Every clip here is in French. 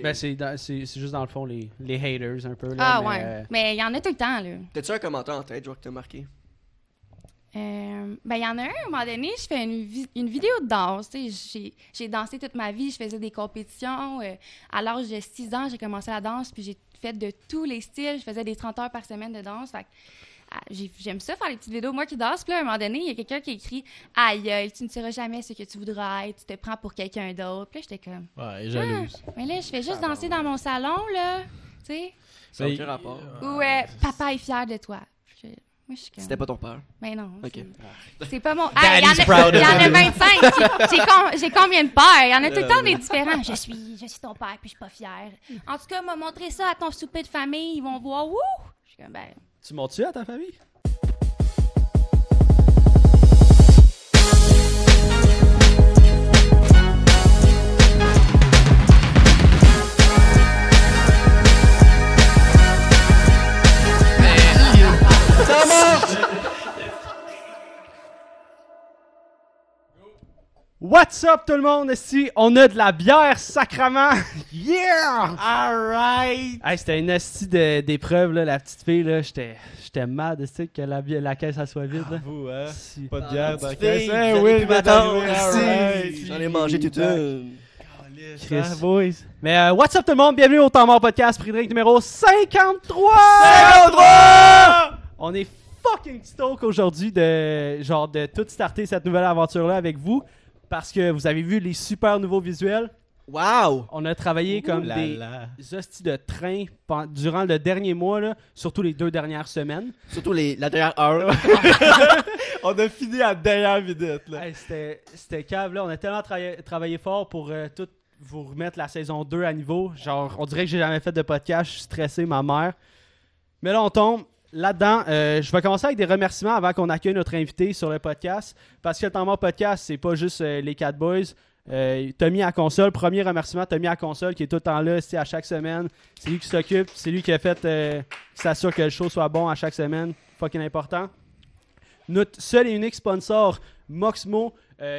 Ben, c'est dans- c'est c'est juste dans le fond les, les haters un peu. Là, Ah mais, ouais. euh, Mais il y en a tout le temps, là. T'as-tu un commentaire en tête, genre, que t'as marqué? Euh, ben, il y en a un, à un moment donné, je fais une, vi- une vidéo de danse. tu sais, J'ai j'ai dansé toute ma vie, je faisais des compétitions. euh, à l'âge de 6 ans, j'ai commencé la danse, puis j'ai fait de tous les styles. Je faisais des 30 heures par semaine de danse. Fait que, j'ai- J'aime ça faire les petites vidéos, moi qui danse. Puis là, à un moment donné, il y a quelqu'un qui écrit Aïe, aïe, tu ne seras jamais ce que tu voudras être, tu te prends pour quelqu'un d'autre. Puis là, j'étais comme Ouais, jalouse. Mais là, je fais juste danser dans mon salon, là. Tu sais. Ça aucun rapport. Ou euh, Papa est fier de toi. Je- moi, je suis comme. C'était pas ton père? Mais non. Ok. c'est- pas mon. Il y en a, proud il y of en a you. 25. J'ai- J'ai com- j'ai combien de pères? Il y en a tout le temps des différents. Je suis, je suis ton père, puis je suis pas fière. En tout cas, m'a montré ça à ton souper de famille. Ils vont voir. Wouh! Je suis comme, ben. Tu montes-tu à ta famille? What's up tout le monde? Ici, on a de la bière sacrament. Yeah! Alright! Hey, c'était une esti d'épreuve, là, la petite fille, là. J'étais, j'étais mad, tu sais, que la, la caisse, elle soit vide, là. Vous, hein? Si. Pas de bière dans la Petite caisse. fille, Hein, vous oui. J'en ai mangé toute une. Chris. boys. Mais euh, what's up tout le monde? Bienvenue au Temps Mort Podcast, prix drink numéro 53! 53! On est fucking stoked aujourd'hui de, genre, de tout starter cette nouvelle aventure-là avec vous. Parce que vous avez vu les super nouveaux visuels. Wow! On a travaillé comme là des là. hosties de train durant le dernier mois, là, surtout les deux dernières semaines. Surtout les, la dernière heure. On a fini à la dernière minute. Hey, c'était, cave, là. On a tellement travaillé, travaillé fort pour euh, tout vous remettre la saison 2 à niveau. Genre, on dirait que j'ai jamais fait de podcast. Je suis stressé, ma mère. Mais là, on tombe là-dedans. Euh, je vais commencer avec des remerciements avant qu'on accueille notre invité sur le podcast. Parce que le temps mort podcast, c'est pas juste euh, les quatre boys. Euh, Tommy à console, premier remerciement, Tommy à console qui est tout le temps là, c'est à chaque semaine. C'est lui qui s'occupe, c'est lui qui a fait, s'assure que le show soit bon à chaque semaine. Fucking important. Notre seul et unique sponsor, Moxmo,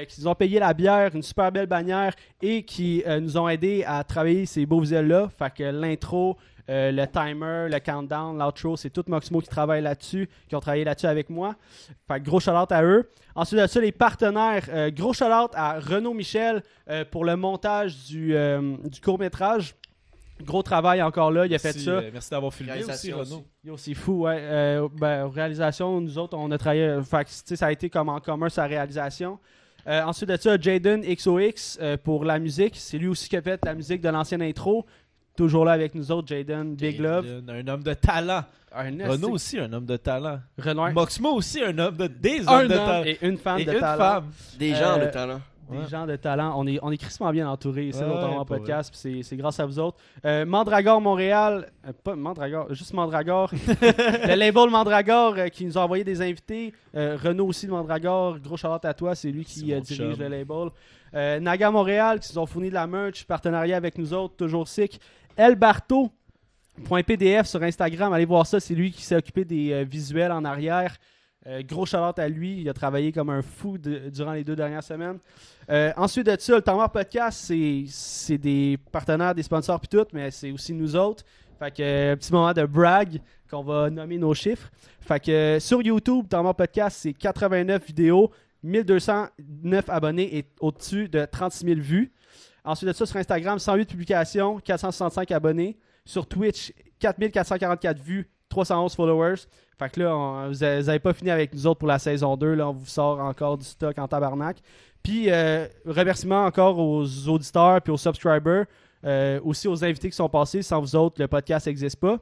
qui nous ont payé la bière, une super belle bannière et qui nous ont aidé à travailler ces beaux visuels-là. Fait que l'intro, euh, le timer, le countdown, l'outro, c'est tout Moxmo qui travaille là-dessus, qui ont travaillé là-dessus avec moi. Fait que gros shout-out à eux. Ensuite de ça, les partenaires, euh, gros shout-out à Renaud Michel euh, pour le montage du, euh, du court-métrage. Gros travail encore là, il a fait Merci, ça. euh, merci d'avoir filmé aussi, Renaud. aussi. Yo, c'est fou, ouais. Euh, ben, réalisation, nous autres, on a travaillé. Fait que, ça a été comme en commun sa réalisation. Euh, ensuite de ça, Jaden XOX euh, pour la musique. C'est lui aussi qui a fait la musique de l'ancienne intro. Toujours là avec nous autres, Jaden, Big Love. Un homme de talent. Un Renaud aussi, un homme de talent. Renoir. Moxmo aussi, un homme de des hommes Un de homme talent. et une femme Et de une talent. femme. Des gens Euh, de talent. Des Ouais. gens de talent. On est, on est crissement bien entourés ici Ouais, Podcast. puis C'est, c'est grâce à vous autres. Euh, Mandragore Montréal. euh, pas Mandragore, juste Mandragore. le label Mandragore euh, qui nous a envoyé des invités. Euh, Renaud aussi de Mandragore. Gros shout à toi. C'est lui C'est qui euh, dirige chum. le label. Euh, Naga Montréal qui nous ont fourni de la merch. Partenariat avec nous autres. Toujours sick. El Barto. .pdf sur Instagram, allez voir ça, c'est lui qui s'est occupé des euh, visuels en arrière. Euh, gros shout à lui, il a travaillé comme un fou durant les deux dernières semaines. Euh, ensuite de ça, le Temps Podcast, c'est, des partenaires, des sponsors puis tout, mais c'est aussi nous autres. Fait que petit moment de brag qu'on va nommer nos chiffres. Fait que sur YouTube, Temps Podcast, c'est 89 vidéos, 1209 abonnés et au-dessus de 36 000 vues. Ensuite de ça, sur Instagram, 108 publications, 465 abonnés. Sur Twitch, 4444 vues, 311 followers. Fait que là, on- vous n'avez pas fini avec nous autres pour la saison 2. Là, on vous sort encore du stock en tabarnak. Puis, euh, remerciements encore aux auditeurs puis aux subscribers. euh, aussi aux invités qui sont passés. Sans vous autres, le podcast n'existe pas.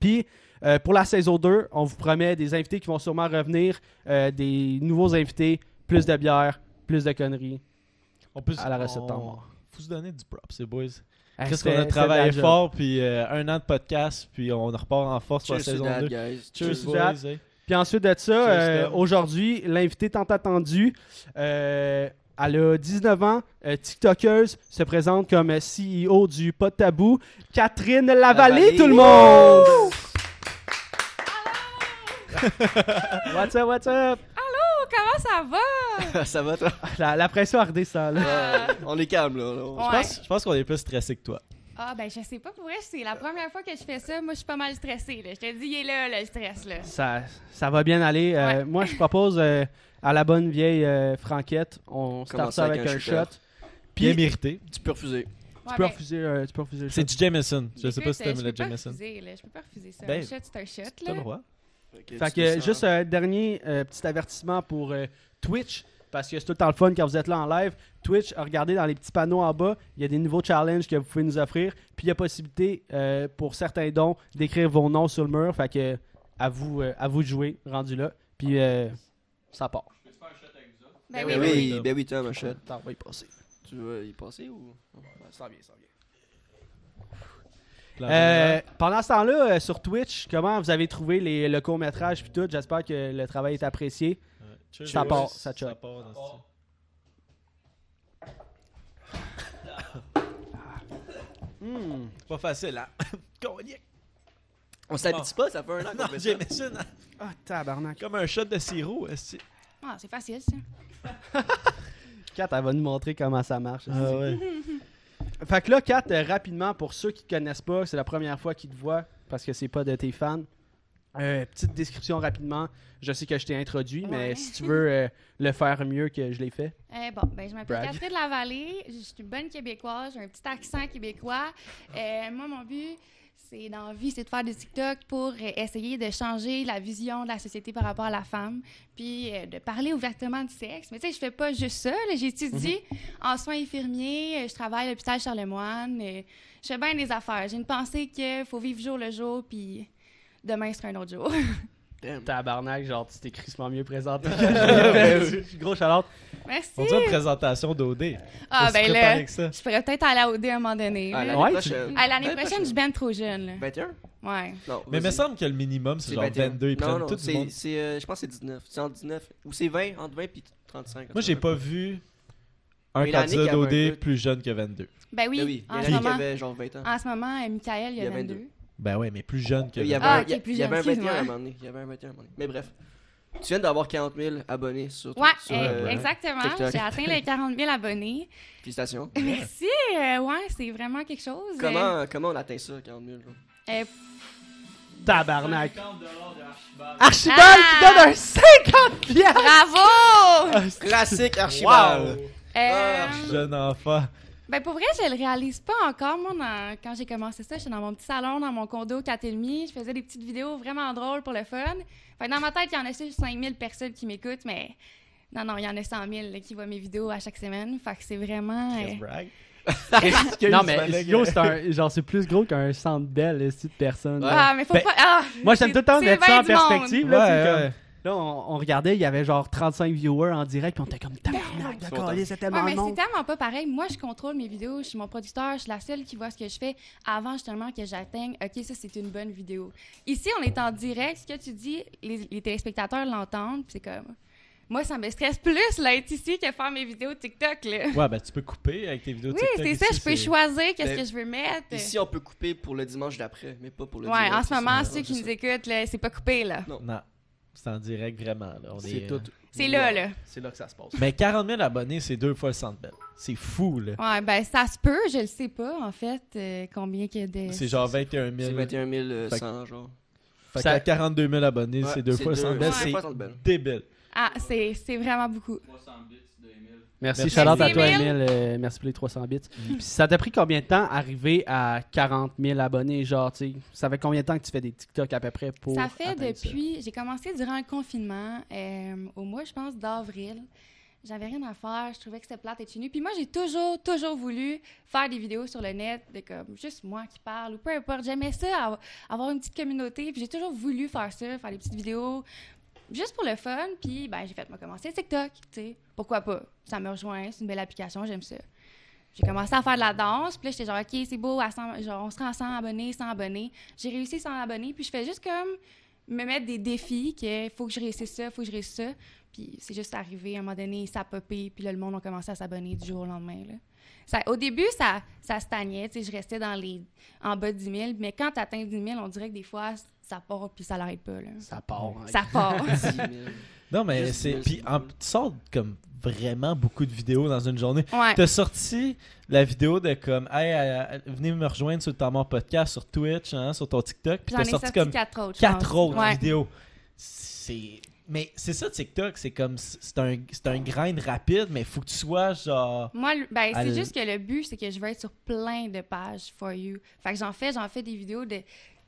Puis, euh, pour la saison 2, on vous promet des invités qui vont sûrement revenir, des nouveaux invités, plus de bière, plus de conneries. On peut À la recette on-. Faut se donner du props, ces boys. Hey, Qu'est-ce qu'on a travaillé fort, puis euh, un an de podcast, puis on repart en force pour la Cheers saison that, 2. guys. Cheers, to boys. hey. Puis ensuite de ça, Cheers, euh, aujourd'hui, l'invité tant attendu, euh, elle a 19 ans, euh, TikTokeuse, se présente comme euh, CEO du Pas de Tabou, Catherine Lavallée, Lavallée. tout le monde! what's up, what's up? Oh, comment ça va? Ça va, toi? La, la pression a redescend, là. Ouais, on est calme, là. là. Ouais. Je pense, je pense qu'on est plus stressé que toi. Ah, ben, je sais pas pour vrai, c'est la première fois que je fais ça. Moi, je suis pas mal stressée. Là. Je te dis, il est là, le stress. Là. Ça, ça va bien aller. Euh, Ouais. Moi, je propose euh, à la bonne vieille euh, franquette, on start ça avec, avec un un shot. Puis, Bien tu mérité. Tu peux refuser. Ouais, peux ben, refuser, euh, tu peux refuser le shot. C'est du Jameson. Je sais pas si t'aimes le Jameson. refuser, là. Je peux pas refuser ça. Ben, un shot, c'est un shot. T'as le droit. Fait que juste un dernier euh, petit avertissement pour euh, Twitch, parce que c'est tout le temps le fun quand vous êtes là en live. Twitch, regardez dans les petits panneaux en bas, il y a des nouveaux challenges que vous pouvez nous offrir. Puis il y a possibilité euh, pour certains dons d'écrire vos noms sur le mur. Fait que à vous, euh, à vous de jouer, rendu là. Puis euh, ça part. Ben Ben oui, oui, oui. ben oui, Tom, achète. Attends, on va y passer. Tu veux y passer ou? Ça vient, ça vient. Euh, pendant ce temps-là, euh, sur Twitch, comment vous avez trouvé les, le court-métrage puis tout? J'espère que le travail est apprécié. Ouais. Cheers, ça part, ça Ça part dans ce- Hmm. Pas facile, hein? On s'habitue pas, ça fait un an qu'on Non, fait ça. Hein? Ah, tabarnak. comme un shot de sirop. est-ce que- Ah, c'est facile, ça. Kat, elle va nous montrer comment ça marche. Ah ouais. Fait que là, Kat, euh, rapidement, pour ceux qui te connaissent pas, c'est la première fois qu'ils te voient parce que c'est pas de tes fans. Euh, petite description rapidement. Je sais que je t'ai introduit, mais si tu veux euh, le faire mieux que je l'ai fait. Eh bon, ben, je m'appelle. Catherine Lavallée. Je suis une bonne Québécoise. J'ai un petit accent québécois. Euh, moi, mon but, c'est dans la vie, c'est de faire des TikTok pour euh, essayer de changer la vision de la société par rapport à la femme, puis euh, de parler ouvertement du sexe. Mais tu sais, je fais pas juste ça. J'étudie en soins infirmiers. euh, Je travaille à l'hôpital Charlemagne. Je fais bien des affaires. J'ai une pensée qu'il faut vivre jour le jour, puis demain sera un autre jour. Damn. Tabarnak, genre, tu t'es crissement mieux présenté. Gros. Merci. On dirait une présentation d'OD. Ah, ben là, je pourrais peut-être aller à OD à un moment donné. Là. l'année Ouais, prochaine. Ah, L'année L'année prochaine, je suis ben trop jeune. Là. 21 Ouais. Non. Mais il me semble que le minimum, c'est genre 21. 22. Ils Non, prennent non, tout monde. c'est, euh, je pense que c'est 19. C'est entre 19. Ou c'est 20, entre 20 et 35. Moi, j'ai pas vu un candidat d'OD plus jeune que 22. Ben oui, Ben oui, il y en, en ce a qui moment, avait genre 20 ans. en ce moment, Michael, il y a Il y a 22. 22. Ben ouais, mais plus jeune que Il y 22. avait, Ah, un, ok, il y- plus il y avait un jeune, 21 à un moment donné. Il y avait un 21 à un moment donné. Mais bref. Tu viens d'avoir 40 000 abonnés sur, Ouais, sur eh, euh, exactement. J'ai atteint les 40 000 abonnés. Félicitations. Merci. euh, ouais, c'est vraiment quelque chose. Comment, comment on atteint ça, 40 000 genre? Euh, euh, Tabarnak. Archibald Ah! qui donne un 50 piastres! bravo! Classique Archibald! Euh, Jeune enfant. Ben pour vrai, je le réalise pas encore. Moi, dans- quand j'ai commencé ça, j'étais dans mon petit salon, dans mon condo 4,5. Je faisais des petites vidéos vraiment drôles pour le fun. Fait que dans ma tête, il y en a juste 5000 personnes qui m'écoutent, mais non, non, il y en a 100 000 là, qui voient mes vidéos à chaque semaine. Fait que c'est vraiment... euh. Non, mais yo, c'est un, genre, c'est plus gros qu'un centre belle, de personnes. Ouais. Ah, mais faut Ben, pas... ah, Moi, j'aime tout le temps mettre ça en perspective. Là, ouais. Là, on, on regardait, il y avait genre 35 viewers en direct, puis on était comme tabarnak, d'accord, c'est Ouais, tellement mais de c'est tellement pas pareil. Moi, je contrôle mes vidéos. Je suis mon producteur. Je suis la seule qui voit ce que je fais avant justement que j'atteigne. OK, ça, c'est une bonne vidéo. Ici, on est en direct. Ce que tu dis, les, les téléspectateurs l'entendent. puis c'est comme. Moi, ça me stresse plus là, être ici que faire mes vidéos TikTok. Là. Ouais, ben tu peux couper avec tes vidéos Oui, TikTok. c'est ça. ici, Je peux choisir qu'est-ce Ben, que je veux mettre. Ici, on peut couper pour le dimanche d'après, mais pas pour le ouais, direct. en ce moment, Ouais, ceux qui nous écoutent, c'est pas coupé. là. Non. Non, c'est en direct vraiment. Là. On C'est est, tout. euh, C'est là, là. C'est là que ça se passe. Mais 40 000 abonnés, c'est deux fois le centre belle. C'est fou, là. Ouais, ben ça se peut. Je le sais pas, en fait, euh, combien qu'il y a de. C'est genre 21 000. C'est 21 Fait que- 100, genre. Fait Ça- qu'à 42 000 abonnés, Ouais, c'est deux c'est fois le centre belle. c'est Bell. débile. Ah, c'est c'est vraiment beaucoup. Merci. Charlotte, à toi, Emile. Emile. euh, merci pour les 300 bits. Puis ça t'a pris combien de temps arriver à 40 000 abonnés? Genre, tu sais, ça fait combien de temps que tu fais des TikTok à peu près pour. Ça fait depuis. J'ai commencé durant le confinement, euh, au mois, je pense, d'avril. J'avais rien à faire, je trouvais que c'était plate et nu. Puis moi, j'ai toujours, toujours voulu faire des vidéos sur le net, de comme juste moi qui parle ou peu importe. J'aimais ça, av- avoir une petite communauté. Puis j'ai toujours voulu faire ça, faire des petites vidéos, juste pour le fun. Puis ben, j'ai fait, moi, commencer TikTok, tu sais. Pourquoi pas? Ça me rejoint, c'est une belle application, j'aime ça. J'ai commencé à faire de la danse, puis là, j'étais genre, OK, c'est beau, à 100 genre, on se rend à 100 abonnés, 100 abonnés. J'ai réussi 100 abonnés, puis je fais juste comme me mettre des défis, qu'il faut que je réussisse ça, faut que je réussisse ça. Puis c'est juste arrivé, à un moment donné, ça a popé, puis là, le monde a commencé à s'abonner du jour au lendemain, là. Au début, ça, ça stagnait, tu sais, je restais dans les, en bas de 10 000, mais quand tu atteins 10 000, on dirait que des fois, ça part, puis ça l'arrête pas, là. Ça part. hein. Ça part. 10 000. Non, mais c'est. Puis en- tu sors comme vraiment beaucoup de vidéos dans une journée. Ouais. T'as sorti la vidéo de comme, hey, euh, venez me rejoindre sur le Tamar Podcast, sur Twitch, hein, sur ton TikTok. Puis J'en t'as ai sorti sorti comme quatre autres. quatre pense. autres Ouais. vidéos. C'est. Mais c'est ça, TikTok, c'est comme. C'est un, c'est un grind rapide, mais faut que tu sois genre. Moi, ben, c'est juste que le but, c'est que je veux être sur plein de pages for you. Fait que j'en fais, j'en fais des vidéos de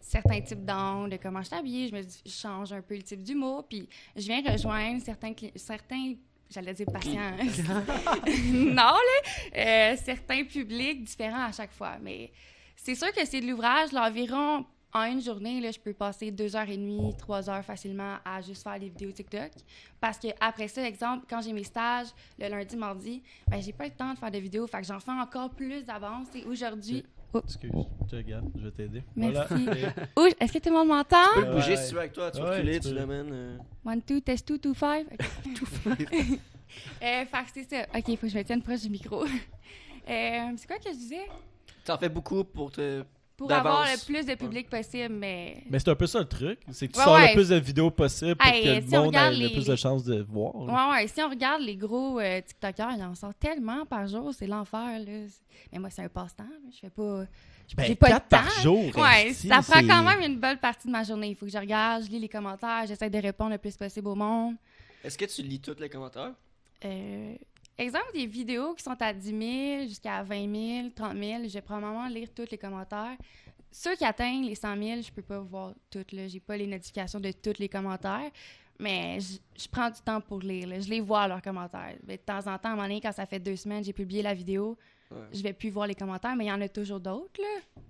certains types d'angles, de comment je suis habillée, je me je change un peu le type d'humour, puis je viens rejoindre certains, certains j'allais dire patients. non, là, euh, certains publics différents à chaque fois. Mais c'est sûr que c'est de l'ouvrage, là, environ en une journée, là, je peux passer deux heures et demie, trois heures facilement à juste faire des vidéos TikTok. Parce que après ça, exemple, quand j'ai mes stages le lundi, mardi, ben j'ai pas le temps de faire de vidéos, fait que j'en fais encore plus d'avance. Et aujourd'hui, Excuse, je regarde, je vais t'aider. Merci. Voilà. Est-ce que tout le monde m'entend? Tu peux bouger si tu veux avec toi, tu vas Ouais, reculer, tu l'amènes. euh. One, two, test two, two, five. Ok. Euh, fait que c'est ça. Ok, faut que je me tienne proche du micro. Euh, c'est quoi que je disais? T'en fais beaucoup pour te. Pour avoir le plus de public possible, mais. Mais c'est un peu ça le truc. C'est que tu Ouais, sors ouais. le plus de vidéos possible pour Hey, que le si monde ait le plus de chances de voir. là. Ouais, ouais. Si on regarde les gros euh, TikTokers, il en sort tellement par jour, c'est l'enfer, là. Mais moi, c'est un passe-temps. Je fais pas. J'ai Ben, pas quatre le temps. par jour. Ouais, ça prend quand même une bonne partie de ma journée. Il faut que je regarde, je lis les commentaires, j'essaie de répondre le plus possible au monde. Est-ce que tu lis tous les commentaires? Euh, exemple, des vidéos qui sont à 10 000 jusqu'à 20 000, 30 000, je vais probablement lire tous les commentaires. Ceux qui atteignent les 100 000, je peux pas voir toutes. là. J'ai pas les notifications de tous les commentaires. Mais je, je prends du temps pour lire. là. Je les vois, leurs commentaires. Mais de temps en temps, à un moment donné, quand ça fait deux semaines, j'ai publié la vidéo, Ouais. je vais plus voir les commentaires, mais il y en a toujours d'autres. là.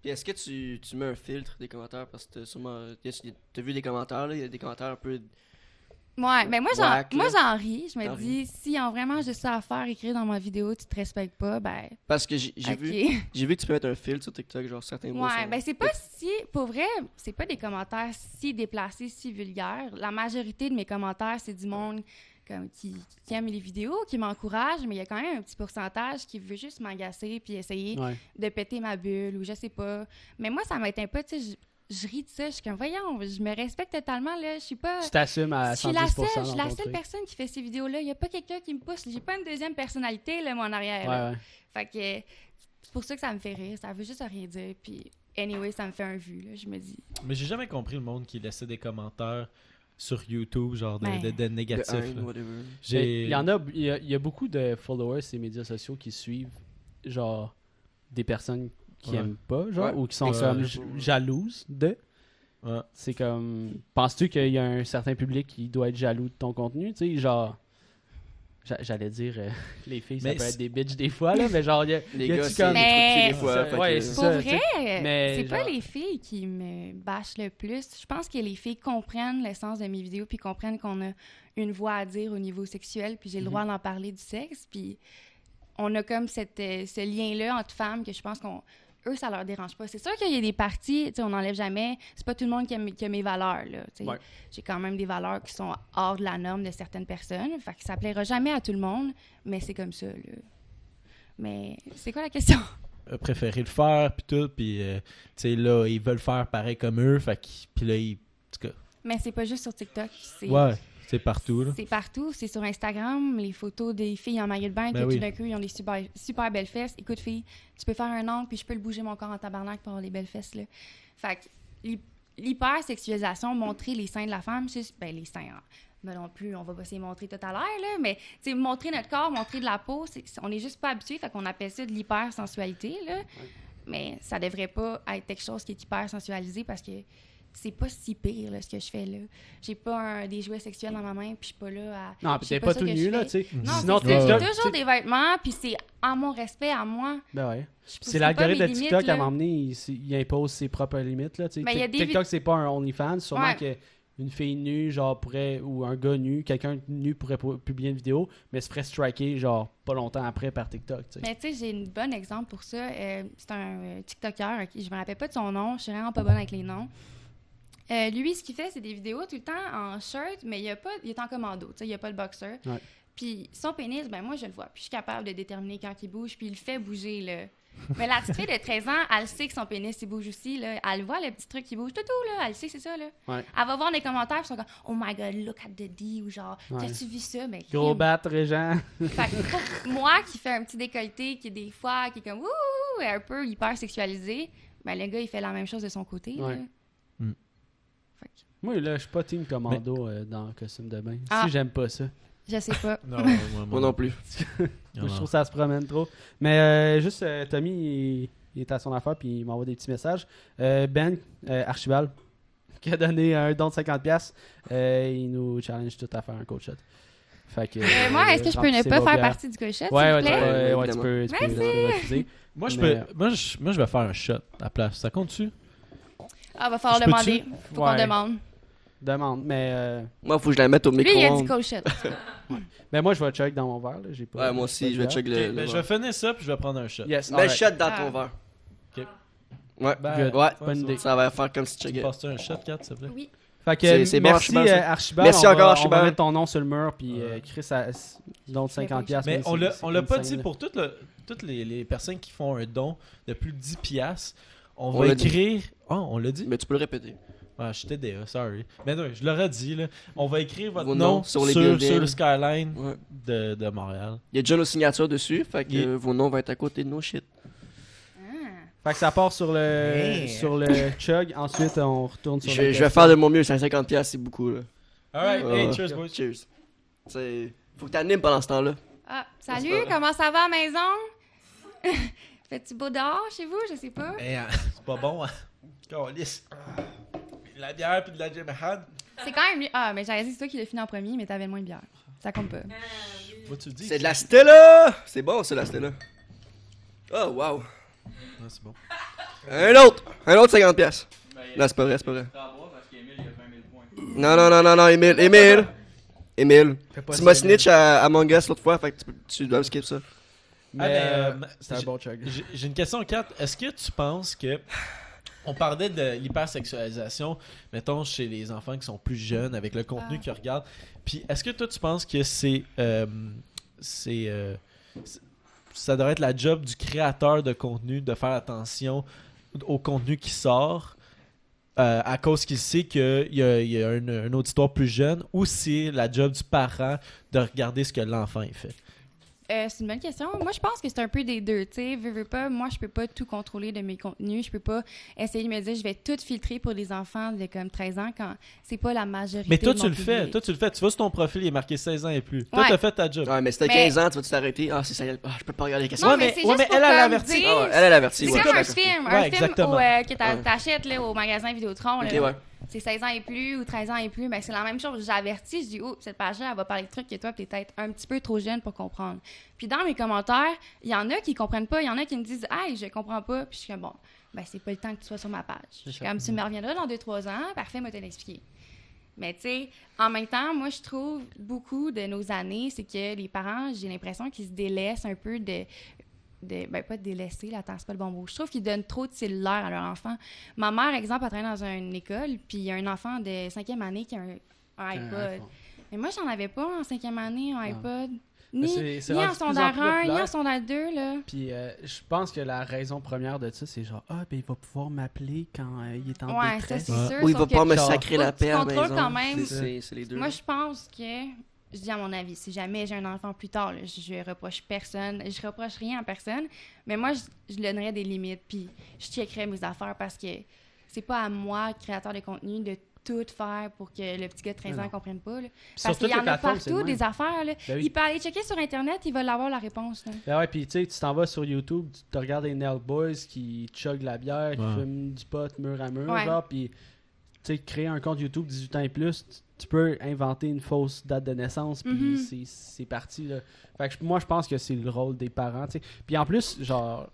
Puis est-ce que tu, tu mets un filtre des commentaires? Parce que sûrement. t'as- T'as vu des commentaires? Il y a des commentaires un peu. Ouais, mais moi, j'en, moi, j'en ris. Je me T'en dis, s'ils ont vraiment juste ça à faire, écrire dans ma vidéo, tu te respectes pas, ben, Parce que j'ai vu, j'ai vu que tu peux mettre un filtre sur TikTok, genre certains mots. Ouais, sont- ben c'est pas si, pour vrai, c'est pas des commentaires si déplacés, si vulgaires. La majorité de mes commentaires, c'est du monde comme qui, qui aime les vidéos, qui m'encourage, mais il y a quand même un petit pourcentage qui veut juste m'agacer puis essayer Ouais. de péter ma bulle ou je sais pas. Mais moi, ça m'éteint pas, tu sais, je, ris de ça, je suis comme, voyons, je me respecte totalement, là, je suis pas... Tu t'assumes à Je suis 110% la seule, je suis la seule truc. personne qui fait ces vidéos-là. Il n'y a pas quelqu'un qui me pousse. J'ai pas une deuxième personnalité, là, moi, en arrière. là. Ouais, ouais. Fait que c'est pour ça que ça me fait rire. Ça veut juste rien dire. Puis, anyway, ça me fait un vu, là, je me dis. Mais j'ai jamais compris le monde qui laissait des commentaires sur YouTube, genre de, Ben, de- de De négatifs. Il y en a, il y y a beaucoup de followers sur les médias sociaux qui suivent, genre, des personnes qui Ouais. aiment pas, genre, Ouais. ou qui sont comme j- jalouses de. Ouais. C'est comme. Penses-tu qu'il y a un certain public qui doit être jaloux de ton contenu? Tu sais, genre. j'a- J'allais dire, euh, les filles, ça Mais peut être des bitches des fois, là, mais genre, il y a- Les y a-tu gars, c'est comme- Mais- des fois. Ouais, que- vrai, mais c'est pas les filles qui me bâchent le plus. Je pense que les filles comprennent l'essence de mes vidéos puis comprennent qu'on a une voix à dire au niveau sexuel puis j'ai le droit d'en parler du sexe puis on a comme cette, euh, ce lien-là entre femmes que je pense qu'on eux ça leur dérange pas. C'est sûr qu'il y a des parties, tu sais, on n'enlève jamais. C'est pas tout le monde qui a, mes- qui a mes valeurs là. tu sais. Ouais. J'ai quand même des valeurs qui sont hors de la norme de certaines personnes. Fait que ça plaira jamais à tout le monde, mais c'est comme ça là. Mais c'est quoi la question? a préféré le faire, puis tout, puis euh, tu sais, là, ils veulent faire pareil comme eux, fait que, puis là, ils, en tout cas, Mais c'est pas juste sur TikTok. C'est ouais, c'est partout, là. c'est partout. C'est sur Instagram, les photos des filles en maillot de bain, Ben que oui. tout d'un coup, ils ont des super, super belles fesses. Écoute, fille, tu peux faire un angle, puis je peux le bouger mon corps en tabarnak pour avoir les belles fesses, là. Fait que l'hy- l'hypersexualisation, montrer les seins de la femme, c'est... Ben, les seins, hein. Mais non plus, on va pas se les montrer tout à l'heure, là, mais, montrer notre corps, montrer de la peau, c'est- on est juste pas habitué, fait qu'on appelle ça de l'hypersensualité, là. Mais ça devrait pas être quelque chose qui est hyper sensualisé parce que c'est pas si pire là, ce que je fais là. J'ai pas un- des jouets sexuels dans ma main puis je suis pas là à. Non, puis t'es pas pas tout nu, là, tu sais. Non, Sinon, j'ai toujours des vêtements puis c'est à mon respect à moi. Ben ouais. C'est l'algorithme de TikTok, limites, à donné, il, impose ses propres limites. Là, tu sais. Ben, TikTok, c'est pas un OnlyFans. Sûrement Ouais. que une fille nue, genre, pourrait, ou un gars nu, quelqu'un nu pourrait pu- publier une vidéo, mais se ferait striker, genre, pas longtemps après par TikTok. tu sais. Mais tu sais, j'ai un bon exemple pour ça. Euh, c'est un euh, TikToker, ok, je me rappelle pas de son nom, je suis vraiment pas bonne avec les noms. Euh, lui, ce qu'il fait, c'est des vidéos tout le temps en shirt, mais il, a pas, il est en commando, tu sais, il n'y a pas de boxer. Ouais. Puis son pénis, ben moi, je le vois. Puis je suis capable de déterminer quand il bouge, puis il le fait bouger, là. Mais la petite fille de 13 ans, elle sait que son pénis, il bouge aussi. Là. Elle voit le petit truc qui bouge, tout, tout, là. Elle sait, c'est ça, là. Ouais. Elle va voir les commentaires, puis ils sont comme « Oh my God, look at the D » ou genre « Ouais. T'as-tu vu ça? » Mais Gros crime. bat, Régent. Fait que moi qui fait un petit décolleté, qui des fois, qui est comme « Ouh! » un peu hyper sexualisé, ben le gars, il fait la même chose de son côté. là. Ouais. Moi, là, je suis pas team commando euh, dans le costume de bain. Ah. Si j'aime pas ça. je sais pas. Non, moi, Moi non plus. Je trouve que ça se promène trop. Mais euh, juste, euh, Tommy, il, il est à son affaire puis il m'envoie des petits messages. Euh, ben, euh, Archibald, qui a donné un don de 50$, euh, il nous challenge tout à faire un coach shot. Fait que, Euh, moi, est-ce que je peux ne pas faire partie du Ouais, s'il ouais, vous tu plaît? peux, ouais, tu peux, tu peux, tu peux refuser. Moi, je, Mais- peux, moi, je, moi, je vais faire un shot à la place. Ça compte-tu? Ah, va falloir Je demander. Faut Ouais. qu'on demande. Demande, mais, euh, Moi, faut que je la mette au Lui, il a dit cochette. mais moi, je vais check dans mon verre. Là. J'ai pas, Ouais, moi aussi, je vais check le. le ben, je vais finir ça puis je vais prendre un shot. Yes, Mets le alright. shot dans Ah. ton verre. Ok. Ouais. Ben. Ouais. Bonne idée. Ça va faire comme si tu Tu checkais. passes un shot, 4, s'il te plaît? Oui. Fait que, C'est- c'est bon, merci Archibald, euh, Archibald. Merci On encore, va- On Archibald. va mettre ton nom sur le mur, puis euh, Chris, a, donc 50$. piastres, Mais on c'est- l'a, c'est on l'a pas dit pour toutes, le- toutes les, les personnes qui font un don de plus de 10 piastres. On On va écrire. Ah, on l'a dit? Mais tu peux le répéter. Ah, j'étais DA, sorry. Mais non, je l'aurais dit, là. On va écrire votre Vos nom noms sur, sur les sur, le skyline Ouais. de, de Montréal. Il y a déjà nos signatures dessus, fait que Il- euh, vos noms vont être à côté de nos shit. Ah. Fait que ça part sur le, Yeah. sur le chug. Ensuite, on retourne sur Je, le je vais faire de mon mieux, 150$, piastres, c'est beaucoup là. Alright, hey, cheers, boys. Cheers. C'est- Faut que t'animes pendant ce temps-là. Ah, salut, comment ça va à la maison? Fais-tu beau dehors chez vous? Je sais pas. Hey, hein, c'est pas bon, hein. Câlisse. De la bière puis de la Jamahan. C'est quand même mieux. Ah, mais j'avais dit c'est toi qui l'as fini en premier, mais t'avais moins de bière. Ça compte pas. What tu dis? C'est de la Stella! C'est bon, c'est la Stella. Oh, wow. Ah, c'est bon. Un autre! Un autre 50$. piastres. Non, c'est pas vrai, c'est pas vrai. Non, non, non, non, non, Emile, Emile! Emile. Tu m'as snitch à Among Us l'autre fois, fait que tu, tu dois skip ça. Mais Ah, mais, euh, euh, c'est un bon chug. J'ai j'ai une question, Kat. Est-ce que tu penses que. On parlait de l'hypersexualisation, mettons, chez les enfants qui sont plus jeunes, avec le contenu Ah. qu'ils regardent. Puis, est-ce que toi, tu penses que c'est. euh, c'est. euh, ça devrait être la job du créateur de contenu de faire attention au contenu qui sort euh, à cause qu'il sait qu'il y a, il y a un, un auditoire plus jeune ou c'est la job du parent de regarder ce que l'enfant fait? Euh, c'est une bonne question. Moi, je pense que c'est un peu des deux. Tu sais, veux, veux pas, moi, je peux pas tout contrôler de mes contenus. Je peux pas essayer de me dire, je vais tout filtrer pour des enfants de comme 13 ans quand c'est pas la majorité. Mais toi, de tu le fais. Toi, tu le fais. Tu vois sur ton profil, il est marqué 16 ans et plus. Toi, Ouais. t'as fait ta job. Ouais, mais si t'as Mais- 15 ans, tu vas t'arrêter. Ah, c'est ça. Ah, je peux pas regarder les questions. Non, Ouais, mais, mais- c'est ouais, juste mais pour elle, elle comme avertit. dire- Ah ouais, elle, elle avertit. C'est ouais, comme un film, Ouais, un exactement. film où, euh, que t'a- Ouais. t'achètes là, au magasin Vidéotron. là. Ok, ouais. C'est 16 ans et plus ou 13 ans et plus, ben c'est la même chose. J'avertis, je dis, oh, cette page-là, elle va parler de trucs que toi, t'es peut-être un petit peu trop jeune pour comprendre. Puis dans mes commentaires, il y en a qui comprennent pas, il y en a qui me disent, hey, je comprends pas. Puis je suis comme, bon, ben c'est pas le temps que tu sois sur ma page. Je suis comme, tu me reviendras dans 2-3 ans, parfait, moi te l'expliquer. Mais tu sais, en même temps, moi, je trouve beaucoup de nos années, c'est que les parents, j'ai l'impression qu'ils se délaissent un peu de. De ben, pas de délaisser, là, attends, c'est pas le bon mot. Je trouve qu'ils donnent trop de cellulaire à leur enfant. Ma mère, exemple, elle travaille dans une école, puis il y a un enfant de cinquième année qui a un, un iPod. Mais moi, j'en avais pas en cinquième année, un Ah. iPod. Ni, c'est- ni en secondaire plus 1, ni en secondaire 2, là. Puis euh, je pense que la raison première de ça, c'est genre, ah, ben il va pouvoir m'appeler quand euh, il est en Ouais, ça, détresse. c'est Ouais. sûr. Ou il va pas me sacrer la paix à la maison. quand même. C'est- C'est c'est les deux. Moi, je pense que, je dis à mon avis, si jamais j'ai un enfant plus tard, là, je, reproche personne, je reproche rien à personne, mais moi, je, je donnerais des limites, puis je checkerais mes affaires parce que c'est pas à moi, créateur de contenu, de tout faire pour que le petit gars de 13 Mais ans non. comprenne pas. là. Parce sur qu'il y en a partout des affaires. Là. Ben oui. Il peut aller checker sur Internet, il va avoir la réponse. Là. Ben ouais, puis tu sais, tu t'en vas sur YouTube, tu te regardes les Nail Boys qui chug la bière, qui fument du pot mur à mur, Ouais. genre, puis sais, créer un compte YouTube 18 ans et plus, tu, peux inventer une fausse date de naissance, puis Mhm. c'est- c'est parti, là. Fait que moi, je pense que c'est le rôle des parents, tu sais. Puis en plus, genre,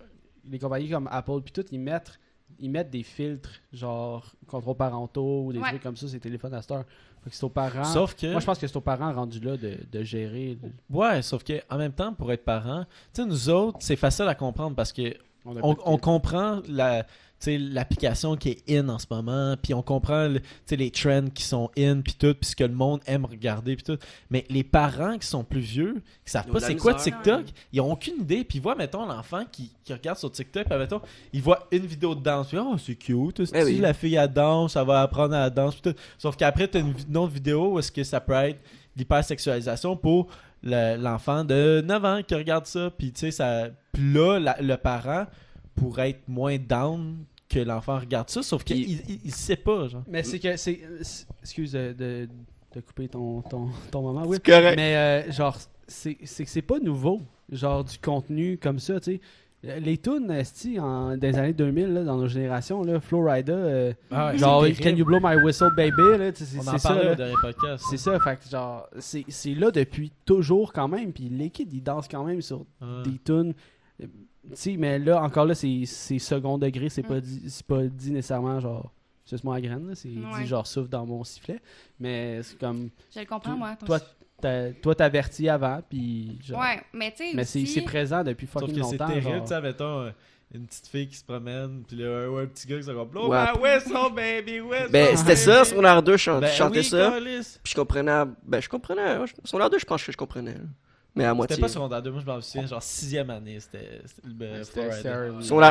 les compagnies comme Apple, puis tout, ils mettent, ils mettent des filtres, genre, contrôles parentaux ou des Ouais. trucs comme ça, ces téléphones à cette heure. Fait que c'est aux parents. Sauf que. Moi, je pense que c'est aux parents rendus là de, de gérer. Ouais, sauf que en même temps, pour être parent, tu sais, nous autres, c'est facile à comprendre parce que On comprend la l'application qui est in en ce moment, puis on comprend tu les trends qui sont in, puis tout, puis ce que le monde aime regarder, puis tout. Mais les parents qui sont plus vieux, qui savent pas c'est quoi. TikTok, ils ont aucune idée, puis ils voient, mettons, l'enfant qui, qui regarde sur TikTok, puis mettons, il voit une vidéo de danse, puis oh, c'est cute, c'est Eh oui. la fille elle danse, ça va apprendre à la danse, puis tout. Sauf qu'après, t'as une, vi- une autre vidéo où est-ce que ça peut être l'hypersexualisation pour le- l'enfant de 9 ans qui regarde ça, puis tu sais, ça. Puis là, la- le parent pourrait être moins down que l'enfant regarde ça, sauf qu'il il, il sait pas, genre. Mais c'est que c'est. Excuse de, de, de couper ton, ton, ton moment, oui. C'est correct. Mais euh, genre, c'est c'est que c'est pas nouveau, genre du contenu comme ça, tu sais. Les tunes, esti, en, les années 2000, là, dans nos générations, là, Florida, euh, Ah ouais, genre Can. You Blow My Whistle Baby, là, c'est On en c'est ça. parlait là. au dernier podcast. C'est ça, fait que genre, c'est c'est là depuis toujours quand même, puis les kids, ils dansent quand même sur Ouais. des tunes. Sais, mais là, encore là, c'est c'est second degré, c'est pas, Mm. dit- c'est pas dit nécessairement genre, c'est moi la graine, là, c'est Ouais. dit genre souffle dans mon sifflet. Mais c'est comme, Je le comprends, moi. ton- toi, t'as- toi t'avertis avant, puis genre. Ouais, mais tu sais. Mais c'est aussi- c'est présent depuis Sauf fucking que c'est longtemps. terrible, genre. tu sais, mettons, euh, une petite fille qui se promène, puis là, un, un petit gars qui se comme Blow Ouais. my whistle, baby, whistle. Ben, c'était ça, son air 2, je Ben chantais oui, ça. Puis je comprenais. Ben, je comprenais. Son air 2, je pense que je comprenais. là. Mais à moitié. C'était pas secondaire 2, moi je m'en souviens, genre sixième année, c'était c'était le ben, C'était- c'était air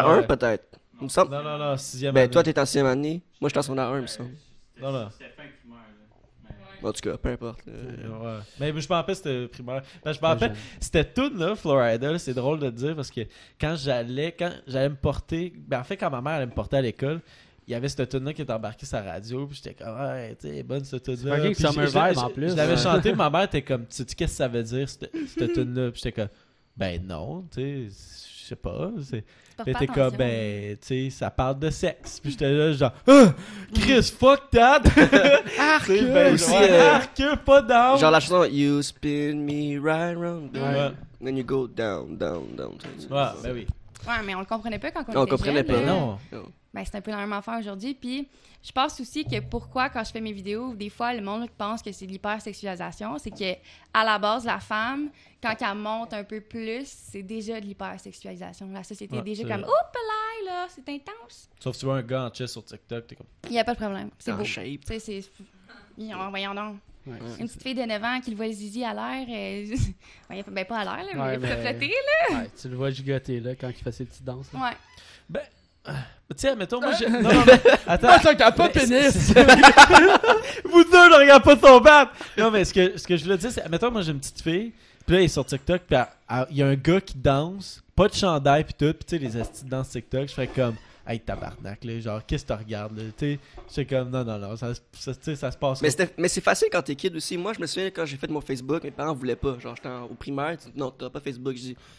1, Ouais. peut-être. Il me semble. Non, non, non, sixième Ben, année. toi, t'es en 6 année. Moi, j'étais en son air 1, il me semble. Non, non. En tout cas, peu importe. là. Ouais. Mais je me rappelle, c'était primaire. Ben, je me rappelle. C'était tout là, Florida. C'est drôle de dire parce que quand j'allais, quand j'allais me porter, ben en fait quand ma mère allait me porter à l'école, il y avait cette tune là qui était embarquée sur la radio, puis j'étais comme ouais, tu sais, bonne cette tune là. fucking summer vibe, en plus. Je l'avais chanté, ma mère était comme, tu sais qu'est-ce que ça veut dire cette, cette tune là, puis j'étais comme ben non, tu sais, je sais pas, c'est puis t'es comme ben tu sais, ça parle de sexe, puis j'étais là genre ah, Chris fuck that. Arc! Ben, Aussi, euh, arc, pas down. Genre la chanson You spin me right round. Ouais. Then you go down, down, down. Ouais, ben oui. Ouais, mais on le comprenait pas quand on, On était comprenait jeune, pas. là. Non. Ben, c'est un peu la même affaire aujourd'hui. Puis, je pense aussi que pourquoi, quand je fais mes vidéos, des fois, le monde pense que c'est de l'hypersexualisation, c'est que à la base, la femme, quand elle monte un peu plus, c'est déjà de l'hypersexualisation. La société Ouais, est déjà comme, oups là, là, c'est intense. Sauf que tu vois un gars en chess sur TikTok, t'es comme Il n'y a pas de problème. C'est En beau. shape. Tu sais, c'est. Voyons, voyons donc. Ouais, Une petite fille de 9 ans qui le voit zizi à l'air, euh... ben pas à l'air, là, mais Ouais, il peut mais- flotter, Ouais, tu le vois gigoter là quand il fait ses petites danses. là. là. Ouais. Tu sais, mettons, moi, j'ai. Non, non, non. Attends. Ah, t'as pas de pénis! Vous deux ne regardez pas son bat! Non, mais ce que, ce que je voulais dire, c'est. Mettons, moi, j'ai une petite fille. Puis là, elle est sur TikTok. Puis il y a un gars qui danse. Pas de chandail. Puis tout. Puis tu sais, les astuces de danse TikTok. Je ferais comme. Hey, tabarnak, là. Genre, qu'est-ce que tu regardes, là? Tu sais, comme. Non, non, non. Ça, ça, se passe. Mais, c'est facile quand t'es kid aussi. Moi, je me souviens quand j'ai fait mon Facebook, mes parents voulaient pas. Genre, j'étais au primaire, non, t'as pas Facebook.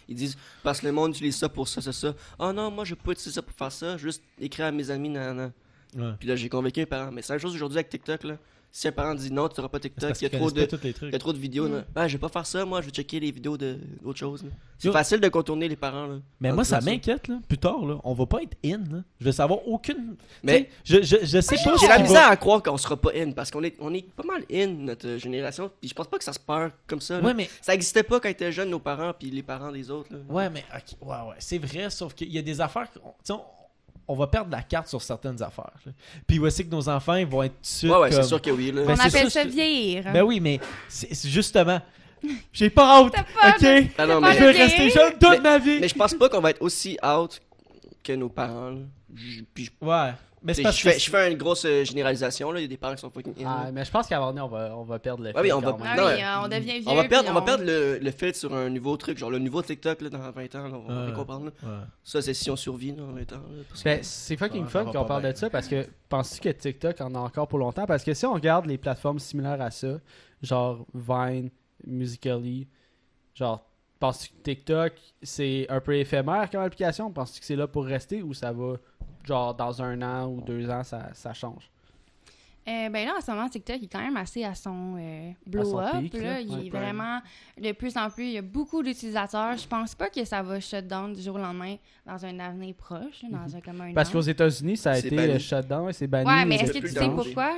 Ils disent, parce que le monde utilise ça pour ça, ça, ça. Oh non, moi, je peux pas utiliser ça pour faire ça. Juste écrire à mes amis, nanana. Ouais. Puis là, j'ai convaincu mes parents. Mais c'est la même chose aujourd'hui avec TikTok, là. Si un parent dit non, tu n'auras pas TikTok, il y a trop de. Il y a trop de vidéos. Mm. là. Ah, je vais pas faire ça, moi, je vais checker les vidéos de- d'autres choses. C'est facile de contourner les parents. Là, Mais moi, ça m'inquiète, là. Plus tard, là. On va pas être in, là. Je vais savoir aucune. Mais je, je, je sais pas. j'ai la misère va- à croire qu'on sera pas in parce qu'on est, on est pas mal in, notre génération. Puis je pense pas que ça se perd comme ça. Ouais, mais Ça existait pas quand ils étaient jeunes, nos parents, puis les parents des autres. Là. Ouais, mais ok, ouais, ouais, c'est vrai, sauf qu'il y a des affaires. On, on va perdre la carte sur certaines affaires. là. Puis voici que nos enfants, ils vont être suite Ouais, ouais, comme- c'est sûr que oui. Là. Ben, On c'est appelle ça, vieillir. Ben oui, mais c'est c'est justement. J'ai pas hâte, T'as pas ok? de- Ah non, pas mais- Je vais rester vieillir. jeune toute Mais- ma vie. Mais je pense pas qu'on va être aussi out que nos parents. là. J- Puis je- Ouais, mais c'est je fais, que. je fais une grosse euh, généralisation. là. Il y a des parents qui sont fucking in. Ah, mais je pense qu'à un moment donné, on va, on va perdre le Ouais, oui, fil on va- Ah. Non, oui, euh, on devient vieux. On va perdre, on va perdre le, le fait sur un nouveau truc, genre le nouveau TikTok là, dans 20 ans, là, on va comprendre. Ouais. Ça, c'est si on survit dans 20 ans. Ben, c'est fucking Ouais, fun qu'on parle bien. de ça parce que penses-tu que TikTok en a encore pour longtemps? Parce que si on regarde les plateformes similaires à ça, genre Vine, Musically, genre, penses-tu que TikTok c'est un peu éphémère comme application? Penses-tu que c'est là pour rester ou ça va, genre, dans un an ou deux ans, ça, ça change? Euh, ben là, en ce moment, TikTok est quand même assez à son euh, blow-up. pic, là. là. Il Ouais. est vraiment de plus en plus. Il y a beaucoup d'utilisateurs. Je pense pas que ça va shut down du jour au lendemain dans un avenir proche, dans un comme un Parce an. qu'aux États-Unis, ça a C'est été banni. euh, shut down, c'est banni. Ouais, mais est-ce que tu sais danger. pourquoi?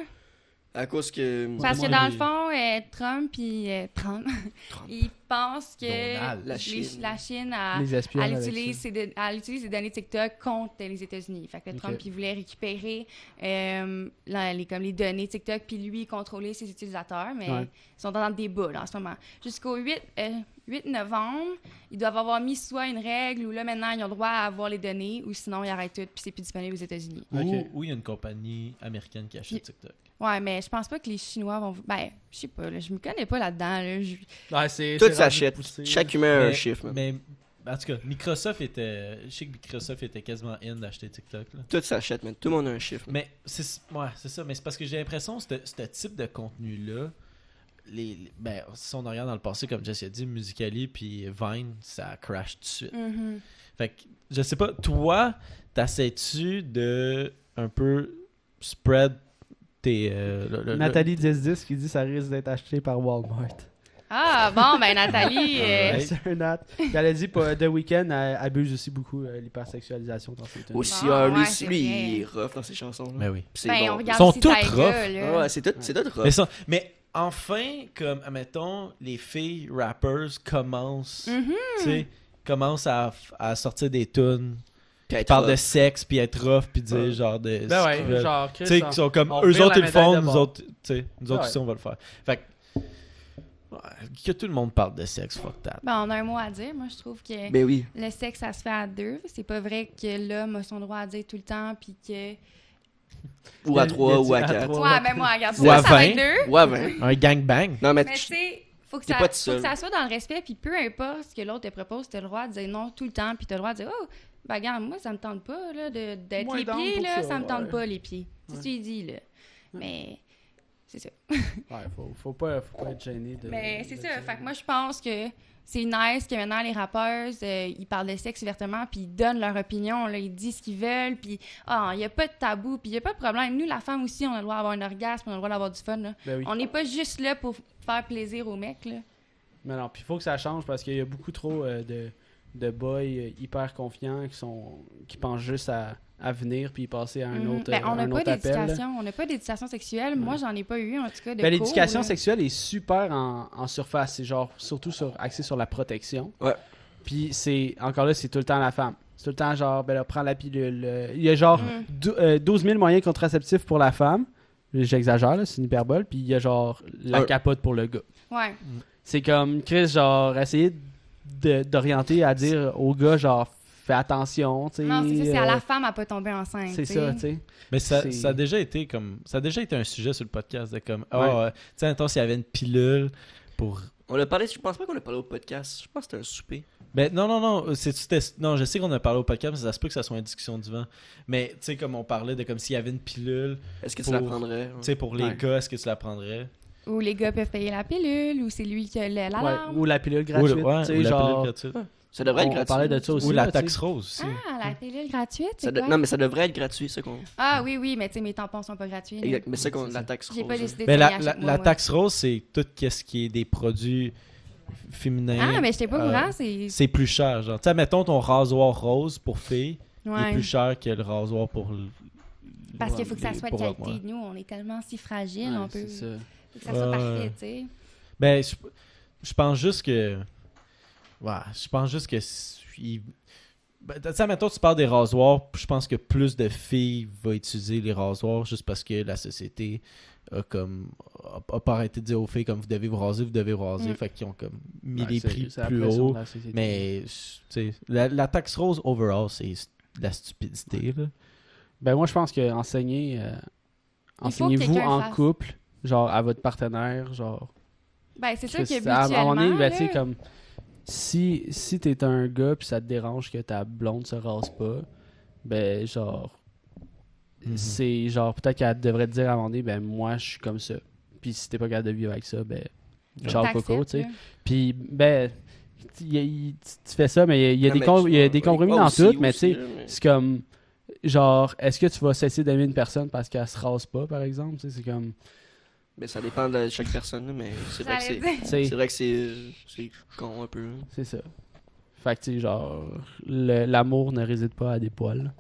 À cause que. Parce que dans le fond, euh, Trump, puis euh, Trump, il, pense que Donald. La les- Chine. la Chine a, elle utilise, ses don- elle utilise les données TikTok contre les États-Unis. Fait que. Trump, il voulait récupérer euh, les, comme les données TikTok, puis lui, contrôler ses utilisateurs. Mais Ouais. ils sont dans le débat là, en ce moment. Jusqu'au 8, euh, 8 novembre, ils doivent avoir mis soit une règle où là, maintenant, ils ont le droit à avoir les données, ou sinon, ils arrêtent tout, puis c'est plus disponible aux États-Unis. Ok. Ou ou il y a une compagnie américaine qui achète TikTok. Ouais, mais je pense pas que les Chinois vont. Ben, je sais pas, là, je me connais pas là-dedans. Là, je- Ouais, c'est- Tout s'achète. Chaque humain a un Mais- chiffre. Mais en tout cas, Microsoft était. Je sais que Microsoft était quasiment in d'acheter TikTok. Là. Tout s'achète, man. Tout le monde a un chiffre. Mais c'est ouais, c'est ça. Mais c'est parce que j'ai l'impression que ce type de contenu-là, les, les- ben, si on regarde dans le passé, comme Jesse a dit, Musicali puis Vine, ça crash tout de suite. Mhm. Fait que, je sais pas, toi, t'essaies-tu de un peu spread tes. euh, le- le- le- Nathalie 1010 qui dit ça risque d'être acheté par Walmart. Ah, bon, ben, Nathalie. euh. C'est un Nat. Puis Elle a dit pas The Weeknd euh, abuse aussi beaucoup euh, l'hypersexualisation dans ses tunes. Aussi, Bon, lui, ouais, c'est lui, vrai. il est rough dans ses chansons. là. Mais oui. Puis c'est ben, bon. on regarde Ils sont toutes rough. là. Ah ouais, c'est tout, tout rough. Mais, ça- mais enfin, comme, admettons, les filles rappers commencent, tu sais, commencent à, à sortir des tunes Puis parlent de sexe puis être rough puis dire Ouais. genre de. Ben ouais, genre, Tu sais, on- qui sont comme eux autres ils le font, nous autres, tu sais, nous autres aussi on va le faire. Fait que. ouais, que tout le monde parle de sexe, fuck that. Ben, on a un mot à dire. Moi, je trouve que Ben oui. le sexe, ça se fait à deux. C'est pas vrai que l'homme a son droit à dire tout le temps, puis que. Ou à Il a- 3 il a ou à à 4. trois. Ouais, ben, moi, regarde, Ou ça, à ça va 20. être deux. Ou à 20. Un gangbang. Non, mais Mais tu sais, faut que ça, faut que ça soit dans le respect, puis peu importe ce que l'autre te propose, t'as le droit de dire non tout le temps, puis t'as le droit de dire oh, ben regarde, moi ça me tente pas là de d'être Moins les pieds là, ça, ça, me tente ouais. pas les pieds. C'est Ouais. ce que tu dis là. Mais c'est ça. Ouais, faut, faut, pas, faut pas être gêné de. Mais c'est de ça. dire- Fait que moi je pense que c'est nice que maintenant les rappeurs euh, ils parlent de sexe ouvertement puis ils donnent leur opinion là, ils disent ce qu'ils veulent puis ah, il y a pas de tabou puis il y a pas de problème. Nous la femme aussi on a le droit d'avoir un orgasme, on a le droit d'avoir du fun là. Ben oui. On n'est pas juste là pour faire plaisir aux mecs là. Mais non, puis il faut que ça change parce qu'il y a beaucoup trop euh, de, de boys euh, hyper confiants qui sont qui pensent juste à, à venir puis passer à un Mhm. autre, Ben, on euh, n'a un pas autre appel. là. d'éducation, on n'a pas d'éducation sexuelle. Moi, j'en ai pas eu en tout cas de Ben, l'éducation sexuelle est super en, en surface. C'est genre surtout sur, axé sur la protection. Ouais. Puis c'est encore là, c'est tout le temps la femme. C'est tout le temps genre, ben là, prends la pilule. Il y a genre Mm. euh, 12 000 moyens contraceptifs pour la femme. J'exagère, là, c'est une hyperbole. Puis il y a genre la capote pour le gars. Ouais. C'est comme Chris, genre, essayer de- d'orienter à dire au gars, genre, fais attention. tu sais, Non, c'est ça, c'est à euh, la femme à pas tomber enceinte. C'est ça, tu sais. Mais ça, C'est- ça a déjà été comme. Ça a déjà été un sujet sur le podcast de comme. Ah, Ouais. euh, tu sais, attends, s'il y avait une pilule pour. On a parlé, je pense pas qu'on a parlé au podcast. Je pense que c'était un souper. Ben non, non, non. c'est c'était- Non, je sais qu'on a parlé au podcast, mais ça se peut que ça soit une discussion du vent. Mais tu sais, comme on parlait de comme s'il y avait une pilule, Est-ce que tu la prendrais? tu sais, pour les Ouais. gars, est-ce que tu la prendrais? Ou les gars peuvent payer la pilule, ou c'est lui qui a Ouais, l'alarme. Ou la pilule gratuite. le- ouais, tu sais, ou la genre, pilule gratuite. Ça devrait être on, on gratuit. parlait de ça aussi. Ou la là, taxe rose aussi. Ah, la pilule gratuite, Ça c'est de- quoi? Non, mais ça devrait être gratuit, ça qu'on. Ah oui, oui, mais tu sais, mes tampons sont pas gratuits. Exact. Mais c'est qu'on la ça. taxe J'ai rose. pas hein. décidé de Mais la, la, la taxe rose, c'est tout ce qui est des produits féminins. Ah, mais j'étais pas au euh, courant, c'est... C'est plus cher, genre. Tu sais, mettons ton rasoir rose pour filles, il est Ouais. plus cher que le rasoir pour. l- Parce qu'il faut que ça soit de qualité. Nous, on est tellement si fragiles, Ouais, on peut... c'est ça. Faut que ça soit Ouais. parfait, tu sais. Ben, je, je pense juste que. Ouais, je pense juste que. Ben, tu sais, mettons, tu parles des rasoirs, je pense que plus de filles vont utiliser les rasoirs juste parce que la société a comme. a, a pas arrêté de dire aux filles comme vous devez vous raser, vous devez vous raser, Mm. fait qu'ils ont comme mis Ouais, les prix plus haut. Mais, tu sais, la, la taxe rose overall, c'est de la stupidité, là. Ben moi je pense que enseigner euh, enseignez-vous en fasse. couple, genre à votre partenaire, genre Ben, c'est sûr que à un moment donné, mutuellement, ben, tu comme si si t'es un gars puis ça te dérange que ta blonde se rase pas, ben genre Mhm. c'est genre peut-être qu'elle devrait te dire à un moment donné ben moi je suis comme ça. Puis si t'es pas capable de vivre avec ça, ben t'acceptes, coco, tu sais. Puis ben y a- tu fais ça mais il y a, des com- y a des compromis dans aussi, tout, mais tu sais mais- c'est comme genre est-ce que tu vas cesser d'aimer une personne parce qu'elle se rase pas par exemple tu sais, c'est comme Mais ça dépend de chaque personne, mais c'est vrai que c'est. vrai que con un peu. hein. c'est ça fait que tu sais genre le- l'amour ne réside pas à des poils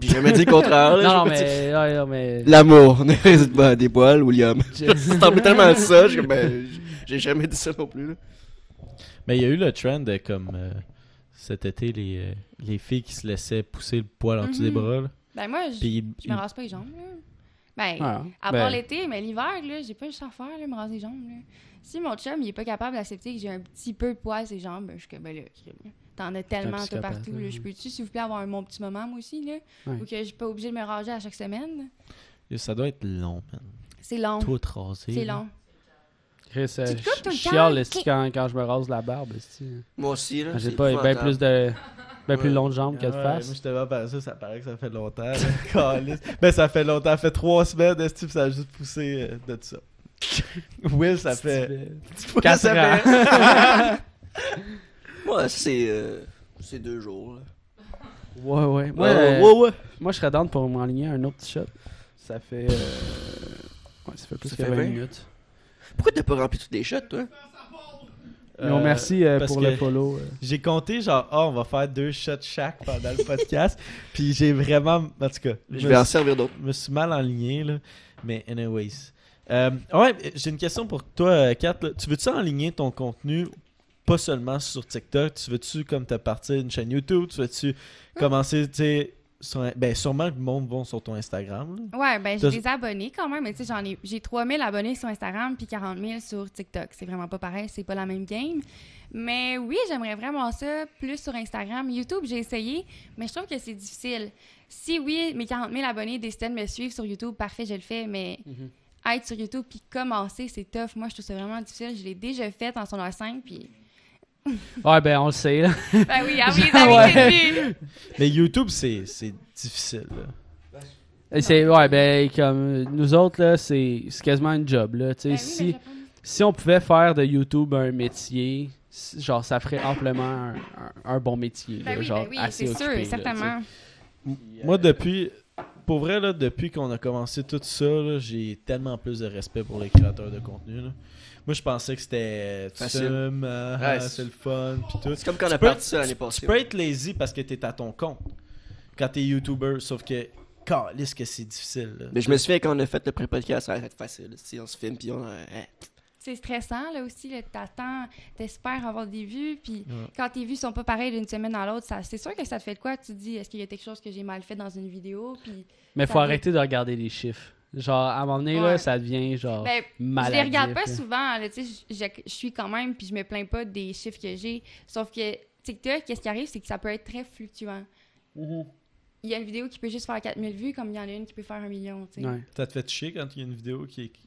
J'ai jamais dit le contraire. là, non mais non, mais L'amour ne réside pas à des poils, William. Je- ressemble tellement ça. Ben, J'ai jamais dit ça non plus. Là. Mais il y a eu le trend de comme euh, cet été, les, euh, les filles qui se laissaient pousser le poil en dessous des Mhm. bras. là. Ben moi, je, Puis je me rase pas les jambes, là. Ben, Ah, à ben, part l'été, mais l'hiver, là, j'ai pas juste à faire, là, me raser les jambes, là. Si mon chum, il est pas capable d'accepter que j'ai un petit peu de poil sur les jambes, ben, je suis comme, ben là. T'en as tellement tout partout, là. Je peux-tu, s'il vous plaît, avoir un, mon petit moment, moi aussi, là? Ouais. Ou que je suis pas obligée de me ranger à chaque semaine? Et Ça doit être long, man. C'est long. Tout rasé. C'est long. Chris, euh, le je chiale quand, quand je me rase la barbe. Moi aussi. là. J'ai c'est pas bien plus de. Ben plus Ouais. long de jambes que de Ah face. Moi, je te vois par ça, ça paraît que ça fait longtemps. Calisse. ben, ça fait longtemps. Ça fait trois semaines, est ça a juste poussé euh, de ça? Will, ça fait. Quatre ça ans. fait- Ouais, ça, c'est. euh, c'est deux jours. Là. Ouais, ouais. Moi, Ouais, euh, ouais, ouais. moi, je serais down pour m'enligner un autre shot. Ça fait. euh, Ouais, ça fait plus Ça que fait 20 vingt? minutes. Pourquoi t'as pas rempli toutes les shots, toi? Non, Euh, merci euh, parce pour le follow. euh. J'ai compté, genre, ah, on va faire deux shots chaque pendant le podcast. Puis j'ai vraiment. En tout cas, Je vais en servir d'autres. Je me suis mal enligné, là. Mais, anyways. Euh, ouais, j'ai une question pour toi, euh, Kat. là. Tu veux-tu enligner ton contenu pas seulement sur TikTok? Tu veux-tu, comme t'as parti une chaîne YouTube? Tu veux-tu commencer, tu sais. Sur Ben, sûrement que le monde va sur ton Instagram. là. Ouais, ben j'ai des abonnés quand même, mais tu sais, j'en ai, j'ai 3000 abonnés sur Instagram puis 40 000 sur TikTok. C'est vraiment pas pareil, c'est pas la même game. Mais oui, j'aimerais vraiment ça plus sur Instagram. YouTube, j'ai essayé, mais je trouve que c'est difficile. Si oui, mes 40 000 abonnés décidaient de me suivre sur YouTube, parfait, je le fais, mais Mhm. être sur YouTube puis commencer, c'est tough. Moi, je trouve ça vraiment difficile. Je l'ai déjà fait en son 5 puis... Ouais, ben on le sait. Là. Ben oui, ah oui, Ouais. Mais YouTube, c'est c'est difficile. là. Ouais, ben comme nous autres, là, c'est c'est quasiment un job. Là, tu sais. Ben oui, si, j'apprends. si on pouvait faire de YouTube un métier, genre ça ferait amplement un, un- un bon métier. Ben là, oui, genre ben oui, assez c'est sûr, occupé, là, certainement. Moi, depuis. Pour vrai, là, depuis qu'on a commencé tout ça, là, j'ai tellement plus de respect pour les créateurs de contenu. là. Moi, je pensais que c'était. Tu Facile. fumes, ah, Ouais, c'est- c'est le fun, pis tout. C'est comme quand on Tu a parti ça l'année Tu passée. peux être lazy parce que t'es à ton compte. Quand t'es YouTuber, sauf que. Calisse que c'est difficile. là. Mais je me souviens quand on a fait le pré-podcast, ça a été facile. Si on se filme, puis on. euh, hein. C'est stressant, là aussi. Là, t'attends, t'espères avoir des vues, puis Ouais. quand tes vues sont pas pareilles d'une semaine à l'autre, ça, c'est sûr que ça te fait de quoi? Tu te dis, est-ce qu'il y a quelque chose que j'ai mal fait dans une vidéo? Puis, Mais faut arrêter de regarder les chiffres. Genre, à un moment donné, là, ça devient genre ben, je les regarde pas là. souvent, là, tu sais, je, je- je suis quand même, puis je me plains pas des chiffres que j'ai. Sauf que TikTok, qu'est-ce qui arrive, c'est que ça peut être très fluctuant. Mhm. Il y a une vidéo qui peut juste faire 4000 vues, comme il y en a une qui peut faire un million, tu sais. Ouais. Ça te fait chier quand il y a une vidéo qui, qui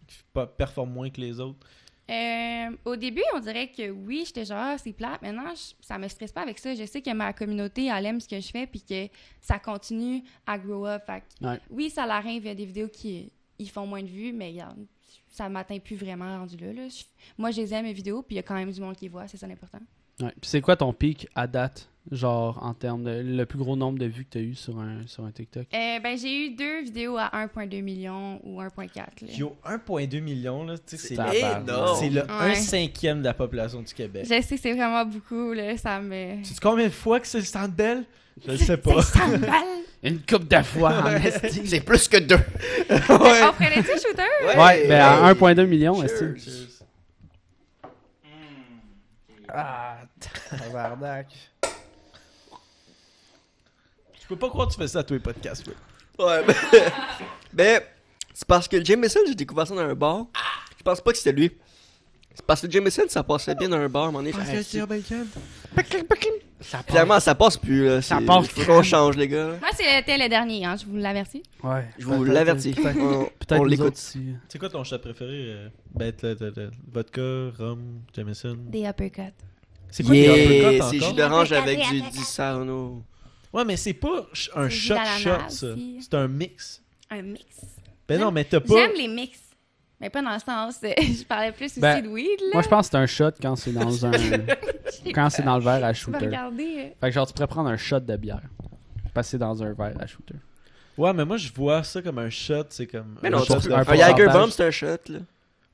performe moins que les autres? Euh, au début, on dirait que oui, j'étais genre, Ah, c'est plate. Maintenant, je- ça me stresse pas avec ça. Je sais que ma communauté, elle aime ce que je fais, puis que ça continue à grow up. Fait que Ouais. Oui, ça l'arrive, il y a des vidéos qui ils font moins de vues, mais regarde, ça m'atteint plus vraiment rendu là. là. Je- moi, je les aime, mes vidéos, puis il y a quand même du monde qui les voit, c'est ça l'important. Ouais. Puis c'est quoi ton pic à date? Genre, en termes de. Le plus gros nombre de vues que tu as eu sur un, sur un TikTok? Euh, ben, j'ai eu deux vidéos à 1,2 million ou 1,4. là. Yo, 1,2 million, là, tu sais, c'est énorme. c'est le Ouais. 1 cinquième de la population du Québec. Je sais, c'est vraiment beaucoup, là, ça me... Tu sais combien de fois que c'est le Centre Bell? Je le sais pas. Une coupe de fois en. C'est plus que deux. On prenait-tu shooter? Ouais, ben à 1,2 million. Ah, tabarnak. Je peux pas croire que tu fais ça à tous les podcasts. ouais. Ouais, ben. ben, c'est parce que Jameson, j'ai découvert ça dans un bar. Je pense pas que c'était lui. C'est parce que Jameson, ça passait bien dans un bar à un moment donné. Hey, c'est- Ça Finalement, ça passe plus. Là. Ça passe Faut qu'on change, les gars. Moi, c'était le dernier, hein, je vous l'avertis. Ouais. Je vous l'avertis. Peut-être On, l'écoute. C'est quoi ton chat préféré? euh, Ben, le, le- le- vodka, rhum, Jameson? Des uppercuts. C'est quoi les uppercuts Yeah, c'est encore? jus d'orange avec du, du sarno. Ouais, mais c'est pas un shot shot, ça. C'est un mix. Un mix. Ben non, mais t'as pas... J'aime les mix. Mais pas dans le sens. euh, je parlais plus aussi Ben, de weed, là. Moi, je pense que c'est un shot quand c'est dans un. Quand c'est dans le verre à shooter. regarder. euh. Fait que genre, tu pourrais prendre un shot de bière. Passer dans un verre à shooter. Ouais, mais moi, je vois ça comme un shot, c'est comme... Mais un non, un un pourcentage. Jagerbomb, c'est un shot, là.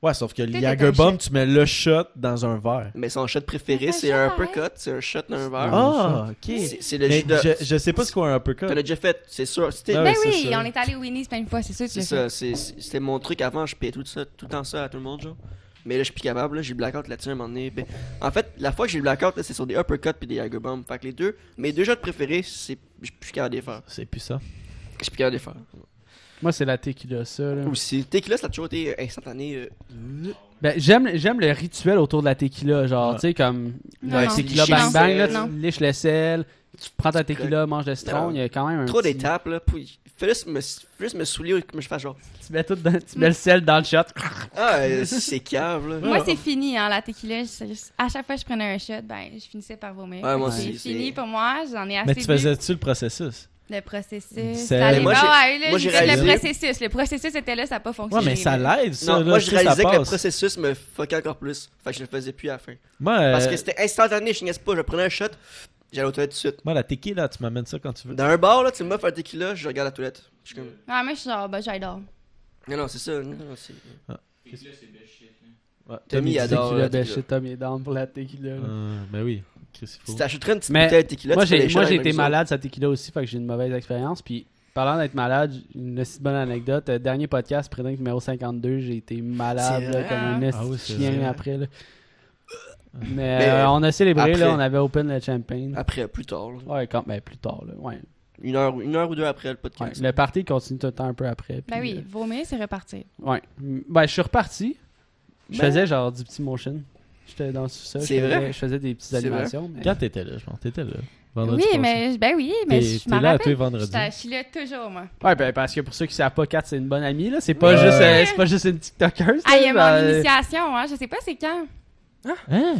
Ouais, sauf que le Jagerbomb, shot. tu mets le shot dans un verre. Mais son shot préféré, C'est un uppercut. C'est un shot dans un verre. Ah, ok. C'est le Mais jus de... je, je sais pas ce qu'est un uppercut. T'en as déjà fait, c'est sûr. C'était Ah Ben c'est oui, on est allé au Winnie's plein de fois, c'est sûr c'est ça, c'est- c'est- c'était mon truc avant, je payais tout ça, tout le temps ça à tout le monde, genre. Mais là, je suis plus capable, là. J'ai le blackout là-dessus à un moment donné. Ben, en fait, la fois que j'ai le blackout, là, c'est sur des uppercuts puis des Tiger Bombs. Fait que les deux, mes deux shots préférés, c'est. Je suis plus capable de les faire. C'est plus ça. Je suis plus capable de les faire. Moi, c'est la tequila, ça. Là. Aussi, tequila, ça a toujours été instantané. euh, Ben, j'aime, j'aime le rituel autour de la tequila. Genre, Ouais. tu sais, comme Non, non. tequila Licher bang le bang, là, sel. tu liches le sel, tu prends ta tequila, manges le citron, Non. il y a quand même un. trop petit- d'étapes, là. Puis, fais juste me, fais juste me soulier comme je fais genre. Tu mets, tout dans- tu mets le sel dans le shot. Ah, euh, c'est cave, là. Moi, c'est fini, hein, la tequila. Je- je- à chaque fois que je prenais un shot, ben, je finissais par vomir. Ouais, moi c'est fini pour moi. J'en ai assez Mais tu bu. faisais-tu le processus? Le processus. C'est- ça allait Moi, ouais, là, j'ai fait le réalisé- processus. Le processus était là, ça n'a pas Ouais, fonctionné. mais ça l'aide, ça. Non, là, moi, je réalisais que le processus me fuckait encore plus. Fait que je le faisais plus à la fin. Moi, Parce euh, que c'était instantané, je niaise pas. Je prenais un shot, j'allais aux toilettes tout de suite. moi, la tequila, tu m'amènes ça quand tu veux. Dans un bar, là, tu me fais un tequila, je regarde la toilette. Je suis comme. Ouais, moi, je suis genre, ben, j'adore. Non, non, c'est ça. Non, non, c'est. Ouais, Tommy, il adore. Tequila, shit, Tommy est down pour la tequila. là. Euh, ben oui. Chris. Si t'achèterais une petite Mais bouteille de tequila, moi, tu j'ai, moi, j'ai avec été malade sa tequila aussi, fait que j'ai une mauvaise expérience. Puis, parlant d'être malade, une aussi bonne anecdote. euh, dernier podcast, Prédinque numéro 52, j'ai été malade C'est là, vrai? comme un esti Ah oui, c'est chien vrai. après. Là. Mais, Mais, euh, on a célébré, après. là, on avait open le champagne. Après, plus tard. là. Ouais, quand, ben, plus tard. Là, ouais. Une, heure, une heure ou deux après le Ouais, podcast. Le party continue tout le temps un peu après. Ben puis, oui, vomir, c'est repartir. euh, ouais. Ben, je suis reparti. Je Ben- faisais genre du petit motion. J'étais dans tout ça. Je C'est faisais, vrai? je faisais des petites animations. mais- Quand t'étais là, je pense. T'étais là. Vendredi oui, mais, ben oui, mais je m'en là à tous les rappelle. vendredis. Je suis là toujours, moi. Ouais, ben parce que pour ceux qui savent pas, Kat, c'est une bonne amie, là. C'est pas, Oui. juste, euh, c'est pas juste une TikTokeuse. Ah, il y a là, mon ben, initiation, hein. Je sais pas c'est quand. Hein?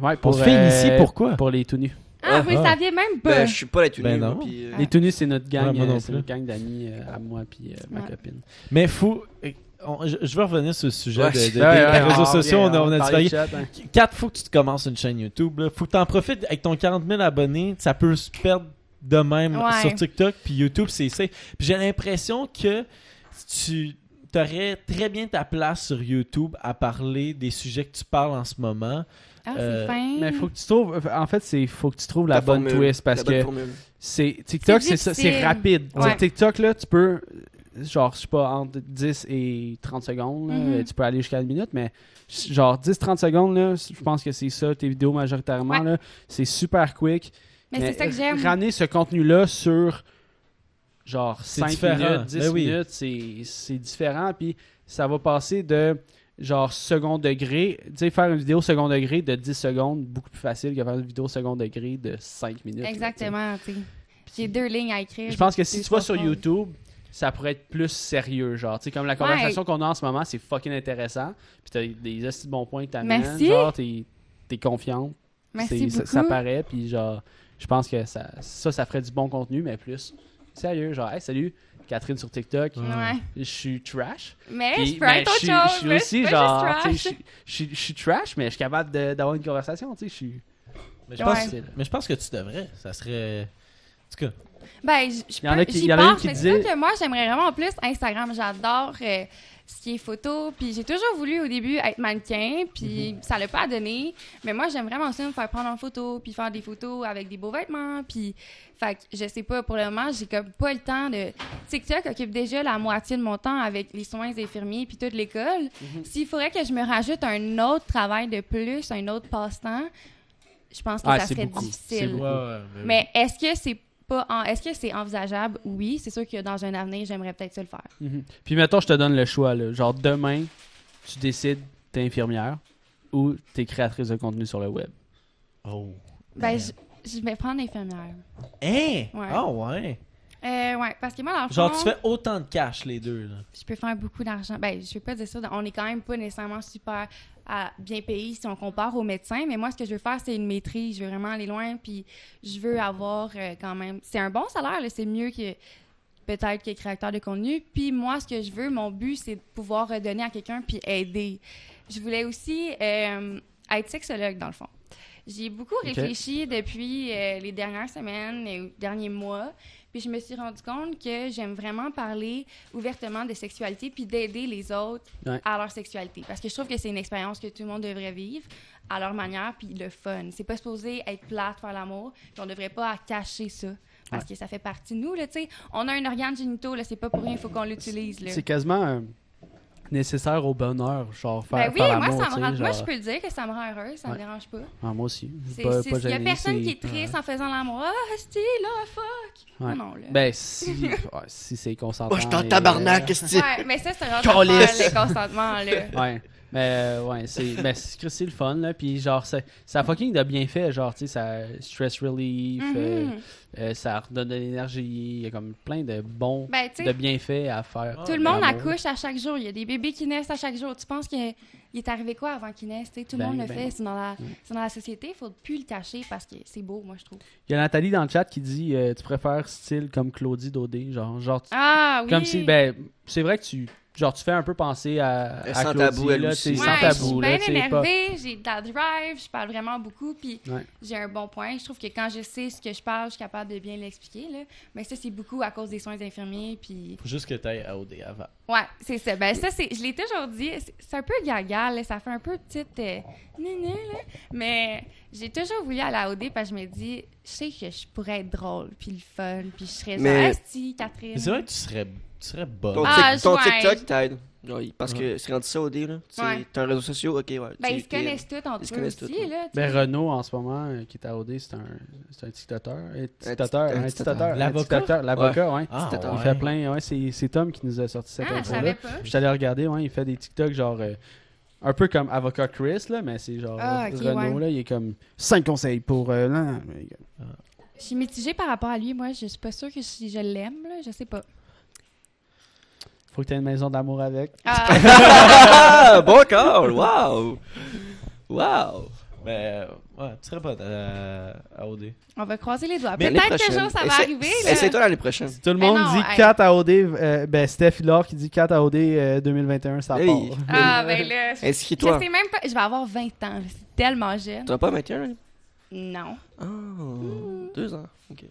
Ouais, On se fait initier pourquoi? Pour les tout nus. Ah, Ah, vous le ah. saviez même pas. Ben, je suis pas la tenue. Ben puis, euh, Les tout nus, c'est notre gang, Ouais, euh, c'est notre gang d'amis euh, à moi puis euh, ma copine. Mais faut. On- je, je veux revenir sur le sujet Ouais, de- des Ouais, ouais, des réseaux sociaux. On a, on chat, hein. Quatre, faut que tu te commences une chaîne YouTube. Là. Faut que t'en profites avec ton 40 000 abonnés. Ça peut se perdre de même Ouais. sur TikTok. Puis YouTube, c'est ça. Puis j'ai l'impression que tu aurais très bien ta place sur YouTube à parler des sujets que tu parles en ce moment. Ah, Euh, c'est fin. Mais faut que tu trouves. En fait, c'est faut que tu trouves la, la bonne formule, twist parce la bonne que c'est TikTok, C'est c'est ça, c'est difficile. rapide. Ouais. TikTok là, tu peux genre je sais pas entre 10 et 30 secondes, là, Mhm. tu peux aller jusqu'à une minute mais genre 10 30 secondes là, je pense que c'est ça tes vidéos majoritairement Ouais. c'est super quick. mais c'est ça que j'aime. Ramener ce contenu là sur genre C'est 5 différent. minutes, 10 Ben oui. minutes, c'est c'est différent puis ça va passer de genre second degré, tu sais faire une vidéo second degré de 10 secondes, beaucoup plus facile que faire une vidéo second degré de 5 minutes. là, tu sais. Exactement, tu sais. Puis J'ai deux lignes à écrire. Je pense que si tu vas sur. YouTube, ça pourrait être plus sérieux, genre, tu sais, comme la conversation qu'on a en ce moment, c'est fucking intéressant, puis t'as des assez bons points que t'amènes, Merci. genre, t'es es confiante, Merci c'est- beaucoup. ça, ça paraît, puis genre, je pense que ça, ça, ça ferait du bon contenu, mais plus sérieux, genre, hey, salut, Catherine sur TikTok, Ouais. je suis trash, Mais puis, je peux mais être autre chose. je suis aussi, pas genre, tu sais, je suis- trash, mais je suis capable de- d'avoir une conversation, tu sais, je suis... Mais je, Ouais. pense, mais je pense que tu devrais. Ça serait. En tout cas, Ben, je, je y en a qui- y en a c'est que moi, j'aimerais vraiment plus Instagram. J'adore euh, ce qui est photo. Puis j'ai toujours voulu, au début, être mannequin. Puis Mhm. ça l'a pas donné. Mais moi, j'aime vraiment aussi me faire prendre en photo. Puis faire des photos avec des beaux vêtements. Puis, fait que je sais pas, pour le moment, j'ai comme pas le temps de... TikTok occupe déjà la moitié de mon temps avec les soins infirmiers puis toute l'école. Mhm. S'il faudrait que je me rajoute un autre travail de plus, un autre passe-temps, je pense que Ah, ça c'est serait beaucoup. C'est difficile. Mais est-ce que c'est pas en- est-ce que c'est envisageable? Oui, c'est sûr que dans un avenir, j'aimerais peut-être ça le faire. Mhm. Puis mettons, je te donne le choix. Là. Genre, demain, tu décides t'es infirmière ou t'es créatrice de contenu sur le web. Oh. Ben je, je vais prendre l'infirmière. Hein? Ouais. Ah ouais. Euh, ouais, parce que moi dans le Genre, fond, tu fais autant de cash, les deux. Là. je peux faire beaucoup d'argent. Ben, je vais pas dire ça. On est quand même pas nécessairement super à bien payé si on compare aux médecins, mais moi ce que je veux faire c'est une maîtrise, je veux vraiment aller loin puis je veux avoir euh, quand même c'est un bon salaire c'est mieux que peut-être que créateur de contenu. Puis moi, ce que je veux, mon but, c'est de pouvoir redonner à quelqu'un puis aider. Je voulais aussi euh, être sexologue, dans le fond. J'y ai beaucoup réfléchi depuis euh, les dernières semaines et derniers mois. Puis je me suis rendu compte que j'aime vraiment parler ouvertement de sexualité puis d'aider les autres Ouais. à leur sexualité. Parce que je trouve que c'est une expérience que tout le monde devrait vivre à leur manière puis le fun. C'est pas supposé être plate faire l'amour puis on devrait pas cacher ça. Parce que ça fait partie de nous, là, tu sais. On a un organe génitaux, là, c'est pas pour rien, il faut qu'on l'utilise, là. C'est quasiment. Nécessaire au bonheur, genre faire, Ben oui, faire moi, ça me rend... moi, je genre. peux le dire que ça me rend heureuse, ça me Ouais. dérange pas. Ah, moi aussi. C'est, c'est- il y a personne c'est- qui est triste en faisant l'amour. Ah, style, là, fuck. Ouais. Non, non, là. Ben, si, ouais, si c'est consentant. Oh, je suis en et, tabarnak, euh, Ouais, mais ça, c'est affaire, le consentement, là. Ouais. Mais euh, ouais, c'est ben, c'est c'est le fun là, puis genre ça, ça fucking de bien fait, genre tu sais ça stress relief, euh, Mhm. euh, ça redonne de l'énergie, il y a comme plein de bons Ben, de bienfaits à faire. tout le monde L'amour. accouche à chaque jour. Il y a des bébés qui naissent à chaque jour. Tu penses qu'il il est arrivé quoi avant qu'ils naissent? tu sais? Tout le Ben, monde le ben fait. C'est dans, la, c'est dans la société. Il faut plus le cacher parce que c'est beau, moi, je trouve. Il y a Nathalie dans le chat qui dit euh, tu préfères style comme Claudie Dodé, genre genre tu- Ah, oui. comme si ben c'est vrai que tu genre tu fais un peu penser à, à sans Claudie, tabou, elle là, aussi. tu Ouais, sans je tabou suis là, bien tu pas énervée, j'ai de la drive, je parle vraiment beaucoup, puis Ouais. j'ai un bon point. Je trouve que quand je sais ce que je parle, je suis capable de bien l'expliquer. Là. Mais ça, c'est beaucoup à cause des soins infirmiers, puis Faut juste que t'ailles à OD avant. Ouais, c'est ça. Ben ça, c'est, je l'ai toujours dit, c'est, un peu gaga, là, ça fait un peu petite euh, néné, là. Mais j'ai toujours voulu aller à OD parce que je me dis, je sais que je pourrais être drôle, puis le fun, puis je serais Mais- genre, Asti, Catherine. Mais c'est vrai que tu serais, tu serais bonne. Ton, Ah, ton. TikTok t'aide. Il- Parce que c'est rendu ça au dé, là. Ouais. T'as un réseau social, ok, ouais. Ben, ils se connaissent tous entre ils se eux connaissent aussi, là. Ben. Renaud en ce moment euh, qui est à OD, c'est un c'est un TikToker, un un L'avocat? L'avocat, ouais. Ah, Il fait plein, ouais, c'est c'est Tom qui nous a sorti cette Ah, je pas. Je suis allé regarder, ouais, il fait des TikTok genre euh, un peu comme avocat Chris là, mais c'est genre Ah, ok, Renaud ouais. là, il est comme 5 conseils pour euh, mais- Je suis mitigée par rapport à lui. Moi, je suis pas sûre que si je l'aime, là. Je sais pas. Faut que tu aies une maison d'amour avec. Ah, bon call! Wow! Wow! Mais euh, ouais, tu serais bonne à, à OD. on va croiser les doigts. Peut-être que jour ça va Essaie- arriver. Essaye-toi l'année prochaine. Tout le monde non, dit hey. 4 à OD, euh, ben Steph Hillard qui dit 4 à OD euh, 2021, ça Hey. part. Ah, ben là. Je je Inscris-toi. sais même pas. Je vais avoir 20 ans. C'est tellement jeune. Tu vas pas 21? hein? Non. Ah, deux ans. Ok.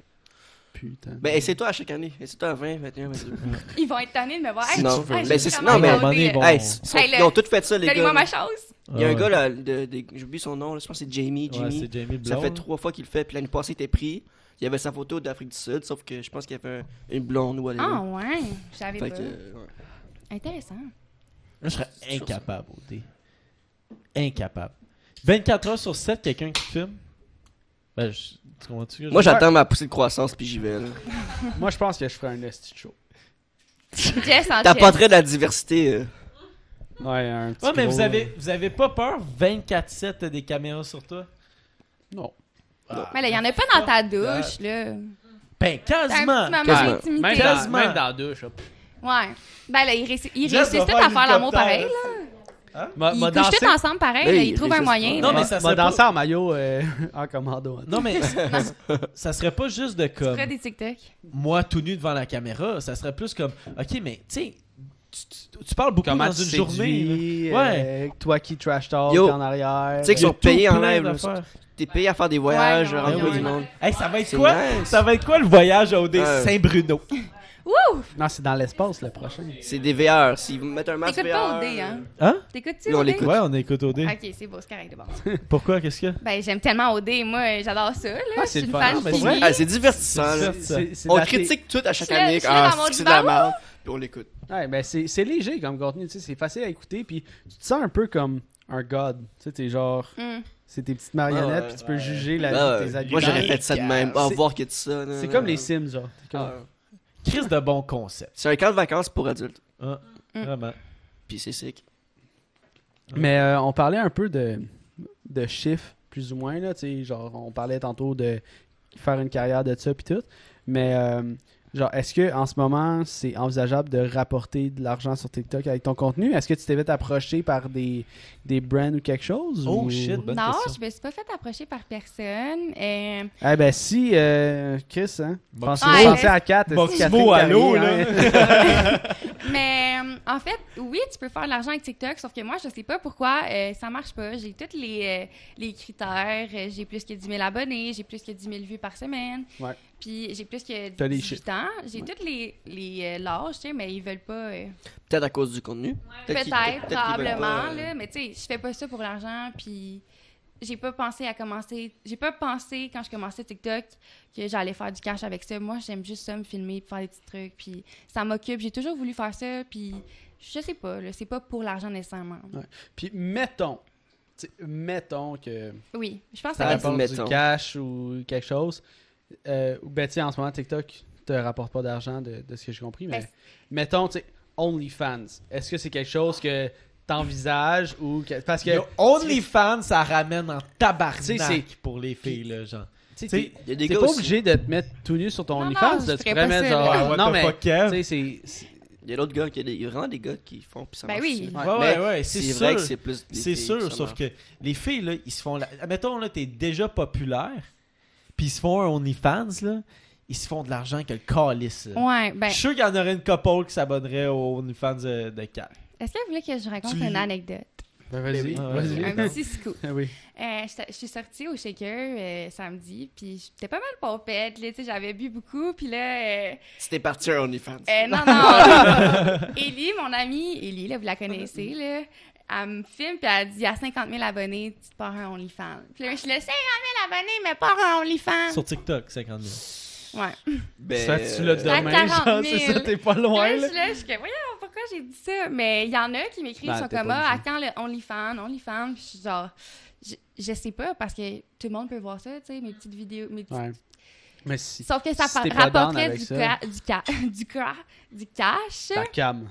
Putain. Ben, essaye-toi à chaque année. Essaye-toi à 20, 21, 22. Ils vont être tannés de me voir. Hey, Non, hey, ben, c'est- non, mais- là. bon. Hey, ils sont- Hey, le- ils ont tous fait ça, les gars. Donnez-moi là. ma chance. Il y a un Ah, gars, ouais. là, de, de- j'oublie son nom, là, je pense que c'est Jamie. Ouais, Jimmy. c'est Jamie ça fait trois fois qu'il le fait, puis l'année passée, il était pris. Il y avait sa photo d'Afrique du Sud, sauf que je pense qu'il y avait un- une blonde ou whatever. Ah, ouais. Je savais Fait pas. que, euh, ouais. Intéressant. Moi, je serais incapable, OD. Incapable. 24 heures sur 7, quelqu'un qui filme? Ben, je, tu comprends-tu? que je- Moi, j'attends ma poussée de croissance, puis j'y vais. là. Moi je pense que je ferais un esti show. Jess en T'apporterais de la diversité. euh. Ouais, un petit Ouais, mais gros, vous avez, vous avez pas peur? 24-7 des caméras sur toi? euh, Non. Mais là, il y en a pas dans ta douche, là. Ben, T'as un quasiment! petit moment Quasiment. d'intimité. Même Quasiment. dans, même dans la douche. hop. Ouais. Ben là, ils, réussissent- ils Jess réussissent va tous à faire faire l'amour l'hélicoptère. pareil, là. M'a- Ils m'a couchent dansé- tous ensemble pareil, ils trouvent un moyen. Non, mais ça m'a serait dansé pas- en maillot euh, en commando. Non, mais ça serait pas juste de Tu comme ferais des TikTok. moi tout nu devant la caméra. Ça serait plus comme, ok, mais tu sais, tu, tu- tu parles beaucoup Comment dans tu une journée. séduis, là. euh, toi qui trash talk Yo. en arrière. Tu sais qu'ils sont payés en live. T'es payé à faire des voyages, Ouais, rencontrer ouais, du ouais. monde. Hey, ça va être quoi? nice. Ça va être quoi le voyage Ouais. Saint-Bruno? Wouh! Non, c'est dans l'espace le prochain. C'est des VR. S'ils mettent un masque T'écoutes VR. pas OD, hein? Hein? T'écoutes-tu l'écoute. Ouais, on écoute OD. Ok, c'est beau, c'est correct de base. Pourquoi? Qu'est-ce a? Ben, j'aime tellement OD, moi, j'adore ça, là. Ah, je c'est suis le une fan Ah, finie. vrai. Ah, c'est divertissant. là. C'est- c'est- c'est On critique tout à chaque année. Ah, c'est que de la merde? Puis on l'écoute. Ouais, ben c'est c'est léger comme contenu, tu sais, c'est facile à écouter, puis tu te sens un peu comme un god. Tu sais, t'es genre, Hum. c'est tes petites marionnettes, ouais. puis tu peux Ouais. juger la Ah, vie de tes habitants. Moi, j'aurais fait ça de même. Ah, C'est- voir que tu ça. C'est comme les Sims, genre. Crise de bon concept. C'est un camp de vacances pour adultes. Ah, Mm. Vraiment. Puis c'est sick. Mais euh, on parlait un peu de, de chiffres, plus ou moins, là, tu sais, genre, on parlait tantôt de faire une carrière de ça, puis tout. Mais, euh, genre, est-ce que en ce moment, c'est envisageable de rapporter de l'argent sur TikTok avec ton contenu? Est-ce que tu t'es fait approcher par des, des brands ou quelque chose? Oh, ou- shit, bonne Non, question. je me suis pas fait approcher par personne. Euh, Eh ben si, euh, Chris, hein? Pensez, à 4. Boxmo à l'eau, là. Mais euh, en fait, oui, tu peux faire de l'argent avec TikTok, sauf que moi, je sais pas pourquoi euh, ça marche pas. J'ai tous les, euh, les critères. J'ai plus que 10 000 abonnés, j'ai plus que 10 000 vues par semaine. Ouais. Puis j'ai plus que T'as les 18 chiffres. ans. J'ai tous les, les euh, tu sais, mais ils veulent pas. euh, Peut-être à cause du contenu. Peut-être, probablement, pas, euh, là. Mais tu sais, je fais pas ça pour l'argent, puis j'ai pas pensé à commencer. J'ai pas pensé quand je commençais TikTok que j'allais faire du cash avec ça. Moi, j'aime juste ça, me filmer, faire des petits trucs. Puis ça m'occupe. J'ai toujours voulu faire ça. Puis je sais pas, là, c'est pas pour l'argent nécessairement. Puis mettons, tu sais, mettons que Oui, je pense que ça mettons. du cash ou quelque chose. Euh, ou ben, tu sais, en ce moment, TikTok te rapporte pas d'argent de, de ce que j'ai compris, mais Ben, mettons, tu sais, OnlyFans. Est-ce que c'est quelque chose que t'envisages ou que. Parce que. OnlyFans, ça ramène en tabarnak pour les filles, là, genre. t'es- pas obligé de te mettre tout nu sur ton OnlyFans. non, là, je tu ferais pourrais pas mettre ça, genre. what non, the mais. Tu sais, c'est-. Il y a d'autres gars, qui- il y a vraiment des gars qui font puis ça Ben oui. Ouais. Ouais, ouais, c'est vrai que c'est plus C'est sûr, sauf que les filles, là, ils se font. La... Mettons, là, t'es déjà populaire, puis ils se font un OnlyFans, là, ils se font de l'argent que le calice. là. Ouais, ben, Je suis sûr qu'il y en aurait une couple qui s'abonnerait au OnlyFans de, de Kat. est-ce que vous voulez que je raconte Tu- une anecdote? Ben, vas-y. Ah, vas-y. Un petit scoop. Ah oui. Euh, je je suis sortie au shaker euh, samedi, puis j'étais pas mal pompette, là, tu sais, j'avais bu beaucoup, puis là, euh, C'était parti un OnlyFans. euh, non, non, Ellie, mon amie, Ellie, là, vous la connaissez, là, elle me filme, puis elle dit, il y a 50 000 abonnés, tu te pars un OnlyFans. Puis là, je suis là, 50 000 abonnés, mais pas un OnlyFans. Sur TikTok, 50 000. Ouais. Ben, Ça, tu l'as demain, 40 genre, c'est 000. ça, t'es pas loin, Là, je là. suis là, je suis voyons, pourquoi j'ai dit ça? Mais il y en a qui m'écrivent, Ben, ils sont comme, ah, à quand le OnlyFans, OnlyFans? Puis je suis genre, je, je sais pas, parce que tout le monde peut voir ça, tu sais, mes petites vidéos, mes petites Ouais. Mais si. Sauf que ça Si pas rapporterait du, ça. ca- du, ca- du, cra- du cash. Ta cam.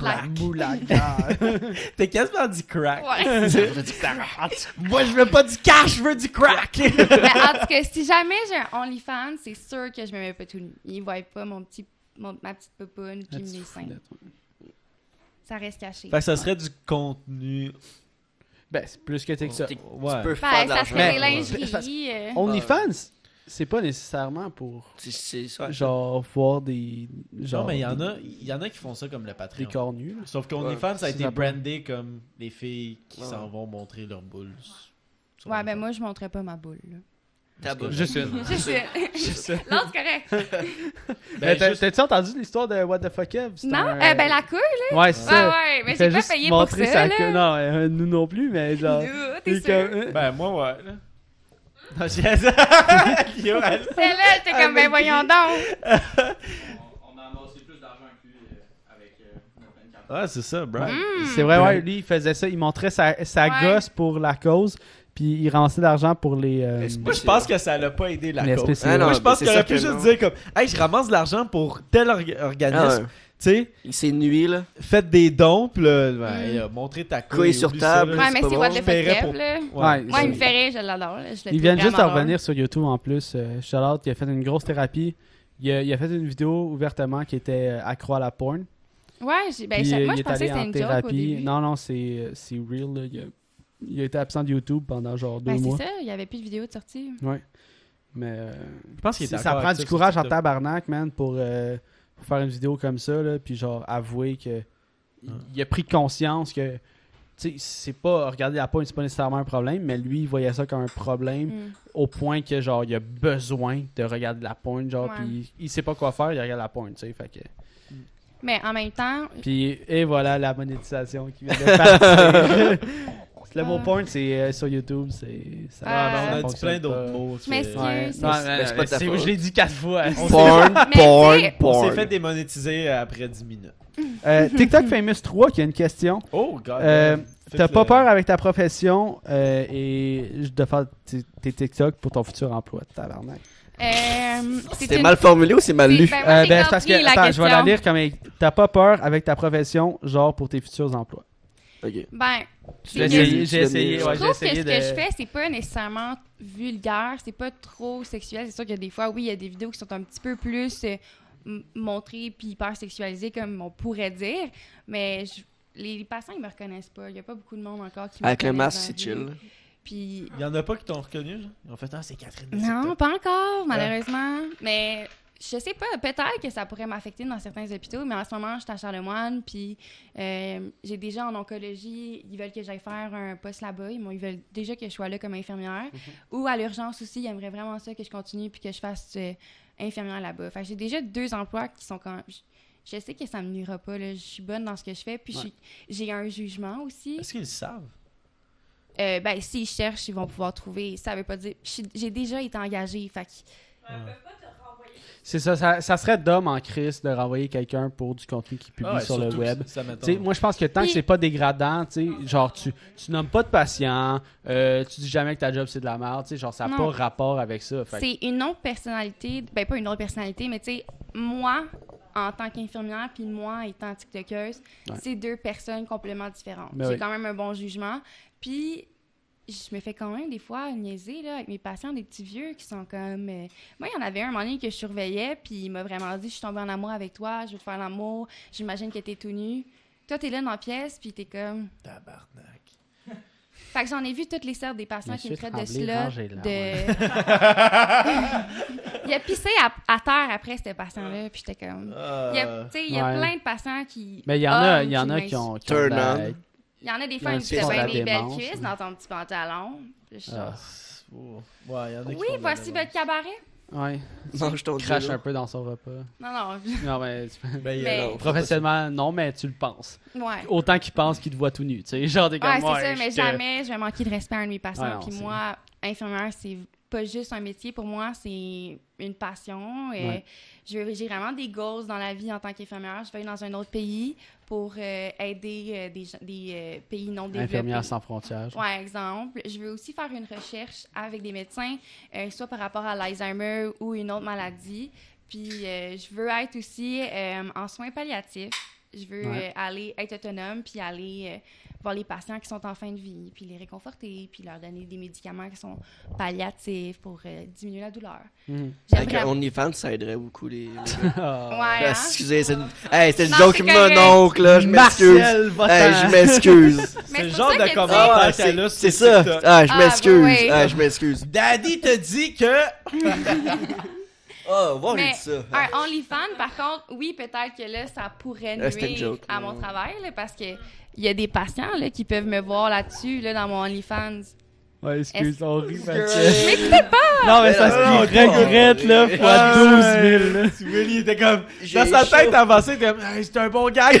La- moulaga. T'es quasiment du crack. Ouais. Moi, je veux pas du cash, je veux du crack. Mais en tout cas, si jamais j'ai un OnlyFans, c'est sûr que je me mets pas tout nu. Ils voient pas mon petit, mon- ma petite popoune puis mes seins. Ça reste caché. fait que ça serait du contenu. Ben, c'est plus que t'es que ça. Tu Ouais. peux Ben, faire de ça serait des lingeries. euh, OnlyFans, c'est pas nécessairement pour C'est- C'est ça. genre voir des genre Non, mais il y en des- a, il y en a qui font ça comme le des Patreon. corps nus. là. Sauf qu'OnlyFans, ça a été brandé comme les filles qui Ouais. s'en vont montrer leurs boules. Ouais, ben OnlyFans. moi, je montrais pas ma boule. là. Ta bouche. Juste une. Juste Juste. L'autre, c'est correct. Mais Ben, t'as- juste- T'as-tu entendu l'histoire de What the fuck Kev? C'est Non, un- euh, ben la couille, Ouais, c'est là. ça. Ouais, ouais, mais j'ai pas juste payé pour montrer ça, sa là. queue. Non, euh, nous non plus, mais genre. Est T'es sûr? euh, Ben, moi, ouais. Non, j'ai- elle- T'es là, t'es comme, ben voyons donc. On a amassé plus d'argent que lui euh, avec euh, 24 Ah, c'est ça, bro. Hmm. C'est vrai, ouais, lui, il faisait ça. Il montrait sa, sa Ouais. gosse pour la cause, puis il ramassait de l'argent pour les. euh, Moi, je pense que ça l'a pas aidé la les cause. SPCA. Ah, non, Moi, je pense mais qu'il c'est aurait sûr pu que juste non. dire comme Hey, je ramasse de l'argent pour tel orga- Ah, organisme. ouais. Tu sais, Il s'est nuit, là. faites des dons, pis là, ben, Mm. hey, euh, montrez ta couille. Couille sur table. là. Ouais, mais c'est paierais Kev, pour- là. Ouais, Moi, il me fait rire, je l'adore. là. Je le Ils trouve viennent juste de vraiment revenir sur YouTube en plus. Euh, shout out, il a fait une grosse thérapie. Il a, il a fait une vidéo ouvertement qui était euh, accro à la porn. drôle. Ouais, j'ai- ben, Puis, je- euh, moi, il je est pensais allé que c'était en une joke au début. Non, non, c'est euh, c'est real. là. Il, a, il a été absent de YouTube pendant genre deux Ben, mois. c'est ça, il n'y avait plus de vidéo de sortie. Ouais. Mais euh, Je pense qu'il est ça, encore prend actif du sur courage en TikTok. tabarnak, man, pour, euh, pour faire une vidéo comme ça. Là, puis genre avouer que il- il a pris conscience que tu sais, c'est pas regarder la porn, c'est pas nécessairement un problème, mais lui, il voyait ça comme un problème Hmm. au point que genre il a besoin de regarder la porn, genre Ouais. puis il sait pas quoi faire, il regarde la porn, tu sais, fait que Mais en même temps, puis et voilà la monétisation qui vient de partir. Le mot Ah. porn, c'est euh, sur YouTube, c'est ça, Ah, ben, on a dit plein d'autres mots. Je m'excuse. Ouais. C'est- Non, c'est- mais c'est pas de ta c'est- faute. je l'ai dit quatre fois. Porn, Mais porn, tu sais- On porn. s'est fait démonétiser après 10 minutes. Euh, TikTok Famous 3 qui a une question. Oh, God. Euh, Faites T'as le- pas peur avec ta profession euh, et de faire t- tes TikTok pour ton futur emploi, tabarnak. Euh, c'est une- mal formulé ou c'est mal c'est- lu? ben, moi, Euh, j'ai ben, c'est parce que, compris la attends, je vais la question. lire comme T'as pas peur avec ta profession, genre pour tes futurs emplois. Ok. Ben, J'ai essayé, j'ai essayé, ouais, je trouve que ce de. que je fais, c'est pas nécessairement vulgaire, c'est pas trop sexuel. C'est sûr que des fois, oui, il y a des vidéos qui sont un petit peu plus euh, montrées puis hyper sexualisées, comme on pourrait dire. Mais je- les, les patients, ils me reconnaissent pas. Il y a pas beaucoup de monde encore qui me Avec le masque, c'est chill. Puis Il y en a pas qui t'ont reconnu, genre? Ils ont fait, ah, c'est Catherine. non, pas encore, malheureusement. Mais je sais pas, peut-être que ça pourrait m'affecter dans certains hôpitaux, mais en ce moment, je suis à Charlemagne, puis euh, j'ai déjà en oncologie, ils veulent que j'aille faire un poste là-bas. Ils, veulent déjà que je sois là comme infirmière. Ou à l'urgence aussi, ils aimeraient vraiment ça, que je continue, puis que je fasse euh, infirmière là-bas. Fait que j'ai déjà deux emplois qui sont quand je, je sais que ça me nuira pas, là. je suis bonne dans ce que je fais, puis j'ai un jugement aussi. Est-ce qu'ils le savent? euh, ben, s'ils cherchent, ils vont pouvoir trouver. Ça veut pas dire. J'ai déjà été engagée. Fait que C'est ça, ça, ça serait d'homme en crise de renvoyer quelqu'un pour du contenu qui publie Ah ouais, sur le web. ça, moi, je pense que tant que c'est pas dégradant, tu sais, genre, tu, tu nommes pas de patient, euh, tu dis jamais que ta job c'est de la merde, tu sais, genre, ça n'a pas rapport avec ça. C'est une autre personnalité. Ben, pas une autre personnalité, mais tu sais, moi, en tant qu'infirmière, puis moi, étant TikTokeuse, Ouais. c'est deux personnes complètement différentes. Ben J'ai oui. quand même un bon jugement. Puis, je me fais quand même des fois niaiser là, avec mes patients, des petits vieux qui sont comme. euh, Moi, il y en avait un, un moment donné que je surveillais, puis il m'a vraiment dit Je suis tombée en amour avec toi, je veux te faire l'amour, j'imagine que t'es tout nu. Toi, t'es là dans la pièce, puis t'es comme. Tabarnak. Fait que j'en ai vu toutes les sortes des patients qui me traitent de cela. De... il a pissé à, à terre après, ce patient-là, puis j'étais comme. Ah. Il y a, tu sais, il y a Ouais. plein de patients qui. Mais il y en a, il y en a qui qui ont, qui ont la-. Il y en a des Il y fois te font de bien des belles cuisses dans ton petit pantalon. Ah, genre, c'est- oh. Ouais, il y en a qui oui, voici votre cabaret. Ouais. Mange ton Crache un peu dans son repas. Non, non. Non, mais, tu- Ben, il Mais- professionnellement, non, mais tu le penses. Ouais. Autant qu'il pense qu'il te voit tout nu, tu sais. Genre, t'es comme Ouais, c'est moi. ça, mais jamais je vais manquer de respect à un de mes patients. Ouais, non, Puis moi, infirmière, c'est pas juste un métier. Pour moi, c'est une passion. Et Ouais. je veux- J'ai vraiment des goals dans la vie en tant qu'infirmière. Je vais aller dans un autre pays pour euh, aider euh, des, euh, pays non développés. Infirmière sans frontières. Ouais, exemple. Je veux aussi faire une recherche avec des médecins, euh, soit par rapport à l'Alzheimer ou une autre maladie. Puis euh, je veux être aussi euh, en soins palliatifs. Je veux Ouais. euh, aller être autonome puis aller euh, voir les patients qui sont en fin de vie, puis les réconforter, puis leur donner des médicaments qui sont palliatifs pour euh, diminuer la douleur. Mhm. Avec un OnlyFans, ça aiderait beaucoup les. les. Ah. Ouais, Ah, hein? Excusez, c'est hey, une joke c'est correct. mononcle, là, je m'excuse. Hey, je m'excuse. C'est le genre de commentaire Ah, qu'elle c'est a c'est sur ça. Ah, je Ah, m'excuse. oui. Ah, je m'excuse. Daddy te dit que. Oh, voir, Mais dit ça. un OnlyFans, par contre, oui, peut-être que là, ça pourrait nuire joke, à mon travail, là, parce que il y a des patients là, qui peuvent me voir là-dessus, là, dans mon OnlyFans. Ouais, excuse, on rit parce Girl. que... Mais écoutez pas! Non, mais Mais ça non, se non, regrette, là, fois Ah, 12 ouais. 000, là. Tu vois, il était comme. Dans sa chaud. tête avancée, il était comme. Hey, c'est un bon gag,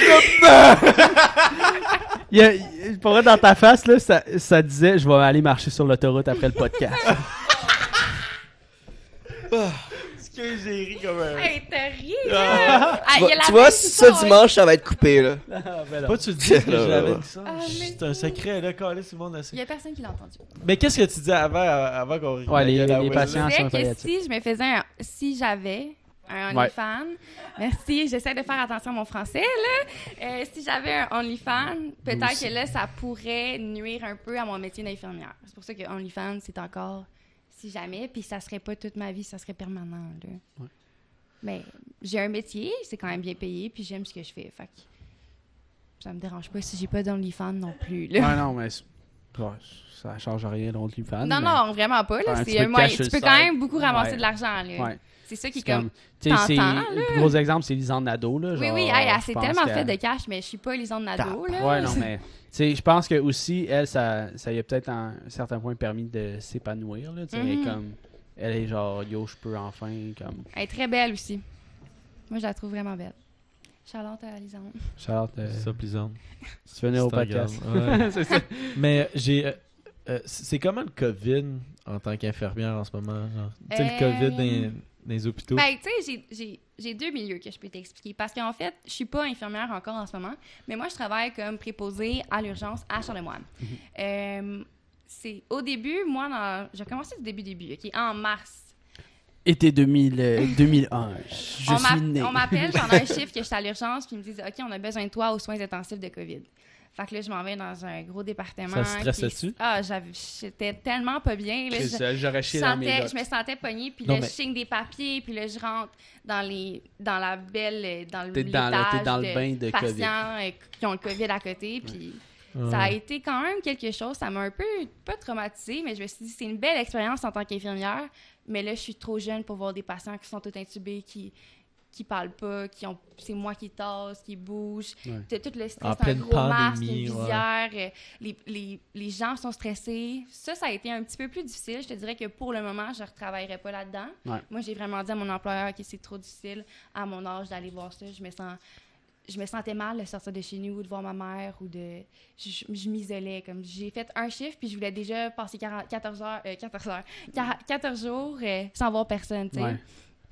Il y a- il- pour vrai, dans ta face, là, ça, ça disait « Je vais aller marcher sur l'autoroute après le podcast. Que j'ai ri comme un. Hey, t'as ri, Tu là! Ah, il y vois, a la tu vois, même ça dimanche, ça va être coupé, là. Ah, ben non. Pas tu dis que l'avais non. dit ça. Ah, mais- C'est un secret, là, calé, tout le monde a Il y a personne qui l'a entendu. Mais qu'est-ce que tu disais avant, avant qu'on Ouais, les- les Will, patients. disais que si je me faisais un... Si j'avais un Ouais. OnlyFans... Merci, j'essaie de faire attention à mon français, là. Euh, si j'avais un OnlyFans, peut-être que là, ça pourrait nuire un peu à mon métier d'infirmière. C'est pour ça que OnlyFans, c'est encore... Si jamais, puis ça serait pas toute ma vie, ça serait permanent, là. Ouais. Mais j'ai un métier, c'est quand même bien payé, puis j'aime ce que je fais, fait que ça me dérange pas si j'ai pas d'OnlyFans non plus, là. Ouais, non, mais... ça change rien de OnlyFans. Non, non, vraiment pas. Là. C'est un moyen- Tu peux quand même beaucoup ramasser Ouais. de l'argent. là. Ouais. C'est ça qui est comme. T'entends, là. Le gros exemple, c'est Lisande Nadeau, là. Oui, genre, oui, elle s'est tellement fait de cash, mais je suis pas Lisande Nadeau. Là. Ouais, non, mais... Tu sais, je pense que aussi, elle, ça, ça y a peut-être à un certain point permis de s'épanouir, là. Tu sais, elle est Mhm. comme... Elle est genre, yo, je peux enfin, comme... Elle est très belle aussi. Moi, je la trouve vraiment belle. Charlotte à Lisande. Charlotte, euh, C'est ça, plaisant. si tu venais au podcast? ouais. c'est ça. Mais j'ai. euh, euh, c'est comment le COVID en tant qu'infirmière en ce moment? genre? Tu sais, le Euh, COVID dans, les- dans les hôpitaux. Ben, tu sais, j'ai- j'ai- deux milieux que je peux t'expliquer. Parce qu'en fait, je suis pas infirmière encore en ce moment, mais moi, je travaille comme préposée à l'urgence à Charlemagne. Euh, c'est au début, moi, dans- j'ai commencé du début, début, OK, en mars. Été 2000, euh, 2001, je on suis né. on m'appelle, ai un chiffre que je suis à l'urgence, puis ils me disent OK, on a besoin de toi aux soins intensifs de COVID. Fait que là, je m'en vais dans un gros département. Ça qui- stressait-tu? Ah, j'avais- j'étais tellement pas bien. Là, je, j'aurais chié dans mes sentais- je me sentais pognée, puis Non, là, mais- je signe des papiers, puis là, je rentre dans, les, dans la belle, dans le T'es dans le- t'es l'étage dans le bain de patients euh, qui ont le COVID à côté, puis Ouais. ça a été quand même quelque chose. Ça m'a un peu, pas traumatisée, mais je me suis dit, c'est une belle expérience en tant qu'infirmière. Mais là, je suis trop jeune pour voir des patients qui sont tout intubés, qui qui parlent pas, qui ont c'est moi qui tasse, qui bouge. Ouais. T'as tout le En stress, un gros masque, une visière, euh, les, les, les gens sont stressés. Ça, ça a été un petit peu plus difficile. Je te dirais que pour le moment, je ne retravaillerai pas là-dedans. Ouais. Moi, j'ai vraiment dit à mon employeur que c'est trop difficile à mon âge d'aller voir ça. Je me sens je me sentais mal de sortir de chez nous ou de voir ma mère ou de. Je, je m'isolais. Comme j'ai fait un chiffre, puis je voulais déjà passer 40 14 heures. euh, 14 heures. 40 14 jours euh, sans voir personne, tu sais. Ouais.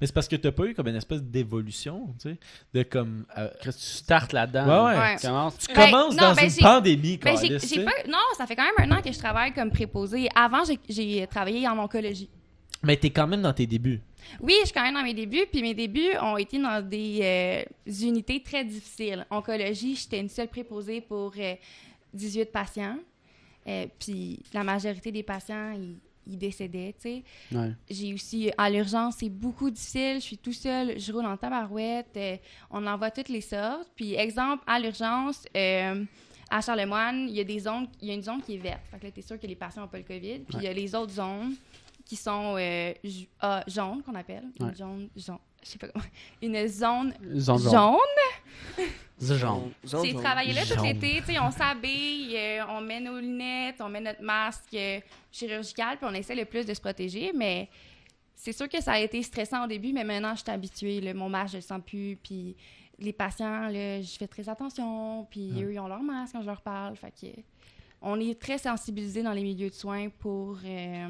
Mais c'est parce que t'as pas eu comme une espèce d'évolution, tu sais, de comme... euh, tu startes là-dedans. Ouais, ouais. Ouais. Tu commences. tu Ben, commences non, dans ben, une pandémie, Ben, j'ai- j'ai pas, non, ça fait quand même un an que je travaille comme préposée. Avant, j'ai- j'ai travaillé en oncologie. Mais t'es quand même dans tes débuts. Oui, je suis quand même dans mes débuts, puis mes débuts ont été dans des euh, unités très difficiles. Oncologie, j'étais une seule préposée pour euh, 18 patients. Euh, puis la majorité des patients, ils, ils décédaient, tu sais. Ouais. J'ai aussi, à l'urgence, c'est beaucoup difficile. Je suis tout seul, je roule en tabarouette. euh, on en voit toutes les sortes. Puis, exemple, à l'urgence, euh, à Charlemagne, il y a des zones, il y a une zone qui est verte. Fait que là, t'es sûr que les patients n'ont pas le COVID. Puis, il y a les autres zones qui sont euh, ah, jaunes, qu'on appelle. Ouais. Jaune, je sais pas comment. Une zone Zone jaune. jaune? Zone jaune. Zone C'est travailler là tout l'été, tu sais, on s'habille, euh, on met nos lunettes, on met notre masque euh, chirurgical, puis on essaie le plus de se protéger, mais c'est sûr que ça a été stressant au début, mais maintenant, je suis habituée, là, mon masque, je le sens plus, puis les patients, là, je fais très attention, puis eux, ils ont leur masque quand je leur parle, fait que on est très sensibilisés dans les milieux de soins pour... euh,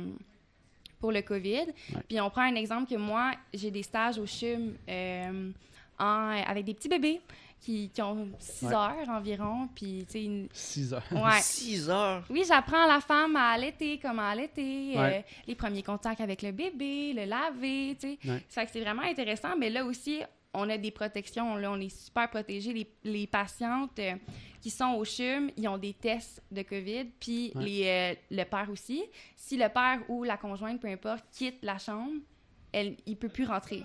pour le COVID. Puis on prend un exemple que moi, j'ai des stages au CHUM euh, en- avec des petits bébés qui, qui ont 6 Ouais. heures environ. Puis, tu sais, une- 6 heures. ouais. 6 heures. Oui, j'apprends la femme à allaiter, comment allaiter, euh, les premiers contacts avec le bébé, le laver, tu sais. Ouais. Ça fait que c'est vraiment intéressant, mais là aussi, on a des protections, là, on est super protégés. Les, les patientes euh, qui sont au CHUM, ils ont des tests de COVID, puis Ouais. les, euh, le père aussi. Si le père ou la conjointe, peu importe, quitte la chambre, elle, il peut plus rentrer.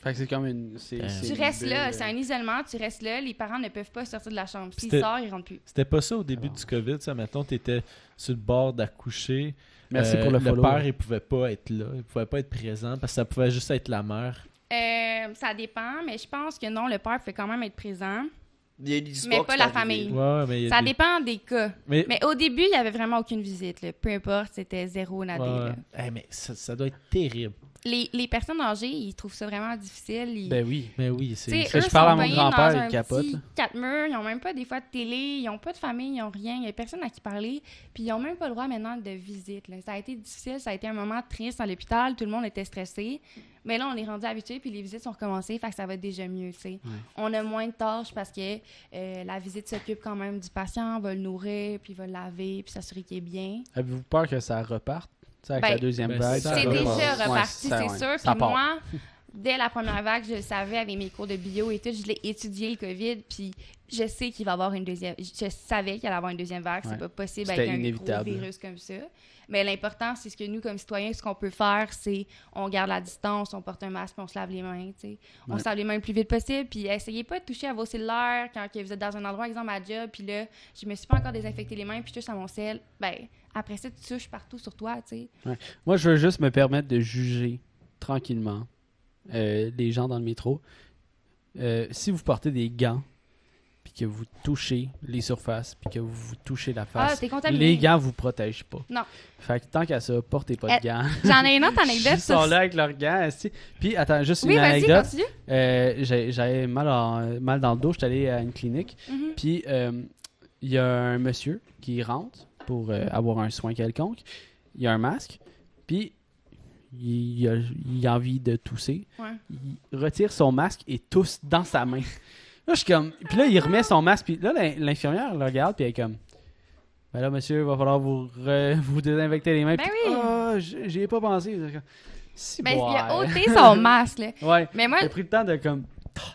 Fait que c'est comme une. c'est- Euh, c'est Tu une restes là, c'est un isolement, tu restes là, les parents ne peuvent pas sortir de la chambre. S'ils sortent, ils rentrent plus. C'était pas ça au début du COVID, ça, mettons, t'étais sur le bord d'accoucher. Merci Euh, pour le follow. père, il pouvait pas être là, il pouvait pas être présent parce que ça pouvait juste être la mère. Euh, ça dépend, mais je pense que non, le père peut quand même être présent. Il y a des Mais pas la famille. Ouais, mais Ça des- dépend des cas. Mais, Mais au début, il n'y avait vraiment aucune visite. là. Peu importe, c'était zéro nadé. Ouais. mais ça, ça doit être terrible. Les, les personnes âgées, ils trouvent ça vraiment difficile. Ils- Ben oui. Mais oui, Tu c'est. eux je parle à mon grand-père, dans il capote, petit quatre murs, ils n'ont même pas des fois de télé, ils n'ont pas de famille, ils n'ont rien, il n'y a personne à qui parler, puis ils n'ont même pas le droit maintenant de visite. là. Ça a été difficile, ça a été un moment triste à l'hôpital, tout le monde était stressé, mais là on est rendu habitué, puis les visites sont recommencées, fait que ça va déjà mieux. tu sais. On a moins de tâches parce que euh, la visite s'occupe quand même du patient, on va le nourrir, puis va le laver, puis s'assurer qu'il est bien. Avez-vous peur que ça reparte? Tu sais, avec Ben, la deuxième ben, vague? C'est déjà reparti, c'est sûr. Puis moi, dès la première vague, je le savais avec mes cours de bio et tout, je l'ai étudié le COVID, puis je sais qu'il va y avoir une deuxième. Je savais qu'il allait y avoir une deuxième vague. Ouais. C'est pas possible avec un gros virus comme ça. Mais l'important, c'est ce que nous, comme citoyens, ce qu'on peut faire, c'est on garde la distance, on porte un masque, on se lave les mains. tu sais. On Ouais. se lave les mains le plus vite possible, puis essayez pas de toucher à vos cellulaires quand que vous êtes dans un endroit, exemple à job, puis là, je me suis pas encore désinfecté les mains, puis je touche à mon sel. Ben, après ça, tu touches partout sur toi, tu sais. Moi, je veux juste me permettre de juger tranquillement euh, les gens dans le métro. Euh, si vous portez des gants, puis que vous touchez les surfaces, puis que vous touchez la Ah, face, t'es contaminé. les gants vous protègent pas. Non. Fait que tant qu'à ça, portez pas de Euh, gants. J'en ai une autre anecdote. Ils sont là avec leurs gants. esti. Puis, attends, juste Oui, une vas-y, anecdote. continue. Euh, j'ai- J'avais mal, en- mal dans le dos. J'étais allé à une clinique. Mhm. Puis, euh, il y a un monsieur qui rentre pour euh, avoir un soin quelconque. Il a un masque. Puis, il a, il a envie de tousser. Ouais. Il retire son masque et tousse dans sa main. Là, je suis comme. Puis là, il remet son masque. Puis là, l'in- l'infirmière le regarde. Puis elle est comme. Ben là, monsieur, il va falloir vous, re- vous désinfecter les mains. Ben Puis, oui. Ah, j'y ai pas pensé. Si Ben, il a ôté son masque, là. Ouais. Mais moi, J'ai pris le temps de comme.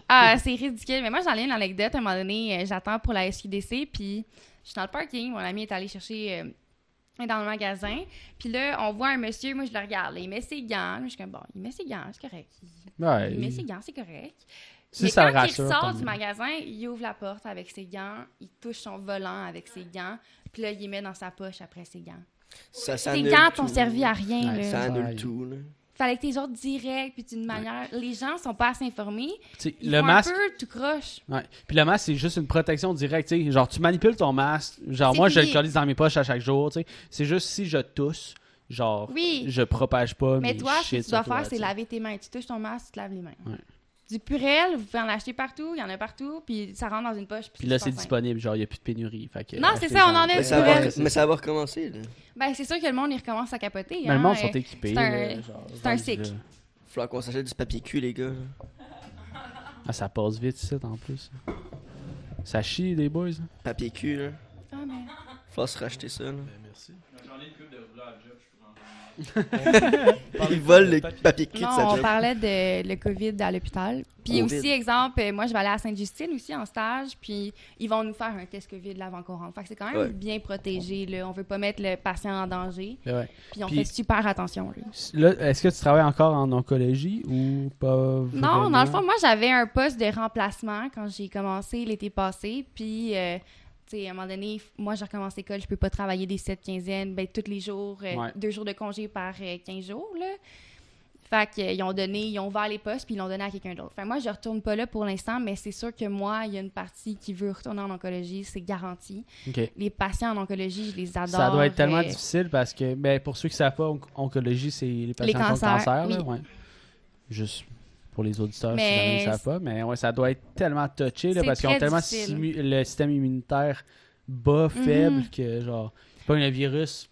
ah, c'est ridicule. Mais moi, j'en ai une anecdote. À un moment donné, euh, j'attends pour la SQDC, puis je suis dans le parking. Mon ami est allé chercher euh, dans le magasin. Puis là, on voit un monsieur. Moi, je le regarde. là, il met ses gants. Moi, je suis comme, bon, il met ses gants, c'est correct. Il, Ouais. il met ses gants, c'est correct. Si Mais ça quand le rassure. il sort du magasin, il ouvre la porte avec ses gants, il touche son volant avec ses gants, puis là, il les met dans sa poche après ses gants. Ça, ça Tes gants t'ont servi à rien, Ouais, là. Ça annule Ouais. tout. Là. Fallait que tes ordres direct, puis d'une manière... Les gens sont pas assez informés. Tu sais, Ils le font masque. un peu tout croche. Ouais. Puis le masque, c'est juste une protection directe. tu. Genre, tu manipules ton masque. Genre, moi, je le dans mes poches à chaque jour. tu. C'est juste si je tousse, genre, Oui. je propage pas Mais mes toi, ce que tu dois faire, c'est tu laver tes mains. Tu touches ton masque, tu te laves les mains. Du Purel, vous pouvez en acheter partout, il y en a partout, puis ça rentre dans une poche. Puis là, c'est disponible, genre, il n'y a plus de pénurie. Fait que, Non, c'est achetez ça, on en a Mais ça, va, mais ça va recommencer. Là. Ben, c'est sûr que le monde, il recommence à capoter. Mais le hein, monde euh, sont équipés. c'est un- là, genre, c'est un rendu cycle. Il falloir qu'on s'achète du papier cul, les gars. Ah, ça passe vite, ça, en plus. Ça chie, les boys. hein. Papier cul, là. Ah, mais... Faut se racheter ça, là. Ben, merci. J'en ai une coupe de rouleau à job, je peux en Il vole le papier cul de Non, sa on job. parlait de le COVID à l'hôpital. Puis Covid. aussi, exemple, euh, moi, je vais aller à Sainte-Justine aussi en stage, puis ils vont nous faire un test COVID là, avant qu'on rentre. Fait que c'est quand même Ouais. bien protégé, là. On veut pas mettre le patient en danger, Ouais. puis on Puis- fait super attention, là. Là, est-ce que tu travailles encore en oncologie ou pas Non, dans le fond, moi, j'avais un poste de remplacement quand j'ai commencé l'été passé. Puis, euh, sais, à un moment donné, moi, j'ai recommencé l'école, je peux pas travailler des sept quinzaines, ben, tous les jours, euh, Ouais. deux jours de congé par euh, 15 jours, là. Fait qu'ils ont donné, ils ont ouvert les postes, puis ils l'ont donné à quelqu'un d'autre. Fait moi, je retourne pas là pour l'instant, mais c'est sûr que moi, il y a une partie qui veut retourner en oncologie, c'est garanti. Les patients en oncologie, je les adore. Ça doit être tellement euh, difficile parce que, ben, pour ceux qui ne savent pas, on- oncologie, c'est les patients qui ont cancers, cancer. là, oui. ouais. Juste pour les auditeurs, Mais si jamais ils ne savent pas. Mais ouais, ça doit être tellement touché là, parce qu'ils ont tellement simu- le système immunitaire bas, Mhm. faible, que genre, c'est pas un virus.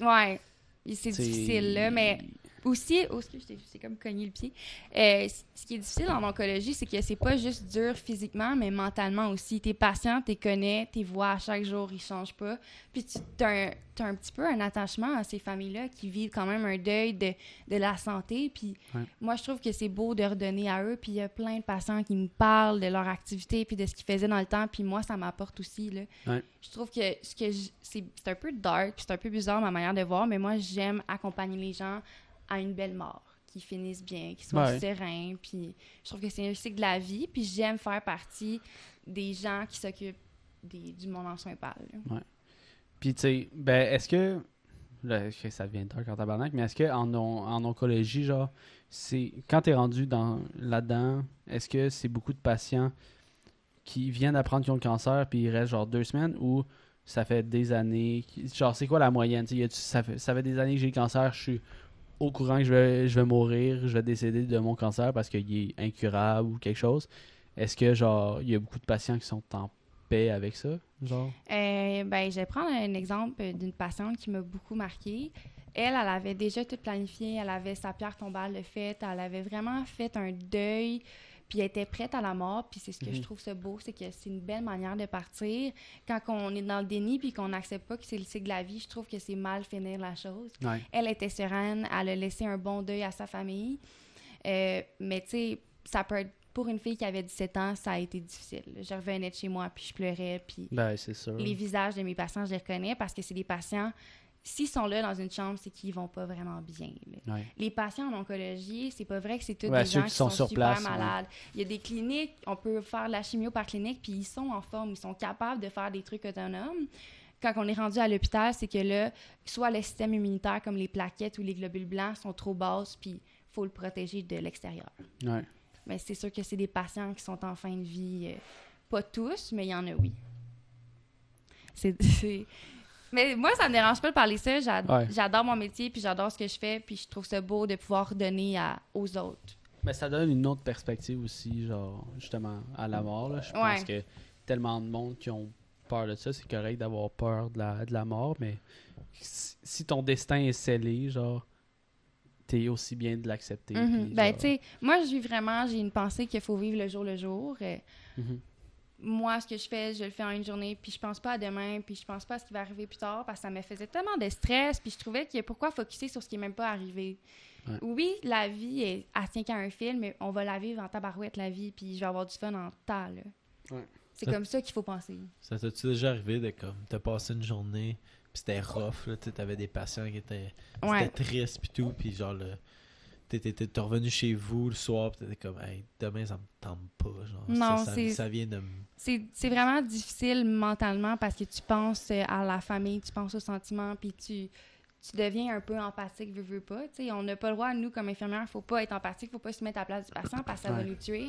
Ouais, c'est- difficile, là, mais aussi, oh, excuse, c'est comme cogné le pied. Euh, ce qui est difficile en oncologie, c'est que c'est pas juste dur physiquement, mais mentalement aussi. Tes patients, tu les connais, tes vois à chaque jour, ils changent pas. Puis tu as un, t'as un petit peu un attachement à ces familles-là qui vivent quand même un deuil de, de la santé. Puis Ouais. moi, je trouve que c'est beau de redonner à eux. Puis il y a plein de patients qui me parlent de leur activité puis de ce qu'ils faisaient dans le temps. Puis moi, ça m'apporte aussi, là. Ouais. Je trouve que, ce que c'est un peu dark, c'est un peu bizarre ma manière de voir, mais moi, j'aime accompagner les gens à une belle mort, qu'ils finissent bien, qu'ils soient Ouais. sereins, puis je trouve que c'est un cycle de la vie, puis j'aime faire partie des gens qui s'occupent des- du monde en soins pâles. là. Puis, tu sais, ben, est-ce que. Là, que ça devient dark en tabarnak, mais est-ce qu'en on- en oncologie, genre, c'est. Quand t'es rendu dans là-dedans, est-ce que c'est beaucoup de patients qui viennent d'apprendre qu'ils ont le cancer, puis ils restent genre deux semaines, ou ça fait des années. Genre, c'est quoi la moyenne? y ça, fait, ça fait des années que j'ai le cancer, je suis au courant que je vais, mourir, je vais décéder de mon cancer parce qu'il est incurable ou quelque chose. Est-ce que, genre, il y a beaucoup de patients qui sont en paix avec ça? Genre? Euh, ben, je vais prendre un exemple d'une patiente qui m'a beaucoup marqué. Elle, elle avait déjà tout planifié, elle avait sa pierre tombale de faite, elle avait vraiment fait un deuil, puis elle était prête à la mort. Puis c'est ce que Mhm. je trouve ça beau, c'est que c'est une belle manière de partir. Quand on est dans le déni puis qu'on n'accepte pas que c'est le cycle de la vie, je trouve que c'est mal finir la chose. Ouais. Elle était sereine, elle a laissé un bon deuil à sa famille. Euh, mais tu sais, ça peut être pour une fille qui avait 17 ans, ça a été difficile. Je revenais de chez moi, puis je pleurais, puis Ben, les visages de mes patients, je les reconnais parce que c'est des patients, s'ils sont là dans une chambre, c'est qu'ils vont pas vraiment bien. Ouais. Les patients en oncologie, c'est pas vrai que c'est tous Ouais, des gens qui sont sont, sur super place, ouais. malades. Il y a des cliniques, on peut faire de la chimio par clinique, puis ils sont en forme, ils sont capables de faire des trucs autonomes. Quand on est rendu à l'hôpital, c'est que là, soit le système immunitaire, comme les plaquettes ou les globules blancs, sont trop basses, puis faut le protéger de l'extérieur. Mais c'est sûr que c'est des patients qui sont en fin de vie. euh, pas tous, mais il y en a, oui. C'est. Mais moi, ça me dérange pas de parler ça. Ouais. J'adore mon métier, puis j'adore ce que je fais, puis je trouve ça beau de pouvoir donner à, aux autres. Mais ça donne une autre perspective aussi, genre, justement, à la mort. Là. Je pense Ouais. que tellement de monde qui ont peur de ça, c'est correct d'avoir peur de la, de la mort, mais si, si ton destin est scellé, genre, t'es aussi bien de l'accepter. Mhm. puis Ben, genre- tu sais, moi, je vis vraiment, j'ai une pensée qu'il faut vivre le jour le jour. Euh, Mhm. Moi, ce que je fais, je le fais en une journée, puis je pense pas à demain, puis je pense pas à ce qui va arriver plus tard, parce que ça me faisait tellement de stress, puis je trouvais que pourquoi focuser sur ce qui est même pas arrivé? Ouais. Oui, la vie, est, elle tient qu'à un film, mais on va la vivre en tabarouette, la vie, puis je vais avoir du fun en temps, là. Ouais. C'est comme ça qu'il faut penser. Ça t'as-tu déjà arrivé de comme t'as passé une journée puis c'était rough là, tu sais, t'avais des patients qui étaient Ouais. c'était triste puis tout puis genre le t'étais t'es t'es revenu chez vous le soir puis t'étais comme hey demain ça me tente pas genre Non, ça, ça, vient de me C'est c'est vraiment difficile mentalement parce que tu penses euh, à la famille, tu penses aux sentiments, puis tu, tu deviens un peu empathique, veux, veux pas. Tu sais, on n'a pas le droit, nous, comme infirmières, faut pas être empathique, faut pas se mettre à la place du patient parce que ça va nous tuer.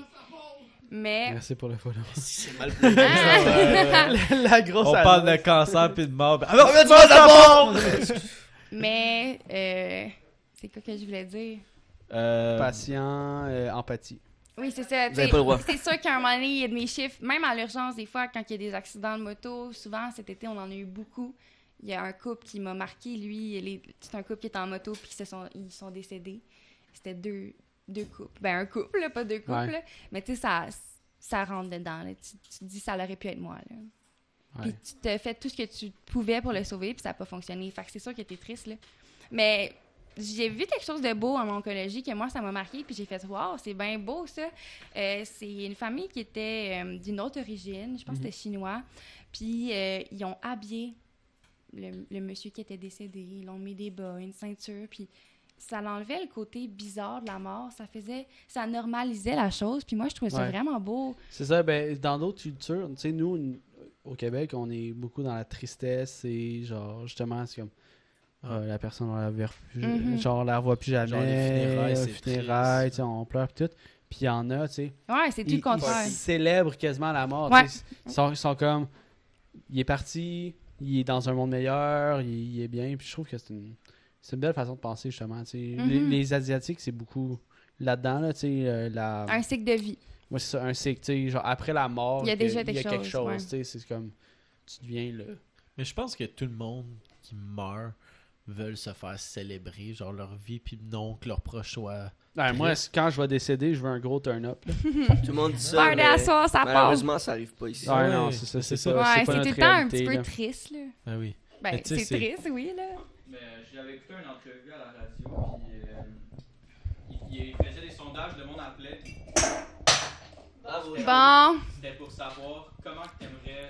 Mais. Merci pour le follow. C'est mal Ah! la grosse on annonce. parle de cancer puis de mort ben, tu d'abord! Mais. euh, c'est quoi que je voulais dire? Euh, Patient, euh, empathie. Oui, c'est ça. Vous avez pas le droit. C'est sûr qu'à un moment donné, il y a de mes chiffres, même à l'urgence, des fois, quand il y a des accidents de moto, souvent cet été, on en a eu beaucoup. Il y a un couple qui m'a marqué, lui, c'est un couple qui est en moto, puis ils, sont, ils sont décédés. C'était deux, deux couples. Ben, un couple, là, pas deux couples, Ouais. là. Mais tu sais, ça, ça rentre dedans. là. Tu, tu te dis, ça aurait pu être moi, là. Ouais. Puis tu t'as fait tout ce que tu pouvais pour le sauver, puis ça n'a pas fonctionné. Fait que c'est sûr que t'es triste, là. Mais j'ai vu quelque chose de beau en oncologie que moi, ça m'a marqué, puis j'ai fait « Wow, c'est bien beau, ça! Euh, C'est une famille qui était euh, d'une autre origine, je pense que c'était chinois, puis euh, ils ont habillé le, le monsieur qui était décédé, ils l'ont mis des bas, une ceinture, puis ça l'enlevait le côté bizarre de la mort, ça faisait, ça normalisait la chose, puis moi, je trouvais ça Ouais. vraiment beau. C'est ça, ben, dans d'autres cultures, tu sais, nous, au Québec, on est beaucoup dans la tristesse et genre, justement, c'est comme. Ah, la personne, on la verra plus, Mhm. genre, la revoit plus jamais. Genre, les funérailles, euh, c'est funérailles, triste. tu sais, on pleure pis tout. Puis il y en a, tu sais. Ouais, c'est tout ils, le contraire. ils célèbrent quasiment la mort. Ouais. Ils sont, ils sont comme. Il est parti, il est dans un monde meilleur, il, il est bien. Puis je trouve que c'est une, c'est une belle façon de penser, justement. tu sais. les, Mhm. les Asiatiques, c'est beaucoup là-dedans, là, tu sais. euh, la... Un cycle de vie. Moi, c'est ça, un cycle, tu sais, genre après la mort, Il y a que- déjà il y a quelque quelque chose, chose, ouais. tu sais, c'est comme, tu deviens le... Mais je pense que tout le monde qui meurt veulent se faire célébrer, genre leur vie, puis non que leur proche soit. Ouais, moi, quand je vais décéder, je veux un gros turn-up. là. Tout le monde dit ça. À mais soir, ça passe. Malheureusement, ça arrive pas ici. Ouais, Ouais, non, c'est ça, c'est c'est ça. Ouais, temps un petit peu là. triste, là. Ah oui. Ben, Mais c'est triste, oui, là. Mais euh, j'avais écouté une entrevue à la radio, puis euh, il, il faisait des sondages, le monde appelait. Bravo. Bon, C'était pour savoir comment tu aimerais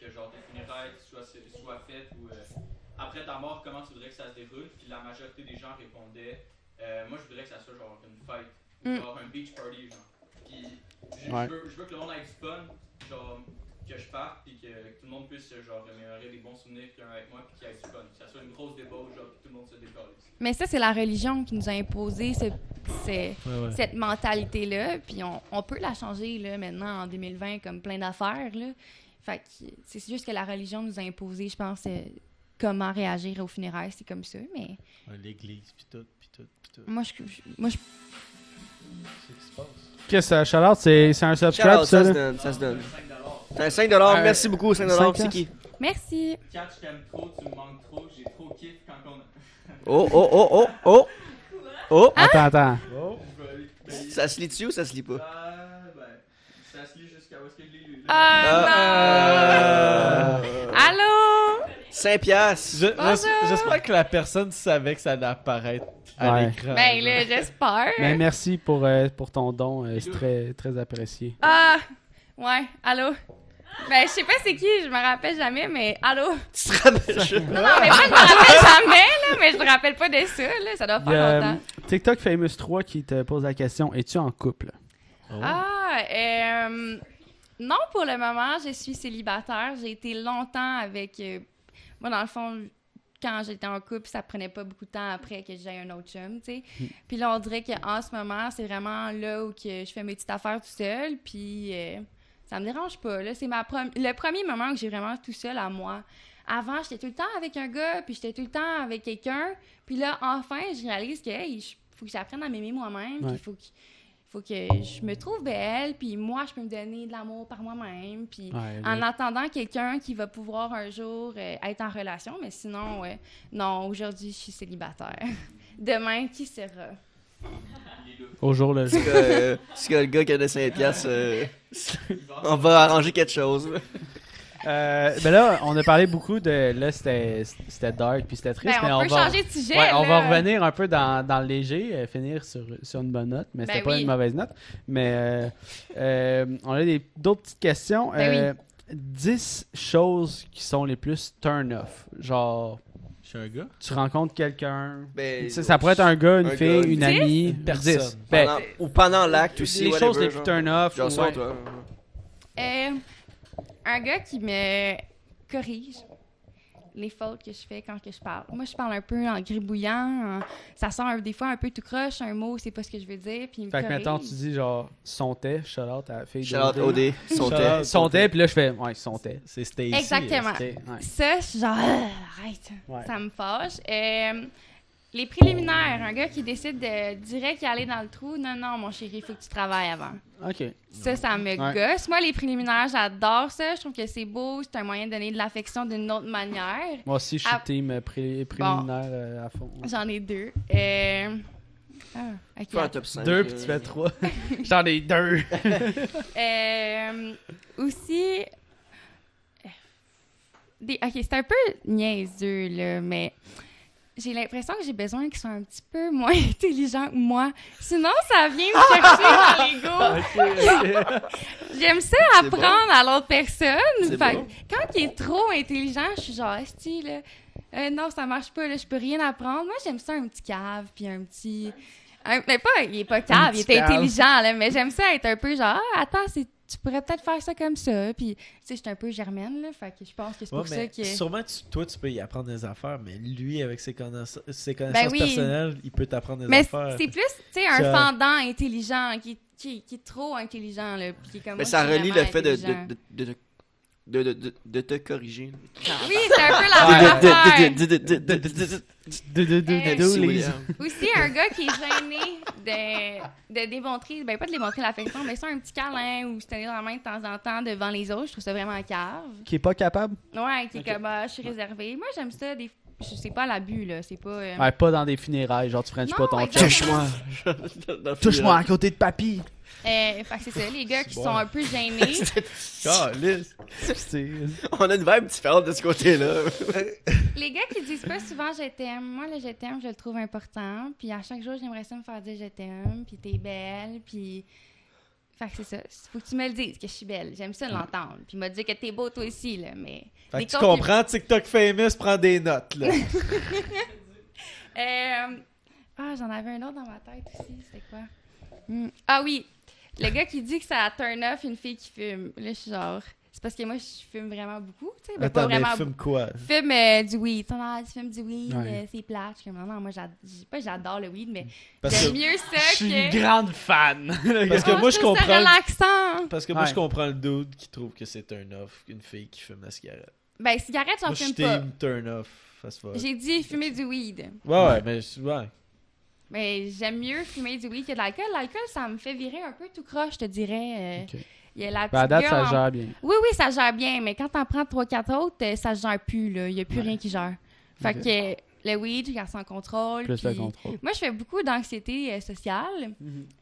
que genre tes funérailles soient, soient faites ou euh, après ta mort, comment tu voudrais que ça se déroule? Puis la majorité des gens répondaient euh, Moi, je voudrais que ça soit genre une fête, Mm. genre un beach party. Genre. Puis je, Ouais. je veux, je veux que le monde ait du fun, genre que je parte, puis que, que tout le monde puisse genre remémorer des bons souvenirs qu'il y a avec moi, puis qu'il y ait du fun. Que ça soit une grosse débauche, genre, puis tout le monde se décolle. mais ça, c'est la religion qui nous a imposé ce- ce- Ouais, ouais. cette mentalité-là. Puis on, on peut la changer, là, maintenant, en 2020, comme plein d'affaires, là. Fait que c'est juste que la religion nous a imposé, je pense, euh, comment réagir aux funérailles. C'est comme ça, mais L'église, puis tout, puis tout, puis tout. moi, je, je- moi, je C'est ce qui se passe. Qu'est-ce que ça, Charlotte, c'est c'est un subscribe, ça, ça se donne, ça se donne. 5$. T'as un 5$, Euh, merci beaucoup, 5$. 5 C'est qui? Merci. Catch, je t'aime trop, tu me manques trop, j'ai trop kiff quand on. Oh, oh, oh, oh, oh. Oh, Attends, attends. ça se lit dessus ou ça se lit pas? Ah, ben, ça se lit jusqu'à où est-ce que je l'ai lu. Ah, Euh, non! Allô? 5 piastres. J'espère que la personne savait que ça allait apparaître à Ouais. l'écran. Ben là, j'espère. Mais merci pour, euh, pour ton don, euh, c'est très, très apprécié. Ah! Ouais, allô? Ben, je sais pas c'est qui, je me rappelle jamais, mais allô? Tu te rappelles? Non, non, mais moi, je me rappelle jamais, là, mais je me rappelle pas de ça, là. Ça doit faire euh, longtemps. TikTok Famous 3 qui te pose la question Es-tu en couple? Oh. Ah, euh, non, pour le moment, je suis célibataire. J'ai été longtemps avec. Moi, dans le fond, quand j'étais en couple, ça prenait pas beaucoup de temps après que j'ai un autre chum, tu sais. Puis là, on dirait qu'en ce moment, c'est vraiment là où que je fais mes petites affaires tout seul. Puis euh, ça me dérange pas. Là, c'est ma le premier moment que j'ai vraiment tout seul à moi. Avant, j'étais tout le temps avec un gars, puis j'étais tout le temps avec quelqu'un. Puis là, enfin, je réalise que hey, faut que j'apprenne à m'aimer moi-même. Puis il faut que faut que je me trouve belle, puis moi, je peux me donner de l'amour par moi-même, puis Ouais, en attendant quelqu'un qui va pouvoir un jour euh, être en relation, mais sinon, ouais, non, aujourd'hui, je suis célibataire. Demain, qui sera? Au jour le jour. Euh, le gars qui a des 5 piastres, euh, on va arranger quelque chose. Là. Euh, ben là, on a parlé beaucoup de. Là, c'était c'était dark puis c'était triste, Ben, mais on, on, peut va. changer de sujet, Ouais, on va revenir un peu dans, dans le léger, euh, finir sur, sur une bonne note, mais c'était Ben pas oui. une mauvaise note. Mais euh, euh, on a des- d'autres petites questions. Ben Euh, 10 choses qui sont les plus turn-off. Genre, Je suis un gars. tu rencontres quelqu'un. Ben, ça, ça pourrait être un gars, une un fille, gars, une amie. Une personne. 10. Ben, Pendant- ou pendant l'acte aussi. les choses les plus genre. turn-off. Genre ça, ouais. toi. Euh, un gars qui me corrige les fautes que je fais quand que je parle. Moi, je parle un peu en gribouillant. en- Ça sort un- des fois un peu tout croche, un mot, c'est pas ce que je veux dire, puis il me Fait que maintenant, tu dis genre, sontait, shout out à la fille Shout out. OD, son Shout thé. out. Sontait, puis là, je fais, ouais, sontait. C'est Stacy. Exactement. C'était- ouais. Ça, je suis genre, Ah, arrête, Ouais. ça me fâche. Euh, les préliminaires, un gars qui décide de direct y aller dans le trou, non, non, mon chéri, il faut que tu travailles avant. Ok. Ça, ça me Ouais. gosse. Moi, les préliminaires, j'adore ça. Je trouve que c'est beau. C'est un moyen de donner de l'affection d'une autre manière. Moi aussi, je suis Ah. team euh, pré- préliminaire euh, à fond. J'en ai deux. Euh... Ah, ok. Fais un top 5. Deux, puis tu fais trois. J'en ai deux. Euh, aussi, euh, des, ok, c'est un peu niaiseux, là, mais j'ai l'impression que j'ai besoin qu'ils soient un petit peu moins intelligents que moi. Sinon, ça vient me chercher dans l'ego. J'aime ça apprendre à l'autre personne. Fait bon. quand il est trop intelligent, je suis genre, Esti, là, euh, non, ça marche pas, là, je peux rien apprendre. Moi, j'aime ça un petit cave, puis un petit. un- mais pas, il est pas cave, il est cave. intelligent, là, mais j'aime ça être un peu genre, ah, attends, c'est- tu pourrais peut-être faire ça comme ça. Puis, tu sais, je suis un peu germaine, là, fait que je pense que c'est Ouais, pour ça mais que. Sûrement, tu- toi, tu peux y apprendre des affaires, mais lui, avec ses connaissances, ses connaissances Ben oui. personnelles, il peut t'apprendre des Mais affaires. c'est plus, tu sais, un fendant intelligent qui, qui, qui est trop intelligent, là. Puis qui est comme, Mais moi, ça relie le fait de, de, intelligent. de, de, de, de, de, de te corriger. Oui, c'est un peu la même affaire. De- de- de- de- de- de- de- De, de, de, Euh, de, Merci, les- William. Aussi, un gars qui est gêné de, de démontrer, ben pas de démontrer l'affection, mais ça, un petit câlin ou se tenir dans la main de temps en temps devant les autres, je trouve ça vraiment cave. Qui est pas capable? Ouais, qui est comme, ah, je suis réservée. Moi, j'aime ça, des... je sais pas l'abus, là, c'est pas... euh, Ouais, pas dans des funérailles. Genre, tu frenches Non, pas ton. Touche-moi. Touche-moi à côté de papy. Euh, fait que c'est ça, les gars qui Bon. sont un peu gênés. On a une vibe différente de ce côté-là. les gars qui disent pas souvent je t'aime, moi, le je t'aime, je le trouve important. Puis à chaque jour, j'aimerais ça me faire dire je t'aime, puis t'es belle, puis... Fait que c'est ça. Faut que tu me le dises que je suis belle. J'aime ça l'entendre. Puis me dire que t'es beau toi aussi, là, mais... Fait que tu comprends, TikTok famous prend des notes, là. Euh, Ah, j'en avais un autre dans ma tête aussi. C'était quoi? Hmm. Ah oui, le gars qui dit que ça turn off une fille qui fume. Là, je suis genre... C'est parce que moi, je fume vraiment beaucoup, tu sais. mais pas vraiment fume quoi? fume euh, du weed. Tu Ah, fumes du weed, Ouais. euh, c'est plate. Je suis comme, non, non, moi, j'ad- j'ai- pas j'adore le weed, mais Parce j'aime que, mieux ça Je suis une que... grande fan. parce que Oh, moi, je comprends... relaxant. Parce que moi, Ouais. je comprends le dude qui trouve que c'est turn off une fille qui fume la cigarette. Ben, cigarette, j'en Moi, je fume pas. team turn off. J'ai dit fumer du weed. Ouais, ouais, mais je- ouais. Mais j'aime mieux fumer du weed que de l'alcool. L'alcool, ça me fait virer un peu tout croche, je te dirais. euh. Il y a la Ben, à date, gueule ça en- gère bien. Oui, oui, ça gère bien, mais quand t'en prends 3-4 autres, euh, ça gère plus, là. Il y a plus Ouais. rien qui gère. Fait que le weed, je garde sans contrôle. Plus le contrôle. Moi, je fais beaucoup d'anxiété euh, sociale.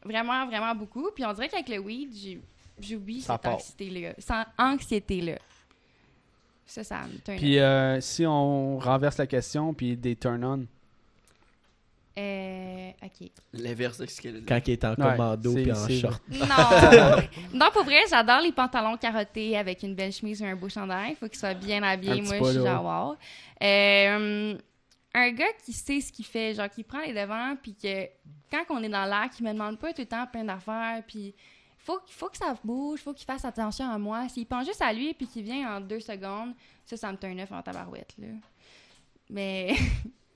Vraiment, vraiment beaucoup. Puis on dirait qu'avec le weed, j'oublie cette anxiété-là. Anxiété-là. Ça, ça me turn Puis euh, si on renverse la question, puis des turn-on. Euh, OK. L'inverse de ce qu'elle a dit. Quand il est en Ouais, commando puis en short. Non. non, pour vrai, j'adore les pantalons carottés avec une belle chemise ou un beau chandail. Il faut qu'ils soient bien petit Moi, je suis genre wow. Euh, un gars qui sait ce qu'il fait, genre qui prend les devants, puis que quand on est dans l'air, qui me demande pas tout le temps plein d'affaires, puis faut, faut que ça bouge, faut qu'il fasse attention à moi. S'il pense juste à lui, puis qu'il vient en deux secondes, ça, ça me turn off en tabarouette, là. Mais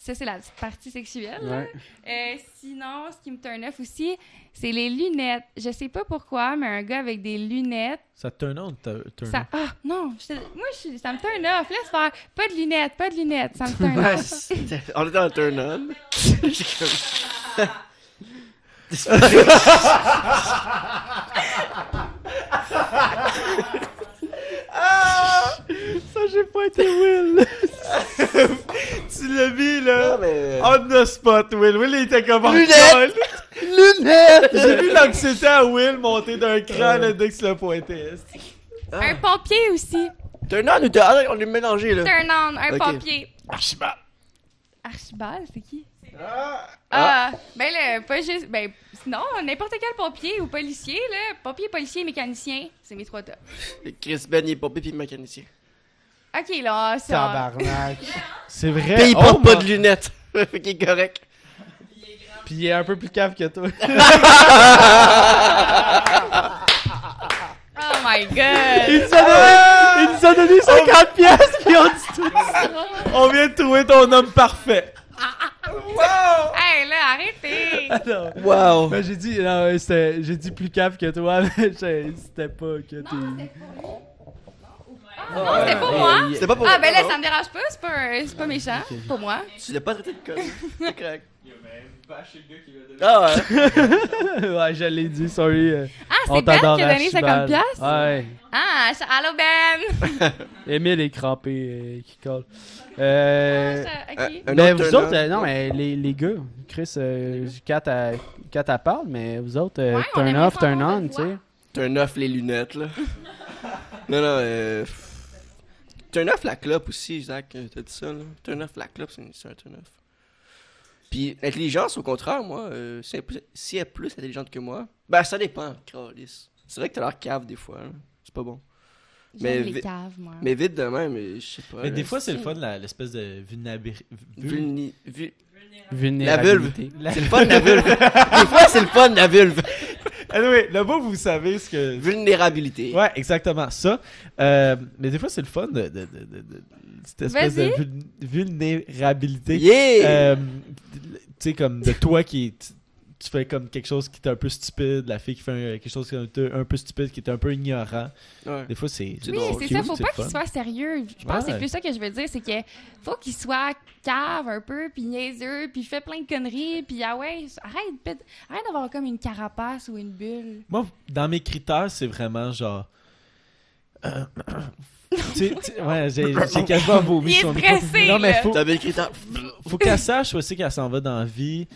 ça, c'est la partie sexuelle. Ouais. Euh, sinon, ce qui me turn off aussi, c'est les lunettes. Je sais pas pourquoi, mais un gars avec des lunettes, Ça te turn on, turn ça. Ah, non! je- moi, je, ça me turn off. Laisse faire. Pas de lunettes, pas de lunettes. Ça me turn off. on était en turn on. J'ai pas été Will. Tu l'as mis, là? Non, mais- On the spot, Will. Will, il était comme en Lunettes! colle. Lunettes! J'ai vu l'anxiété à Will monter d'un cran, le dès que tu l'as pointé. Un pompier aussi. Turn on ou turn on? On est mélangés, là. Turn on. Un pompier. Archibald. Archibald, c'est qui? Ah. Ah, ben là, pas juste. Ben, sinon, n'importe quel pompier ou policier, là. Pompier, policier, mécanicien, c'est mes trois tops. Chris Ben, il est pompier puis mécanicien. Ok, là, ça. Tabarnak. C'est vrai. Puis il Oh, porte pas de lunettes. fait qu'il est correct. Puis il est un peu plus cave que toi. Oh my god! il nous a donné, il nous a donné 50 pièces puis on dit tout. On vient de trouver ton homme parfait. hey, là, arrêtez! Wow. Ben, j'ai dit, j'ai dit plus cave que toi, mais j'ai- c'était pas que t'es. Ah, Non, c'était pour moi. il- C'était pas pour Ah, ben là, ça me dérange pas, c'est pas, un- c'est pas méchant. Pour moi. Tu l'as pas traité de conne. C'est correct. Ah ouais. ouais, je l'ai dit, sorry. euh, Ah, on c'est Ben t'adore, qui a donné Archibald. 50$. piastres? Ouais. Ah, allô Ben! Émile est crampé, euh, qui colle. Euh, Ah, Euh, ok. un ben, autre vous turn-on. autres, euh, non, mais les, les gars, Chris, euh, Kat, elle, Kat, elle parle, mais vous autres, euh, Ouais, on turn aimerait off, ça turn avoir on, une tu sais. voix. Turn off les lunettes, là. non, non, euh. Turn off la clope aussi, Zach. T'as dit ça, là. Turn off la clope, c'est c'est un turn off. Puis l'intelligence, au contraire, moi, euh, si, elle, est plus- si elle est plus intelligente que moi, ben ça dépend, Carlis. C'est vrai que t'as l'air cave des fois, là. C'est pas bon. mais les vi- caves, moi. Mais vite de même, mais je sais pas. Mais là, des fois, c'est le fun, la- l'espèce de vulnérabilité. Vulni- vu- La Vulnérabilité. C'est le fun de la vulve. des fois, c'est le fun de la vulve. Anyway, là-bas, vous savez ce que. Vulnérabilité. Ouais, exactement, ça. Euh, mais des fois, c'est le fun de, de, de, de- de- cette espèce de vulnérabilité. Yeah! Euh, tu sais, comme de toi qui. Tu fais comme quelque chose qui est un peu stupide, la fille qui fait un- quelque chose qui est un peu, un peu stupide, qui est un peu ignorant. Ouais. Des fois, c'est. Oui, c'est ça. Faut pas qu'il soit sérieux. Je pense que c'est plus ça que je veux dire. C'est que faut qu'il soit cave un peu, puis niaiseux, puis fait plein de conneries, puis ah ouais, arrête, pète- arrête d'avoir comme une carapace ou une bulle. Moi, dans mes critères, c'est vraiment genre. euh, tu tu ouais, j'ai quasiment vomi Il est stressé, Non, mais faut qu'elle sache aussi qu'elle s'en va dans la vie.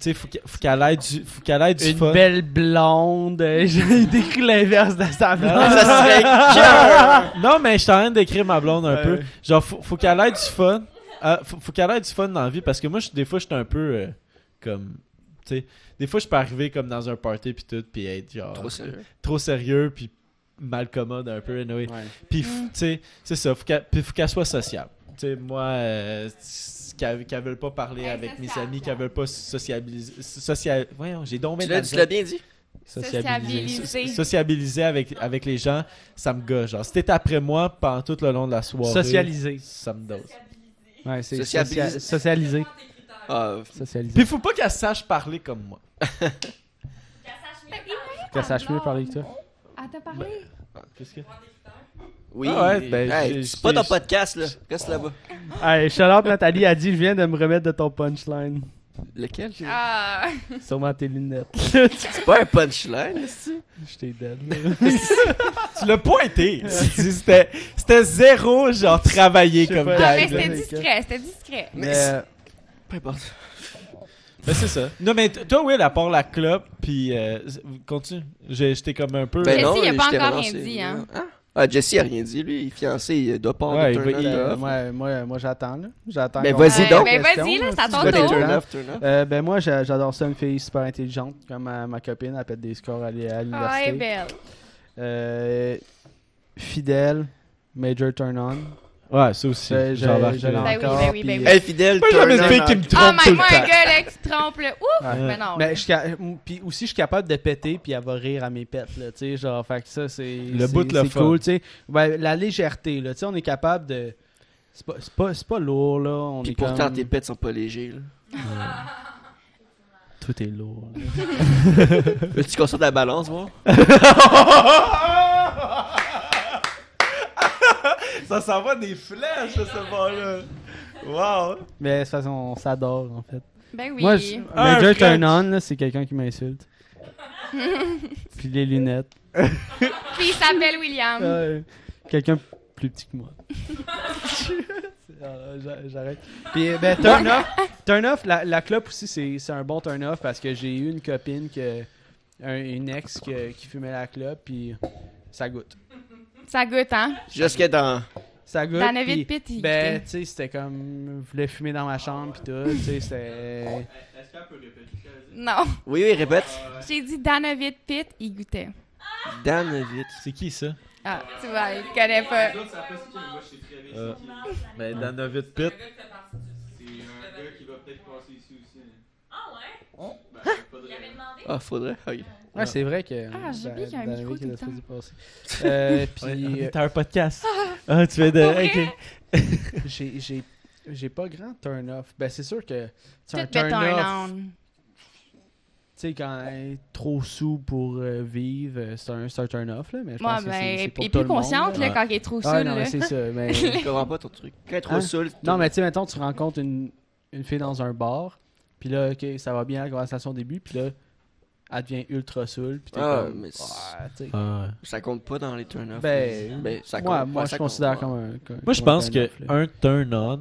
Tu sais, faut qu'elle faut qu'elle ait du, faut qu'elle ait du Une fun. belle blonde. euh, J'ai décrit l'inverse de sa blonde. Non, Ça serait cœur. non, mais je suis en train d'écrire ma blonde un Ouais. peu. Genre, faut, faut qu'elle ait du fun. Euh, faut, faut qu'elle ait du fun dans la vie parce que moi, je- des fois, je suis un peu euh, comme. Tu sais, des fois, je peux arriver comme dans un party puis tout, puis être genre. Trop sérieux. trop sérieux, puis mal commode un peu, anyway. Ouais. Puis, tu sais, c'est ça, faut qu'elle, puis faut qu'elle soit sociable. Tu sais, moi, euh, c- qu'elle qu'elle veut pas parler Elle avec mes amis, qu'elle veut pas sociabiliser. Social... Voyons, j'ai donc Tu bien l'as bien dit? Sociabiliser. So- Sociabiliser avec, avec les gens, ça me gâche. Genre, si t'es après moi pendant tout le long de la soirée, Socialiser. ça me dose. Ouais, c'est Sociabiliser. socia- socialiser. Ah, Socialiser. Puis faut pas qu'elle sache parler comme moi. Que ça sache mieux parler que toi. Ah, t'as parlé? Qu'est-ce que... oui. Ah ouais, ben, Hey, j'ai- c'est pas j'ai- ton podcast, là. Reste là-bas. Hey, Charlotte Nathalie a dit Je viens de me remettre de ton punchline. Lequel? Ah, Sûrement tes lunettes. C'est pas un punchline, c'est Je t'ai dead. Tu l'as pointé. Tu dis, C'était c'était zéro, genre, sais comme pas. Ah, mais gag. c'était discret, c'était discret. Mais Mais euh, Peu importe. Ben, c'est ça. Non, mais toi, Will, à part la clope, puis euh, continue. J'ai- J'étais comme un peu. Ben non, il a je pas encore rien dit, hein? Ah, Jesse a rien dit, lui. Il est fiancé, il doit pas Ouais, avoir il de turn il- euh, off. moi, moi, moi j'attends. là. J'attends. Ben, vas-y Euh, donc. ben, vas-y, là, des t'es tour. Euh, ben moi j'a- j'adore ça une fille super intelligente comme ma, ma copine elle pète des scores à, à Ah, elle est l'université belle. Euh, fidèle major turn on Ouais, ça aussi. J'embarque je là. l'ai Ben oui, ben oui, ben oui. Moi, une fille on. qui me Oh trompe my tout le moi, un temps. gars là qui se trompe là. Ouf! Ouais. Mais non. mais je suis ca- puis aussi je suis capable de péter puis elle va rire à mes pets là tu sais genre fait que ça c'est Le bout de le c'est cool tu sais Ouais, la légèreté là tu sais on est capable de c'est pas, c'est pas, c'est pas lourd là on Puis est pourtant, comme... tes pets sont pas légers, là. tout est lourd. Veux-tu qu'on sorte la balance, voir? Ça s'en va des flèches, ce bord-là. Wow. mais de toute façon on s'adore en fait Ben oui. Moi, je- Un Major French. Turn On, là, c'est quelqu'un qui m'insulte. Puis les lunettes. Puis il s'appelle William. Quelqu'un plus petit que moi. Ah, j'a- J'arrête. Puis, ben, turn off, turn off la, la clope aussi, c'est c'est un bon turn off parce que j'ai eu une copine, que, un- une ex que- qui fumait la clope, puis ça goûte. Ça goûte, hein? Jusqu'à dans. Ça goûte. Dans David Pitt, il Ben, tu sais, c'était comme. Je voulais fumer dans ma chambre, puis tout. Tu sais, c'était. Est-ce qu'elle peut répéter ce qu'elle a dit? Non. Oui, oui, répète. J'ai dit David Pitt, il goûtait. Dan vite. C'est qui ça? Ah, tu vois, il connaît pas. Euh. Ben, dans David Pitt. C'est un gars qui va peut-être passer ici aussi. là. Ah ouais? Ben, faudrait. Ah, faudrait. Ok. Ouais, c'est vrai que. Ah, j'ai oublié qu'il y a un micro tout le temps. Euh, puis. Ouais, T'as un podcast. Ah, tu fais de. Ok. J'ai, j'ai, j'ai pas grand turn off. Ben, c'est sûr que. C'est un turn off. on. sais, quand elle est trop sous pour euh, vivre, euh, c'est un, c'est un turn-off, là. Mais je Ouais, pense que ben, c'est- c'est et pour puis tout le monde, consciente, là, là. quand elle est trop Ah, saoule. non, mais là. c'est ça. Mais... Je comprends pas ton truc. Quand elle est trop Hein? saoule. non, mais tu sais, mettons, tu rencontres une, une fille dans un bar, puis là, ok, ça va bien la conversation au début, puis là, elle devient ultra saoule, puis t'es Ah, comme. mais. Ah. Ça compte pas dans les turn-offs. Ben, Ben, ça moi, compte, moi ouais, je ça considère compte, comme un. comme- Moi, je pense que turn-off, là. un turn-on,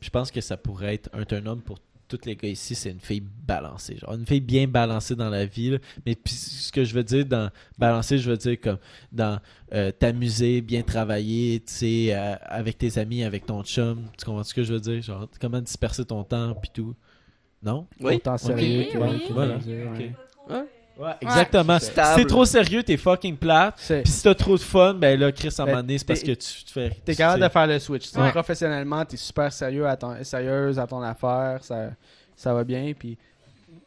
je pense que ça pourrait être un turn-on pour tous les gars ici, c'est une fille balancée. Genre, une fille bien balancée dans la vie. là. Mais puis, ce que je veux dire dans balancée, je veux dire comme dans euh, t'amuser, bien travailler, tu sais, euh, avec tes amis, avec ton chum. Tu comprends ce que je veux dire? Genre, comment disperser ton temps, puis tout. Non? Oui. Autant Oui, sérieux oui. Voilà. Ouais. Ouais, exactement. c'est Si stable. t'es trop sérieux, t'es fucking plate. Puis si t'as trop de fun, ben là, Chris, à un Ben, moment donné, c'est parce que tu te fais. T'es capable de faire le switch. Ouais. Professionnellement, t'es super sérieux à ton, sérieuse à ton affaire, ça, ça va bien. Puis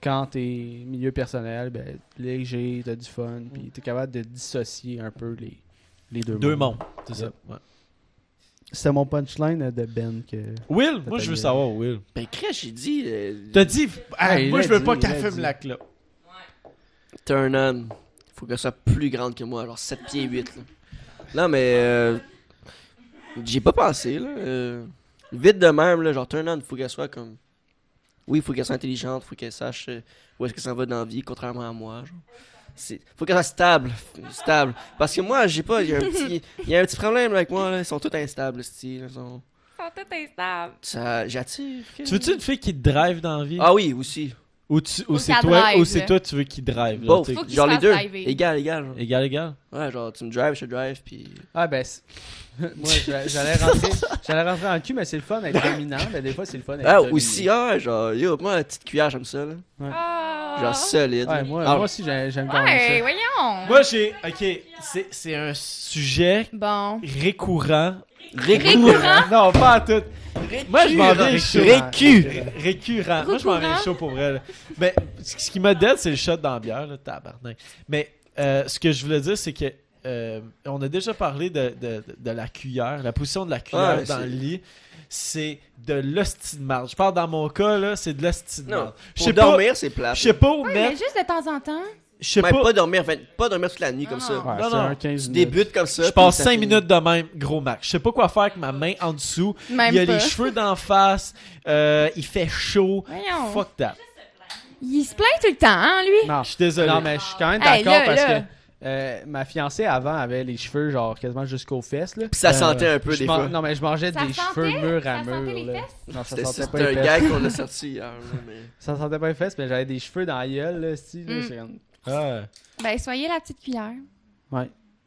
quand t'es milieu personnel, ben, léger, t'as du fun, puis t'es capable de dissocier un peu les, les deux, Deux mondes. C'est ça. Yep. ouais. C'était mon punchline de Ben que. Will, moi, je veux savoir, Will. Ben, Chris, j'ai dit. euh, T'as dit, ah, moi, je veux dit, pas qu'elle l'a fume la clope. Turn on. Faut qu'elle soit plus grande que moi, genre 7 pieds 8. Là. Non, mais. euh, J'ai pas pensé, là. euh, vite de même, là, genre turn on, faut qu'elle soit comme. Oui, faut qu'elle soit intelligente, faut qu'elle sache euh, où est-ce que ça va dans la vie, contrairement à moi. Genre. C'est- Faut qu'elle soit stable, stable. Parce que moi, j'ai pas, il y a un petit, il y a un petit problème avec moi là. Ils sont tous instables, style. Ils sont, Ils sont tous instables. ça, j'attire. Tu veux-tu une fille qui te drive dans la vie? Ah oui, aussi. Ou, tu- ou Ou c'est toi, drive, ou c'est toi tu veux qu'il drive? Faut Genre les deux. driver. Égal, égal. genre. Égal, égal. Ouais, genre tu me drives, je te drive, puis. Ah ben, c'est- moi j'a- j'allais rentrer, j'allais rentrer en cul, mais c'est le fun d'être dominant. Mais des fois, c'est le fun d'être Ah, dominé. aussi, ah, genre, yo, moi, la petite cuillère, j'aime ça, là. Ah. Genre solide. Ouais, moi, Ah, moi aussi, j'ai- j'aime quand Ouais, même ça. voyons. Moi, j'ai. Ok, c'est c'est un sujet Bon. récurrent. Récurrent. non, pas à tout. Moi, je m'en viens chaud. Récu. Récurrent. Moi, je m'en viens chaud pour vrai. là. Ben, ce qui m'a dead, c'est le shot dans la bière, là, tabarnak. Mais euh, ce que je voulais dire, c'est que euh, on a déjà parlé de, de, de la cuillère, la position de la cuillère Ouais, dans c'est- le lit. C'est de l'hostie de marde. Je parle dans mon cas, là, c'est de l'hostie de Non, marde. Je pour sais pas, dormir, c'est plat. je sais pas où mais mettre. juste de temps en temps. Je sais pas. pas dormir, vingt- pas dormir toute la nuit comme ça. Ouais, Non, c'est non. un 15 Tu débutes comme ça. Je passe ça 5 finit. minutes de même, gros max. Je sais pas quoi faire avec ma main en dessous. Même il y a pas. les cheveux d'en face. euh, il fait chaud. Voyons. Fuck that. Il se plaint tout le temps, hein, lui? Non, Je suis désolé. non, mais je suis quand même d'accord parce là. que euh, ma fiancée avant avait les cheveux genre quasiment jusqu'aux fesses. Là. Puis ça Euh, sentait un peu Je des fois. Non, mais je mangeais Ça des sentait? cheveux mur à Ça mur. sentait les là. fesses? Non, ça C'était sentait c'était pas les un fesses. gag qu'on a sorti hier. mais- Ça sentait pas les fesses, mais j'avais des cheveux dans la gueule. Là, style, Mm. Ah. Ben, soyez la petite cuillère.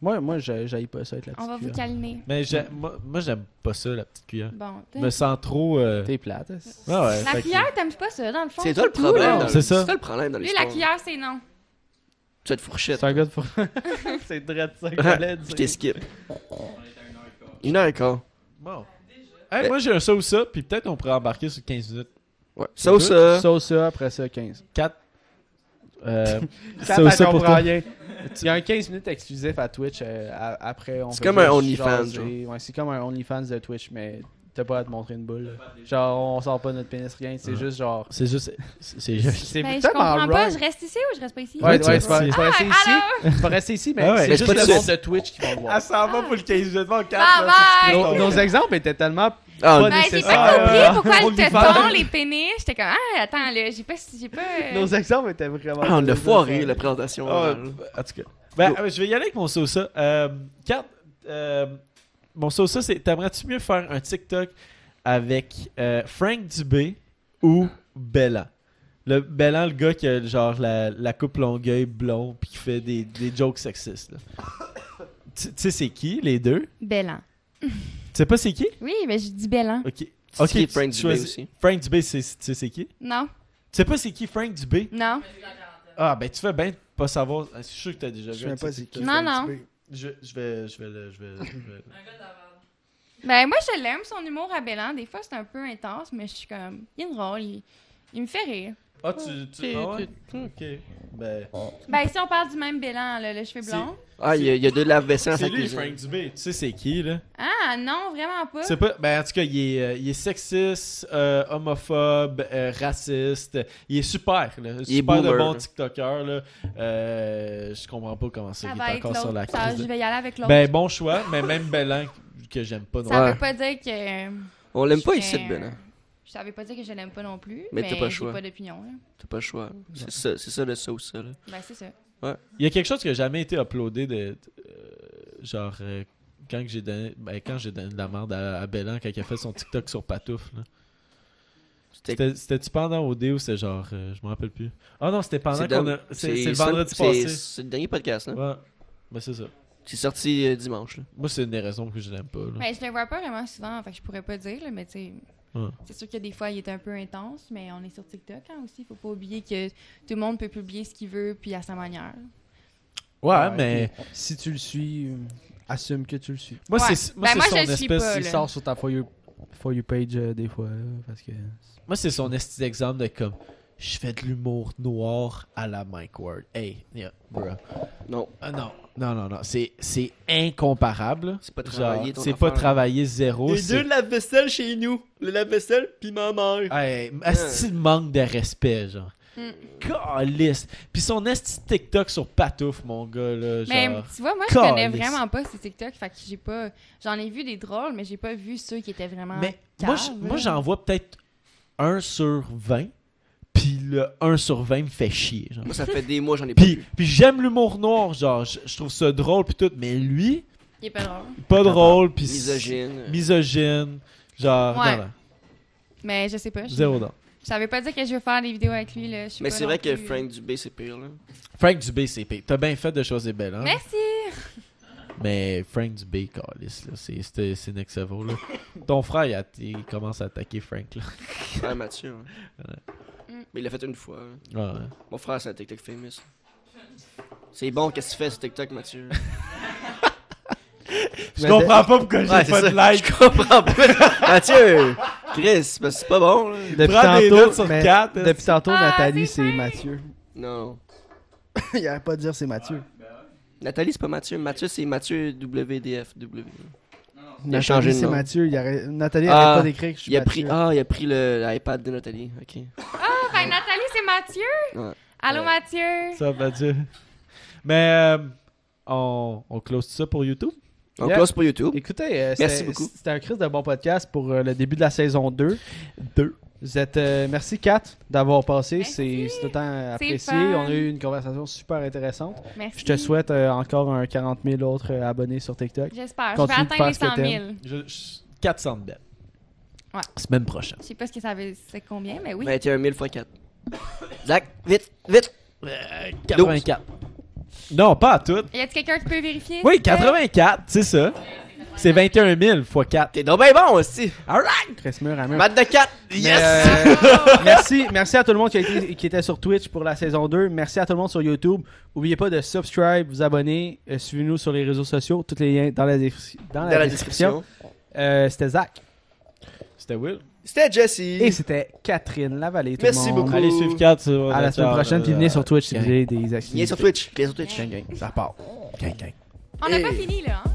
Moi, moi je- j'aille pas ça avec la On va petite vous cuillère. calmer. Mais moi, moi, j'aime pas ça, la petite cuillère. Bon, Je me sens trop. euh, T'es plate. Ah ouais, La fait que- cuillère, t'aimes pas ça, dans le fond? C'est toi le problème. C'est ça. C'est toi le problème dans Lui, l'histoire. la cuillère, c'est non. Tu as de fourchette. C'est un gars de fou. c'est drôle ça que j'allais Je dire. t'ai skip. On est à une heure et quart. Une heure et quart. Bon. Hey, moi, j'ai un ça ou ça, puis peut-être on pourrait embarquer sur 15 minutes. Ouais. Ça ou ça. Ça ou ça, après ça, 15. 4. Euh, Ça, ça pour toi. rien. Il y a un 15 minutes exclusif à Twitch. euh, à- après, on C'est comme un juste OnlyFans, jaser. Ouais, c'est comme un OnlyFans de Twitch, mais t'as pas à te montrer une boule. Genre, on sort pas notre pénis, rien. C'est Ouais. juste genre. C'est juste. C'est c'est juste. C'est Ben, je tellement comprends pas. wrong. Je reste ici ou je reste pas ici? Ouais, ouais, tu tu restes vas ici. tu vas rester ici. Alors, Tu vas rester ici, mais Ah ouais. c'est juste pas de le monde suite. de Twitch qui vont le voir. Elle s'en va pour le 15 minutes. Bon, 4. Bye bye! Nos, nos exemples étaient tellement Ah, pas Ben, j'ai pas compris Ah, pourquoi le téton, les pénis. J'étais comme, ah, attends, là, j'ai pas. J'ai pas euh, Nos exemples étaient vraiment. Ah, on pas a foiré la présentation. Ah, en tout cas. Ben, Go. euh, je vais y aller avec mon sauce. Euh, Kat, euh, mon sauce, c'est t'aimerais-tu mieux faire un TikTok avec euh, Frank Dubé ou Bella? Le Bellan, le gars qui a genre la, la coupe longueuil blond puis qui fait des, des jokes sexistes. tu sais c'est qui les deux? Bellan. Tu sais pas c'est qui? Oui, mais je dis Bellan. Ok. C'est Ok, qui tu Frank Dubé aussi. Frank Dubé, c'est- tu sais c'est qui? Tu Non, sais pas c'est qui Frank Dubé? non. Ah ben tu fais bien de pas savoir. Je suis sûr que t'as déjà Je vu. sais un même pas TikTok. c'est qui. Non, non. Je, je vais, je vais, le- je vais, je vais- Ben, moi, je l'aime, son humour à Bellan. Des fois, c'est un peu intense, mais je suis comme, il est drôle, il, il me fait rire. Ah, tu. tu ah ouais? Ok. Ben. Ben, si on parle du même Bélan, là, le cheveu blond. Ah, il y, a- il y a de lave-vaisselle dans C'est lui, cuisine. Frank Dubé. Tu sais, c'est qui, là? Ah, non, vraiment pas. C'est pas. Ben, en tout cas, il est, euh, il est sexiste, euh, homophobe, euh, raciste. Il est super, là. Il est super de boomer, bon là. TikToker, là. Euh, je comprends pas comment ça, Ça il va est être encore sur la l'autre. Ça, crise. Je de- vais y aller avec l'autre. Ben, bon choix, mais même Bellan, que j'aime pas non ça Ouais. veut pas dire que. On l'aime pas ici, Ben. hein. Ça veut pas dire que je l'aime pas non plus. Mais Mais, t'as pas le j'ai choix. pas d'opinion. là. T'as pas le choix. C'est ça, c'est ça le ça ou ça, là. Ben, c'est ça. Il y a quelque chose qui a jamais été uploadé de. euh, genre. euh, quand que j'ai donné, ben, quand j'ai donné de la merde à, à Bellan quand il a fait son TikTok sur Patouf, là. C'était C'était- C'était-tu pendant OD ou c'est genre. euh, je me rappelle plus. Ah non, c'était pendant c'est qu'on a. C'est c'est le ça- vendredi c'est- passé. C'est le dernier podcast, là. Ouais. Ben c'est ça. C'est sorti euh, dimanche, là. Moi, c'est une des raisons que je l'aime pas. Là. Ben, je le vois pas vraiment souvent, fait que je pourrais pas dire, là, mais tu sais. Ouais. C'est sûr que des fois, il est un peu intense, mais on est sur TikTok hein, aussi. Faut pas oublier que tout le monde peut publier ce qu'il veut, puis à sa manière. Ouais, Ouais, mais. puis Si tu le suis, euh, assume que tu le suis. Moi, Ouais. c'est moi, Ben, c'est moi, son je espèce. pas, Il sort sur ta for you, for you page euh, des fois. parce que... Moi, c'est son esti d'exemple de comme. Je fais de l'humour noir à la Mike Ward. Hey, yeah, bro. Non, Ah non, non, non, non. C'est, c'est incomparable. c'est pas Genre, travaillé, ton c'est pas travailler zéro. Les c'est- deux lave-vaisselle chez nous. Le lave-vaisselle, puis ma mère. Hey, esti de manque de respect, genre. Mm. Calisse. Puis son esti TikTok sur Patouf, mon gars, là, genre. Mais tu vois, moi, je connais Calisse. vraiment pas ces TikTok, fait que j'ai pas. J'en ai vu des drôles, mais j'ai pas vu ceux qui étaient vraiment. Mais moi, caves, j'en vois peut-être 1 sur 20. Puis le 1 sur 20 me fait chier, genre. Moi, ça fait des mois, j'en ai pas Puis, j'aime l'humour noir, genre, je, je trouve ça drôle, puis tout. Mais lui, Il est pas drôle. pas drôle, puis. Misogyne. Misogyne. Genre, Ouais. non, non. Mais je sais pas. je- Zéro non. Ça veut pas dire que je veux faire des vidéos avec lui, là. je suis Mais pas c'est non vrai que plus- Frank Dubé, c'est pire, là. Frank Dubé, c'est pire. T'as bien fait de choisir belle, hein? Merci! Mais Frank Dubé, calice, là, c'est, c'est, c'est next level, là. Ton frère, il, a- il commence à attaquer Frank, là. Ouais, Mathieu. hein. Mais il l'a fait une fois. hein. Ouais. Mon frère, c'est un TikTok famous. C'est bon, qu'est-ce que tu fais sur TikTok, Mathieu? Je comprends pas pourquoi j'ai Ouais, pas ça. de like. Je comprends pas. Mathieu! Chris, parce que c'est pas bon, là. Depuis Prends des tantôt, notes sur mais hein. depuis tantôt Ah, Nathalie, c'est. Mathieu. Non. il arrête pas de dire c'est Mathieu. Nathalie, c'est pas Mathieu. Mathieu, c'est Mathieu WDF. W. Nathalie, a changé de c'est nom. Mathieu. Il Nathalie Ah, arrête pas d'écrire que je suis Il a pris, Mathieu. ah, il a pris le l'iPad de Nathalie. Ok. Que Nathalie, c'est Mathieu! Ouais. Allô, Ouais. Mathieu! Ça va dire. Mais, euh, on, on close ça pour YouTube? On Yeah. close pour YouTube. Écoutez, euh, Merci c'était- beaucoup. C'était un crise de bon podcast pour euh, le début de la saison 2. Deux. Vous êtes, euh, merci Kat d'avoir passé. Merci. C'est tout le temps apprécié. On a eu une conversation super intéressante. Merci. Je te souhaite euh, encore un 40 000 autres euh, abonnés sur TikTok. J'espère. Je vais atteindre les faire ce 100 que 000. t'aimes. Je, je- 400 bêtes. Ouais. Semaine prochaine. Je sais pas ce que ça veut c'est combien, mais oui. 21 000 x 4. Zach, vite, vite. Euh, 84. Non, pas à tout. Y a-t-il quelqu'un qui peut vérifier? Oui, s'il te plaît? 84, c'est ça. C'est 21 000 x 4. T'es donc bien bon aussi. Alright! Mat de 4. Mais, Yes! euh, merci, merci à tout le monde qui, a été- qui était sur Twitch pour la saison 2. Merci à tout le monde sur YouTube. N'oubliez pas de subscribe, vous abonner. euh, Suivez-nous sur les réseaux sociaux. Tous les liens dans la, dans la Dans la description. description. Euh, c'était Zach. C'était Will. C'était Jesse. Et c'était Catherine Lavallée. Tout Merci le monde. beaucoup. Allez suivre 4 sur À la semaine prochaine. Puis venez sur Twitch si vous avez des Viens activités. sur Twitch. Viens sur Twitch. Gang, gang. Ça part. Gang, gang. On n'a pas fini, là. Hein?